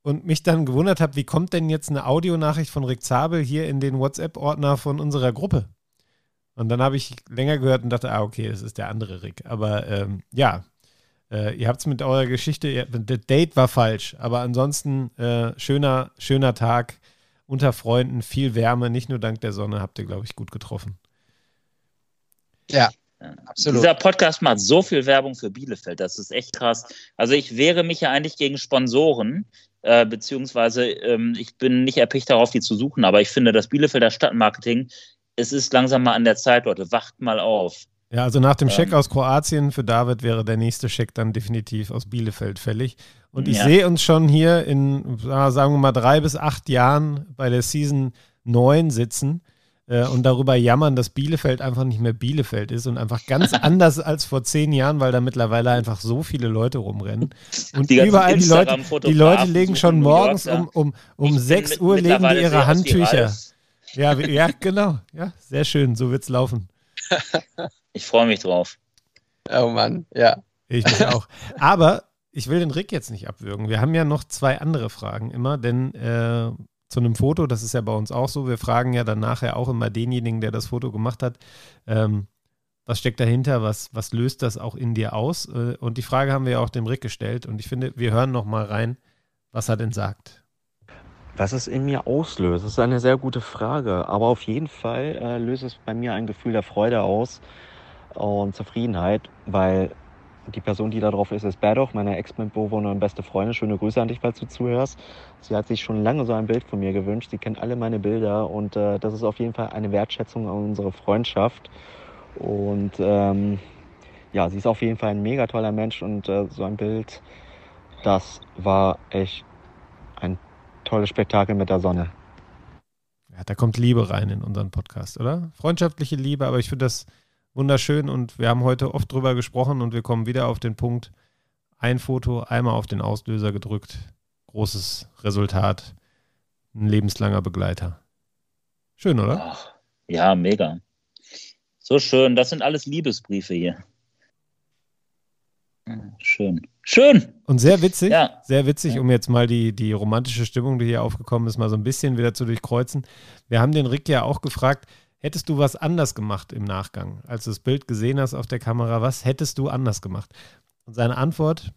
und mich dann gewundert habe, wie kommt denn jetzt eine Audionachricht von Rick Zabel hier in den WhatsApp-Ordner von unserer Gruppe? Und dann habe ich länger gehört und dachte, ah, okay, das ist der andere Rick. Aber ähm, ja, äh, ihr habt es mit eurer Geschichte, ihr, das Date war falsch, aber ansonsten äh, schöner, schöner Tag unter Freunden, viel Wärme, nicht nur dank der Sonne, habt ihr, glaube ich, gut getroffen. Ja, absolut. Dieser Podcast macht so viel Werbung für Bielefeld, das ist echt krass. Also ich wehre mich ja eigentlich gegen Sponsoren, äh, beziehungsweise ähm, ich bin nicht erpicht darauf, die zu suchen, aber ich finde, das Bielefelder Stadtmarketing, es ist langsam mal an der Zeit, Leute, wacht mal auf. Ja, also nach dem Scheck Ähm. aus Kroatien für David wäre der nächste Scheck dann definitiv aus Bielefeld fällig. Und ich Ja. sehe uns schon hier in, sagen wir mal, drei bis acht Jahren bei der Season 9 sitzen äh, und darüber jammern, dass Bielefeld einfach nicht mehr Bielefeld ist und einfach ganz anders als vor zehn Jahren, weil da mittlerweile einfach so viele Leute rumrennen. Und Die überall die Leute, die Leute legen schon morgens um, um, um Ich bin 6 mit- Uhr legen die ihre Handtücher. Ralf. Ja, ja, genau. Ja, sehr schön. So wird's laufen. Ich freue mich drauf. Oh Mann, ja. Ich mich auch. Aber ich will den Rick jetzt nicht abwürgen. Wir haben ja noch zwei andere Fragen immer, denn äh, zu einem Foto, das ist ja bei uns auch so, wir fragen ja dann nachher auch immer denjenigen, der das Foto gemacht hat, ähm, was steckt dahinter, was, was löst das auch in dir aus? Äh, und die Frage haben wir ja auch dem Rick gestellt und ich finde, wir hören noch mal rein, was er denn sagt. Was es in mir auslöst, ist eine sehr gute Frage. Aber auf jeden Fall äh, löst es bei mir ein Gefühl der Freude aus und Zufriedenheit, weil die Person, die da drauf ist, ist Berdoch, meine Ex-Mitbewohnerin und beste Freundin. Schöne Grüße an dich, falls du zuhörst. Sie hat sich schon lange so ein Bild von mir gewünscht. Sie kennt alle meine Bilder und äh, das ist auf jeden Fall eine Wertschätzung an unsere Freundschaft. Und ähm, ja, sie ist auf jeden Fall ein mega toller Mensch und äh, so ein Bild, das war echt tolles Spektakel mit der Sonne. Ja, da kommt Liebe rein in unseren Podcast, oder? Freundschaftliche Liebe, aber ich finde das wunderschön und wir haben heute oft drüber gesprochen und wir kommen wieder auf den Punkt, ein Foto, einmal auf den Auslöser gedrückt, großes Resultat, ein lebenslanger Begleiter. Schön, oder? Ach, ja, mega. So schön. Das sind alles Liebesbriefe hier. Hm, Schön. Schön. Und sehr witzig, Ja. sehr witzig, Ja. um jetzt mal die, die romantische Stimmung, die hier aufgekommen ist, mal so ein bisschen wieder zu durchkreuzen. Wir haben den Rick ja auch gefragt, hättest du was anders gemacht im Nachgang, als du das Bild gesehen hast auf der Kamera, was hättest du anders gemacht? Und seine Antwort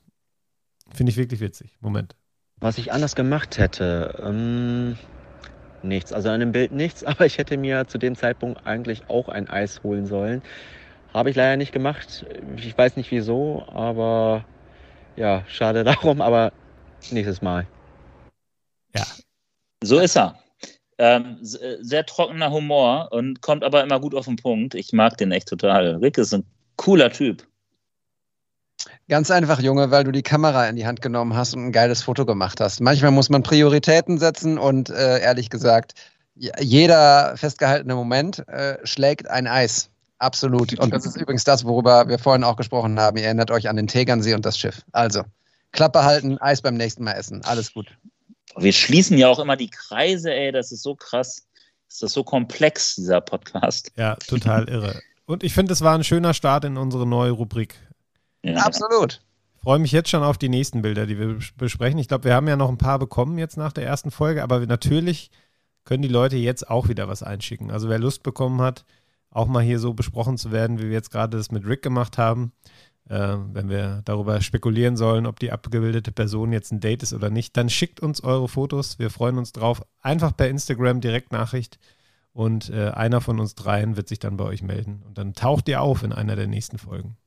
finde ich wirklich witzig. Moment. Was ich anders gemacht hätte, ähm, nichts. Also an dem Bild nichts, aber ich hätte mir zu dem Zeitpunkt eigentlich auch ein Eis holen sollen. Habe ich leider nicht gemacht. Ich weiß nicht wieso, aber ja, schade darum, aber nächstes Mal. So ist er. Ähm, äh, sehr trockener Humor und kommt aber immer gut auf den Punkt. Ich mag den echt total. Rick ist ein cooler Typ. Ganz einfach, Junge, weil du die Kamera in die Hand genommen hast und ein geiles Foto gemacht hast. Manchmal muss man Prioritäten setzen und äh, ehrlich gesagt, jeder festgehaltene Moment äh, schlägt ein Eis. Absolut. Und das ist übrigens das, worüber wir vorhin auch gesprochen haben. Ihr erinnert euch an den Tegernsee und das Schiff. Also, Klappe halten, Eis beim nächsten Mal essen. Alles gut. Wir schließen ja auch immer die Kreise, ey. Das ist so krass. Das ist so komplex, dieser Podcast. Ja, total irre. Und ich finde, es war ein schöner Start in unsere neue Rubrik. Ja. Absolut. Ich freue mich jetzt schon auf die nächsten Bilder, die wir bes- besprechen. Ich glaube, wir haben ja noch ein paar bekommen jetzt nach der ersten Folge, aber natürlich können die Leute jetzt auch wieder was einschicken. Also wer Lust bekommen hat, auch mal hier so besprochen zu werden, wie wir jetzt gerade das mit Rick gemacht haben, äh, wenn wir darüber spekulieren sollen, ob die abgebildete Person jetzt ein Date ist oder nicht, dann schickt uns eure Fotos. Wir freuen uns drauf. Einfach per Instagram Direktnachricht und äh, einer von uns dreien wird sich dann bei euch melden. Und dann taucht ihr auf in einer der nächsten Folgen.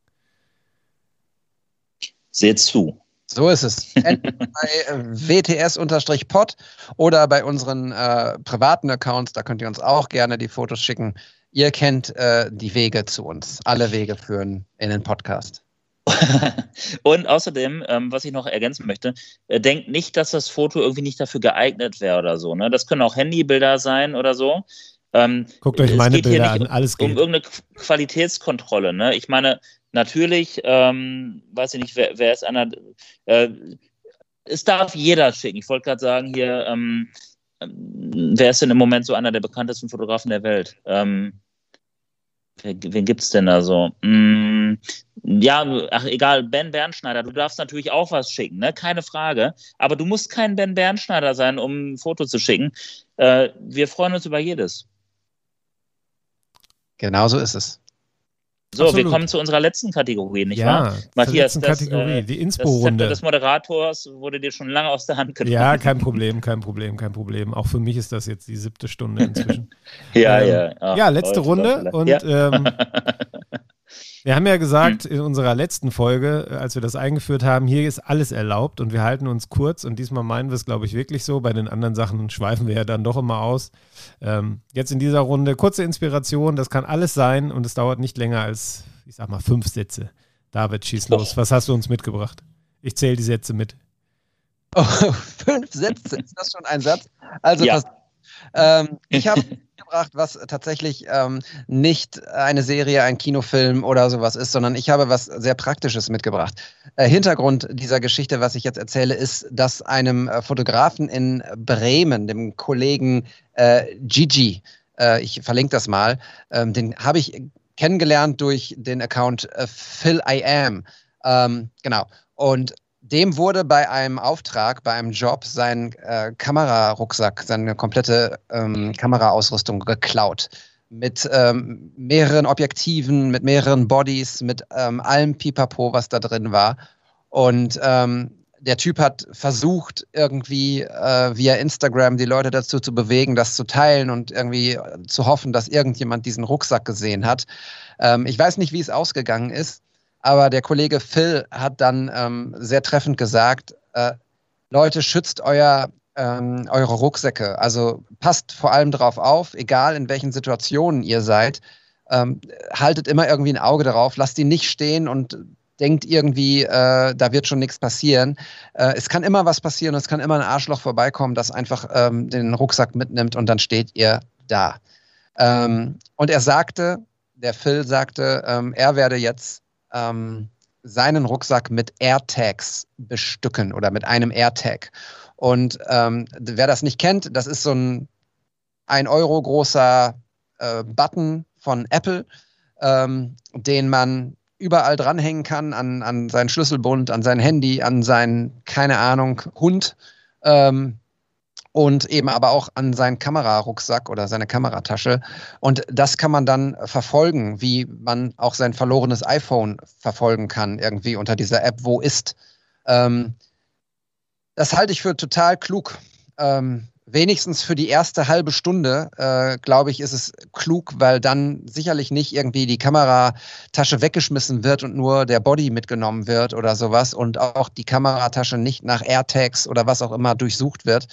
Seht zu. So ist es. Entweder bei äh, WTS-Pod oder bei unseren äh, privaten Accounts, da könnt ihr uns auch gerne die Fotos schicken. Ihr kennt äh, die Wege zu uns. Alle Wege führen in den Podcast. Und außerdem, ähm, was ich noch ergänzen möchte, äh, denkt nicht, dass das Foto irgendwie nicht dafür geeignet wäre oder so. Ne? Das können auch Handybilder sein oder so. Ähm, Guckt euch es meine geht hier Bilder nicht an, alles um geht. irgendeine Qu- Qualitätskontrolle. Ne? Ich meine, natürlich, ähm, weiß ich nicht, wer, wer ist einer, äh, es darf jeder schicken. Ich wollte gerade sagen, hier, ähm, wer ist denn im Moment so einer der bekanntesten Fotografen der Welt? Ähm, wen gibt es denn da so? Mm, ja, ach egal, Ben Bernschneider, du darfst natürlich auch was schicken, ne? keine Frage. Aber du musst kein Ben Bernschneider sein, um ein Foto zu schicken. Äh, wir freuen uns über jedes. Genau so ist es. So, Absolut. wir kommen zu unserer letzten Kategorie, nicht wahr? ja, zur Matthias, letzten das, Kategorie, äh, die Das Inspo-Runde. des Moderators wurde dir schon lange aus der Hand genommen. Ja, kein Problem, kein Problem, kein Problem. Auch für mich ist das jetzt die siebte Stunde inzwischen. ja, ähm, ja. Ach, ja, letzte Runde und ja. ähm, wir haben ja gesagt Hm. in unserer letzten Folge, äh, als wir das eingeführt haben, hier ist alles erlaubt und wir halten uns kurz und diesmal meinen wir es, glaube ich, wirklich so. Bei den anderen Sachen schweifen wir ja dann doch immer aus. Ähm, jetzt in dieser Runde kurze Inspiration, das kann alles sein und es dauert nicht länger als, ich sag mal, fünf Sätze. David, schieß los. Was hast du uns mitgebracht? Ich zähle die Sätze mit. Oh, fünf Sätze, ist das schon ein Satz? Also, Ja. ähm, ich habe mitgebracht, was tatsächlich ähm, nicht eine Serie, ein Kinofilm oder sowas ist, sondern ich habe was sehr Praktisches mitgebracht. Äh, Hintergrund dieser Geschichte, was ich jetzt erzähle, ist, dass einem äh, Fotografen in Bremen, dem Kollegen äh, Gigi, äh, ich verlinke das mal, ähm, den habe ich kennengelernt durch den Account äh, Phil I Am. Ähm, genau. Und dem wurde bei einem Auftrag, bei einem Job, sein äh, Kamerarucksack, seine komplette ähm, Kameraausrüstung geklaut. Mit ähm, mehreren Objektiven, mit mehreren Bodies, mit ähm, allem Pipapo, was da drin war. Und ähm, der Typ hat versucht, irgendwie äh, via Instagram die Leute dazu zu bewegen, das zu teilen und irgendwie äh, zu hoffen, dass irgendjemand diesen Rucksack gesehen hat. Ähm, ich weiß nicht, wie es ausgegangen ist. Aber der Kollege Phil hat dann ähm, sehr treffend gesagt, äh, Leute, schützt euer, ähm, eure Rucksäcke. Also passt vor allem darauf auf, egal in welchen Situationen ihr seid. Ähm, haltet immer irgendwie ein Auge darauf, lasst ihn nicht stehen und denkt irgendwie, äh, da wird schon nichts passieren. Äh, es kann immer was passieren, es kann immer ein Arschloch vorbeikommen, das einfach ähm, den Rucksack mitnimmt und dann steht ihr da. Ähm, und er sagte, der Phil sagte, ähm, er werde jetzt ähm, seinen Rucksack mit AirTags bestücken oder mit einem AirTag. Und ähm, wer das nicht kennt, das ist so ein 1 Euro großer äh, Button von Apple, ähm, den man überall dranhängen kann, an, an seinen Schlüsselbund, an sein Handy, an seinen, keine Ahnung, Hund. Ähm, und eben aber auch an seinen Kamerarucksack oder seine Kameratasche. Und das kann man dann verfolgen, wie man auch sein verlorenes iPhone verfolgen kann, irgendwie unter dieser App Wo ist. Ähm, das halte ich für total klug. Ähm, wenigstens für die erste halbe Stunde, äh, glaube ich, ist es klug, weil dann sicherlich nicht irgendwie die Kameratasche weggeschmissen wird und nur der Body mitgenommen wird oder sowas und auch die Kameratasche nicht nach AirTags oder was auch immer durchsucht wird.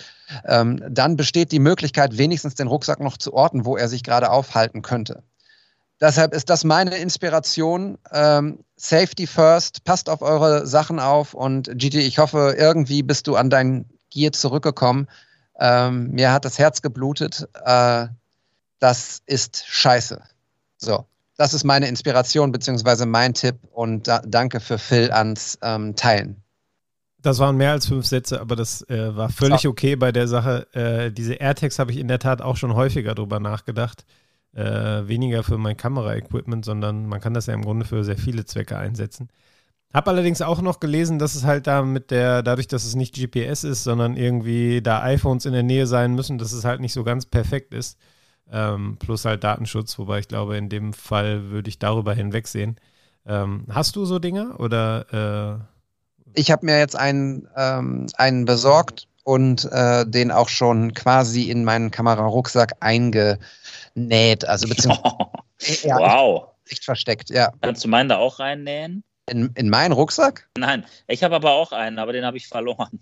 Ähm, dann besteht die Möglichkeit, wenigstens den Rucksack noch zu orten, wo er sich gerade aufhalten könnte. Deshalb ist das meine Inspiration. Ähm, Safety first, passt auf eure Sachen auf und Gigi, ich hoffe, irgendwie bist du an dein Gear zurückgekommen. Ähm, mir hat das Herz geblutet. Äh, das ist scheiße. So, das ist meine Inspiration beziehungsweise mein Tipp und da, danke für Phil ans ähm, Teilen. Das waren mehr als fünf Sätze, aber das äh, war völlig So. okay bei der Sache. Äh, diese AirTags habe ich in der Tat auch schon häufiger drüber nachgedacht. Äh, weniger für mein Kameraequipment, sondern man kann das ja im Grunde für sehr viele Zwecke einsetzen. Hab allerdings auch noch gelesen, dass es halt da mit der, dadurch, dass es nicht GPS ist, sondern irgendwie da iPhones in der Nähe sein müssen, dass es halt nicht so ganz perfekt ist. Ähm, plus halt Datenschutz, wobei ich glaube, in dem Fall würde ich darüber hinwegsehen. Ähm, hast du so Dinge oder? Äh ich habe mir jetzt einen, ähm, einen besorgt und äh, den auch schon quasi in meinen Kamerarucksack eingenäht. Also beziehungsweise ja, wow. Echt versteckt, ja. Kannst du meinen da auch reinnähen? In, in meinen Rucksack? Nein, ich habe aber auch einen, aber den habe ich verloren.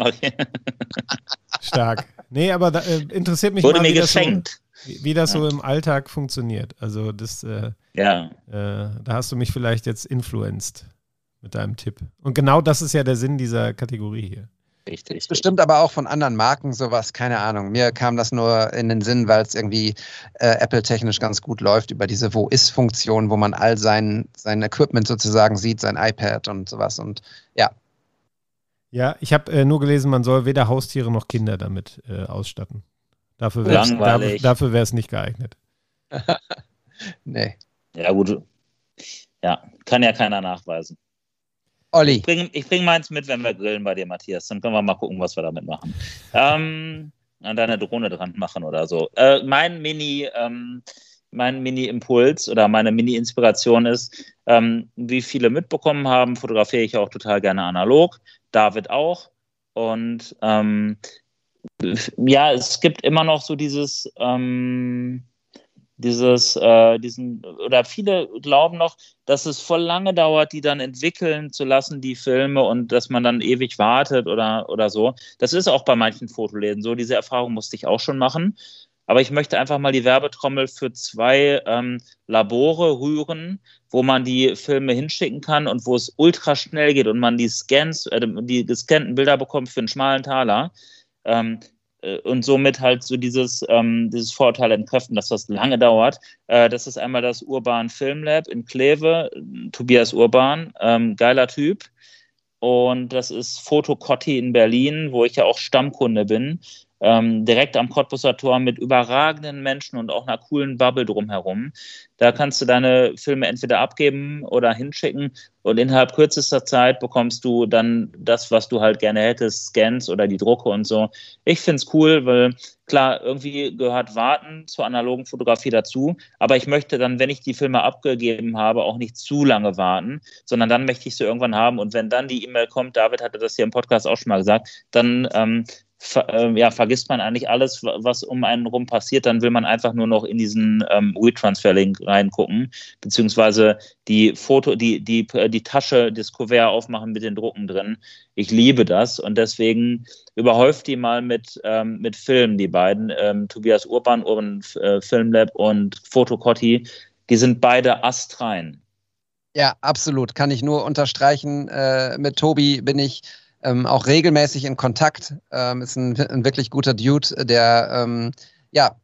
Stark. Nee, aber da, äh, interessiert mich Wurde mal, mir wie geschenkt. Das so, wie, wie das ja. so im Alltag funktioniert. Also das, äh, ja. Äh, da hast du mich vielleicht jetzt influenced mit deinem Tipp. Und genau das ist ja der Sinn dieser Kategorie hier. Richtig. Ist bestimmt aber auch von anderen Marken sowas, keine Ahnung. Mir kam das nur in den Sinn, weil es irgendwie äh, Apple-technisch ganz gut läuft über diese Wo-Ist-Funktion, wo man all sein, sein Equipment sozusagen sieht, sein iPad und sowas. Und ja. Ja, ich habe äh, nur gelesen, man soll weder Haustiere noch Kinder damit äh, ausstatten. Dafür wäre es nicht geeignet. nee. Ja, gut. Ja, kann ja keiner nachweisen. Olli. Ich bringe bring meins mit, wenn wir grillen bei dir, Matthias. Dann können wir mal gucken, was wir damit machen. Ähm, an deiner Drohne dran machen oder so. Äh, mein Mini, ähm, mein Mini-Impuls oder meine Mini-Inspiration ist, ähm, wie viele mitbekommen haben, fotografiere ich auch total gerne analog. David auch. Und ähm, ja, es gibt immer noch so dieses, ähm, dieses, äh, diesen, oder viele glauben noch, dass es voll lange dauert, die dann entwickeln zu lassen, die Filme, und dass man dann ewig wartet oder, oder so. Das ist auch bei manchen Fotoläden so. Diese Erfahrung musste ich auch schon machen. Aber ich möchte einfach mal die Werbetrommel für zwei ähm, Labore rühren, wo man die Filme hinschicken kann und wo es ultra schnell geht und man die Scans, äh, die gescannten Bilder bekommt für einen schmalen Taler. Ähm, äh, und somit halt so dieses, ähm, dieses Vorurteil entkräften, dass das lange dauert. Äh, das ist einmal das Urban Film Lab in Kleve, Tobias Urban, ähm, geiler Typ. Und das ist Fotocotti in Berlin, wo ich ja auch Stammkunde bin ähm, direkt am Cottbusser Tor mit überragenden Menschen und auch einer coolen Bubble drumherum. Da kannst du deine Filme entweder abgeben oder hinschicken und innerhalb kürzester Zeit bekommst du dann das, was du halt gerne hättest, Scans oder die Drucke und so. Ich finde es cool, weil klar, irgendwie gehört Warten zur analogen Fotografie dazu, aber ich möchte dann, wenn ich die Filme abgegeben habe, auch nicht zu lange warten, sondern dann möchte ich sie irgendwann haben und wenn dann die E-Mail kommt, David hatte das hier im Podcast auch schon mal gesagt, dann ähm, ver, äh, ja, vergisst man eigentlich alles, was um einen rum passiert. Dann will man einfach nur noch in diesen ähm, WeTransfer-Link reingucken, beziehungsweise die Foto, die, die, die Tasche, das Kuvert aufmachen mit den Drucken drin. Ich liebe das und deswegen überhäuft die mal mit, ähm, mit Filmen, die beiden. Ähm, Tobias Urban, Urban äh, Filmlab und Fotocotti, die sind beide astrein. Ja, absolut. Kann ich nur unterstreichen. Äh, mit Tobi bin ich ähm, auch regelmäßig in Kontakt. Ähm, ist ein, ein, wirklich guter Dude, der ähm, ja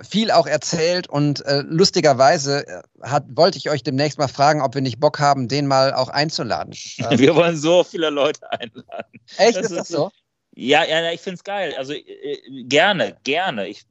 viel auch erzählt und äh, lustigerweise äh, hat, wollte ich euch demnächst mal fragen, ob wir nicht Bock haben, den mal auch einzuladen. wir wollen so viele Leute einladen. Echt, das ist das so? Ja, ja, ich finde es geil. Also äh, gerne, gerne. Ich,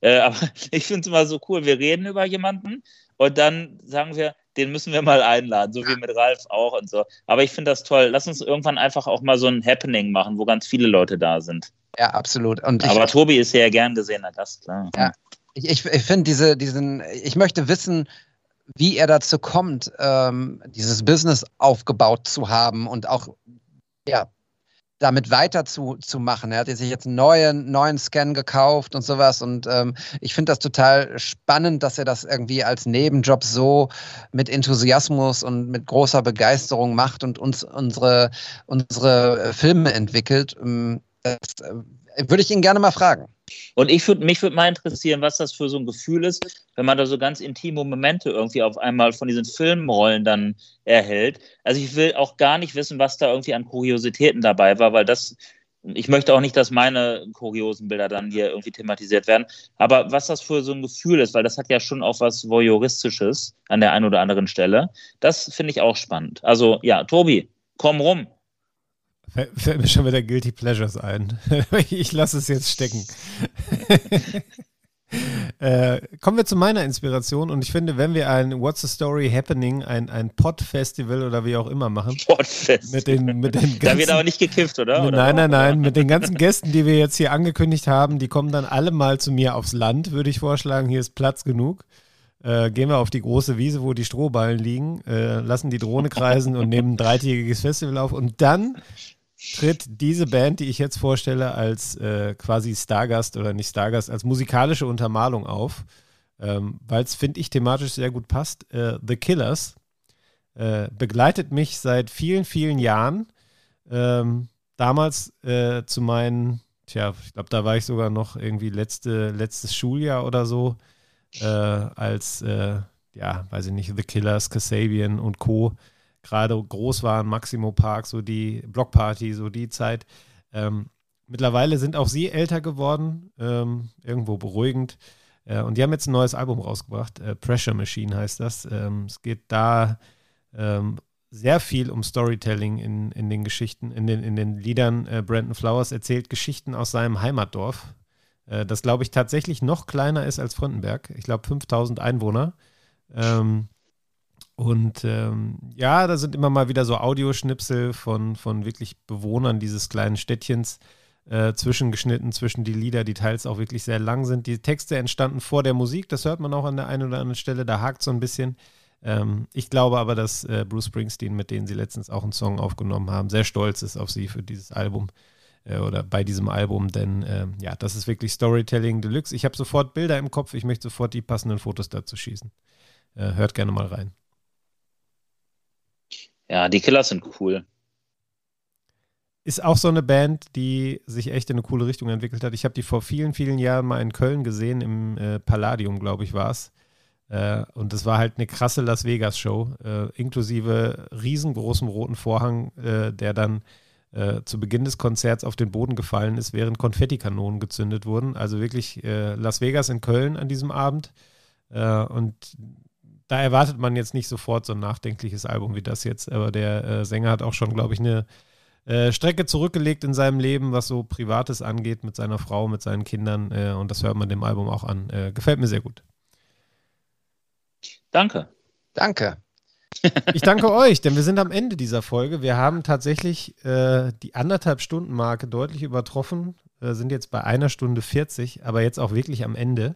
äh, aber ich finde es immer so cool. Wir reden über jemanden und dann sagen wir, den müssen wir mal einladen, so wie mit Ralf auch und so. Aber ich finde das toll. Lass uns irgendwann einfach auch mal so ein Happening machen, wo ganz viele Leute da sind. Ja, absolut. Und Aber ich, Tobi ist ja gern gesehener Gast, klar. Ja, ich, ich, ich finde diese, diesen, ich möchte wissen, wie er dazu kommt, ähm, dieses Business aufgebaut zu haben und auch ja, damit weiterzumachen. Er hat sich jetzt einen neuen, neuen Scan gekauft und sowas. Und ähm, ich finde das total spannend, dass er das irgendwie als Nebenjob so mit Enthusiasmus und mit großer Begeisterung macht und uns unsere, unsere Filme entwickelt. Ähm, das äh, würde ich ihn gerne mal fragen. Und ich würd, mich würde mal interessieren, was das für so ein Gefühl ist, wenn man da so ganz intime Momente irgendwie auf einmal von diesen Filmrollen dann erhält. Also ich will auch gar nicht wissen, was da irgendwie an Kuriositäten dabei war, weil das, ich möchte auch nicht, dass meine kuriosen Bilder dann hier irgendwie thematisiert werden. Aber was das für so ein Gefühl ist, weil das hat ja schon auch was Voyeuristisches an der einen oder anderen Stelle, das finde ich auch spannend. Also ja, Tobi, komm rum. Fällt mir schon wieder Guilty Pleasures ein. ich lasse es jetzt stecken. Äh, kommen wir zu meiner Inspiration und ich finde, wenn wir ein What's the Story Happening, ein, ein Pod-Festival oder wie auch immer machen, Podfest. mit den, mit den da wird ganzen- aber nicht gekifft, oder? oder Nein, nein, nein. Mit den ganzen Gästen, die wir jetzt hier angekündigt haben, die kommen dann alle mal zu mir aufs Land, würde ich vorschlagen. Hier ist Platz genug. Äh, gehen wir auf die große Wiese, wo die Strohballen liegen, äh, lassen die Drohne kreisen und nehmen ein dreitägiges Festival auf. Und dann tritt diese Band, die ich jetzt vorstelle, als äh, quasi Stargast oder nicht Stargast, als musikalische Untermalung auf, ähm, weil es, finde ich, thematisch sehr gut passt. Äh, The Killers äh, begleitet mich seit vielen, vielen Jahren. Ähm, damals äh, zu meinen, tja, ich glaube, da war ich sogar noch irgendwie letzte, letztes Schuljahr oder so, äh, als, äh, ja, weiß ich nicht, The Killers, Kasabian und Co. gerade groß waren, Maximo Park, so die Blockparty, so die Zeit. Ähm, mittlerweile sind auch sie älter geworden, ähm, irgendwo beruhigend. Äh, und die haben jetzt ein neues Album rausgebracht, äh, Pressure Machine heißt das. Ähm, es geht da ähm, sehr viel um Storytelling in, in den Geschichten, in den, in den Liedern. Äh, Brandon Flowers erzählt Geschichten aus seinem Heimatdorf, äh, das, glaube ich, tatsächlich noch kleiner ist als Frontenberg. Ich glaube, 5000 Einwohner. Ähm, und ähm, ja, da sind immer mal wieder so Audioschnipsel von, von wirklich Bewohnern dieses kleinen Städtchens äh, zwischengeschnitten zwischen die Lieder, die teils auch wirklich sehr lang sind. Die Texte entstanden vor der Musik, das hört man auch an der einen oder anderen Stelle, da hakt so ein bisschen. Ähm, ich glaube aber, dass äh, Bruce Springsteen, mit denen sie letztens auch einen Song aufgenommen haben, sehr stolz ist auf sie für dieses Album äh, oder bei diesem Album, denn ähm, ja, das ist wirklich Storytelling Deluxe. Ich habe sofort Bilder im Kopf, ich möchte sofort die passenden Fotos dazu schießen. Äh, hört gerne mal rein. Ja, die Killers sind cool. Ist auch so eine Band, die sich echt in eine coole Richtung entwickelt hat. Ich habe die vor vielen, vielen Jahren mal in Köln gesehen, im äh, Palladium, glaube ich, war es. Äh, und das war halt eine krasse Las Vegas-Show, äh, inklusive riesengroßem roten Vorhang, äh, der dann äh, zu Beginn des Konzerts auf den Boden gefallen ist, während Konfettikanonen gezündet wurden. Also wirklich äh, Las Vegas in Köln an diesem Abend. Und da erwartet man jetzt nicht sofort so ein nachdenkliches Album wie das jetzt, aber der äh, Sänger hat auch schon, glaube ich, eine äh, Strecke zurückgelegt in seinem Leben, was so Privates angeht, mit seiner Frau, mit seinen Kindern. Äh, und das hört man dem Album auch an. Äh, gefällt mir sehr gut. Danke. Danke. Ich danke euch, denn wir sind am Ende dieser Folge. Wir haben tatsächlich äh, die anderthalb Stunden Marke deutlich übertroffen, äh, sind jetzt bei einer Stunde 40, aber jetzt auch wirklich am Ende.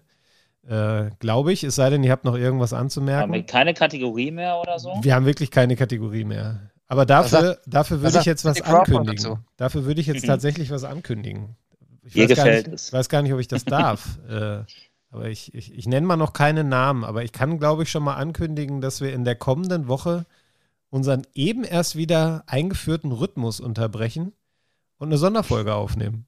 Äh, Glaube ich, es sei denn, ihr habt noch irgendwas anzumerken. Haben wir keine Kategorie mehr oder so? Wir haben wirklich keine Kategorie mehr. Aber dafür, dafür würde ich jetzt was ankündigen. dazu? Dafür würde ich jetzt tatsächlich was ankündigen. Ich Ihr weiß gar gefällt nicht, es. Ich weiß gar nicht, ob ich das darf. äh, aber ich, ich, ich nenne mal noch keine Namen, aber ich kann, glaube ich, schon mal ankündigen, dass wir in der kommenden Woche unseren eben erst wieder eingeführten Rhythmus unterbrechen und eine Sonderfolge aufnehmen.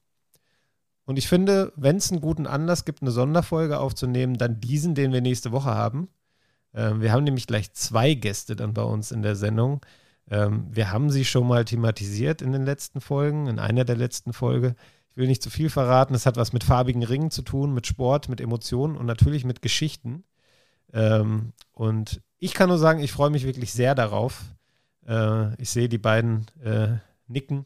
Und ich finde, wenn es einen guten Anlass gibt, eine Sonderfolge aufzunehmen, dann diesen, den wir nächste Woche haben. Ähm, wir haben nämlich gleich zwei Gäste dann bei uns in der Sendung. Ähm, wir haben sie schon mal thematisiert in den letzten Folgen, in einer der letzten Folge. Ich will nicht zu viel verraten. Es hat was mit farbigen Ringen zu tun, mit Sport, mit Emotionen und natürlich mit Geschichten. Ähm, und ich kann nur sagen, ich freue mich wirklich sehr darauf. Äh, ich sehe die beiden äh, nicken.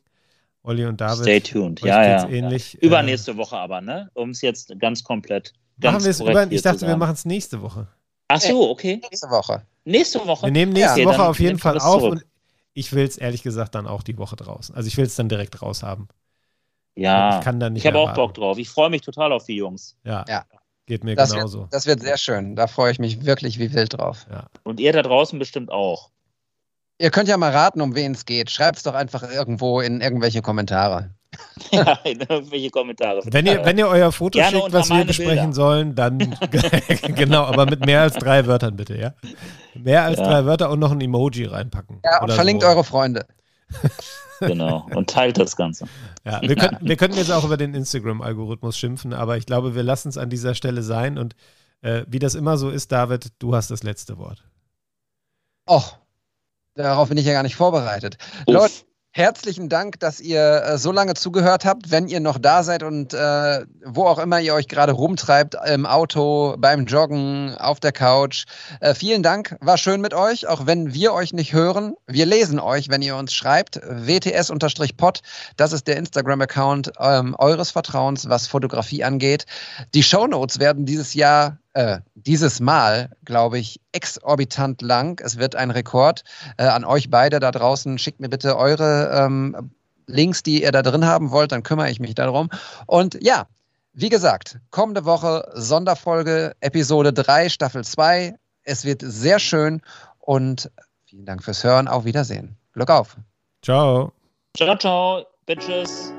Olli und David. Stay tuned. Ja, ja. ähnlich. ja. Übernächste Woche aber, ne? Um es jetzt ganz komplett. Ganz Machen wir es korrekt über. Ich dachte, wir machen es nächste Woche. Ach so, okay. Nächste Woche. Nächste Woche. Wir nehmen nächste Okay, Woche dann auf jeden Fall auf zurück. und ich will es ehrlich gesagt dann auch die Woche draußen. Also ich will es dann direkt raus haben. Ja, Ich kann da nicht ich habe auch. Bock drauf. Ich freue mich total auf die Jungs. Ja, Ja. geht mir Das genauso. wird, das wird sehr schön. Da freue ich mich wirklich wie wild drauf. Ja. Und ihr da draußen bestimmt auch. Ihr könnt ja mal raten, um wen es geht. Schreibt es doch einfach irgendwo in irgendwelche Kommentare. ja, in irgendwelche Kommentare. Wenn ihr, wenn ihr euer Foto Gerne schickt, was wir besprechen Bilder. sollen, dann genau, aber mit mehr als drei Wörtern bitte, ja? Mehr als Ja. drei Wörter und noch ein Emoji reinpacken. Ja, und verlinkt so. eure Freunde. Genau. Und teilt das Ganze. Ja, wir, könnten, wir könnten jetzt auch über den Instagram-Algorithmus schimpfen, aber ich glaube, wir lassen es an dieser Stelle sein. Und äh, wie das immer so ist, David, du hast das letzte Wort. Och, darauf bin ich ja gar nicht vorbereitet. Uff. Leute, herzlichen Dank, dass ihr äh, so lange zugehört habt. Wenn ihr noch da seid und äh, wo auch immer ihr euch gerade rumtreibt, im Auto, beim Joggen, auf der Couch. Äh, vielen Dank, war schön mit euch, auch wenn wir euch nicht hören. Wir lesen euch, wenn ihr uns schreibt. WTS-Pod, das ist der Instagram-Account ähm, eures Vertrauens, was Fotografie angeht. Die Shownotes werden dieses Jahr äh, dieses Mal, glaube ich, exorbitant lang. Es wird ein Rekord. Äh, an euch beide da draußen, schickt mir bitte eure ähm, Links, die ihr da drin haben wollt, dann kümmere ich mich darum. Und ja, wie gesagt, kommende Woche Sonderfolge, Episode 3, Staffel 2. Es wird sehr schön und vielen Dank fürs Hören. Auf Wiedersehen. Glück auf. Ciao. Ciao, ciao, Bitches.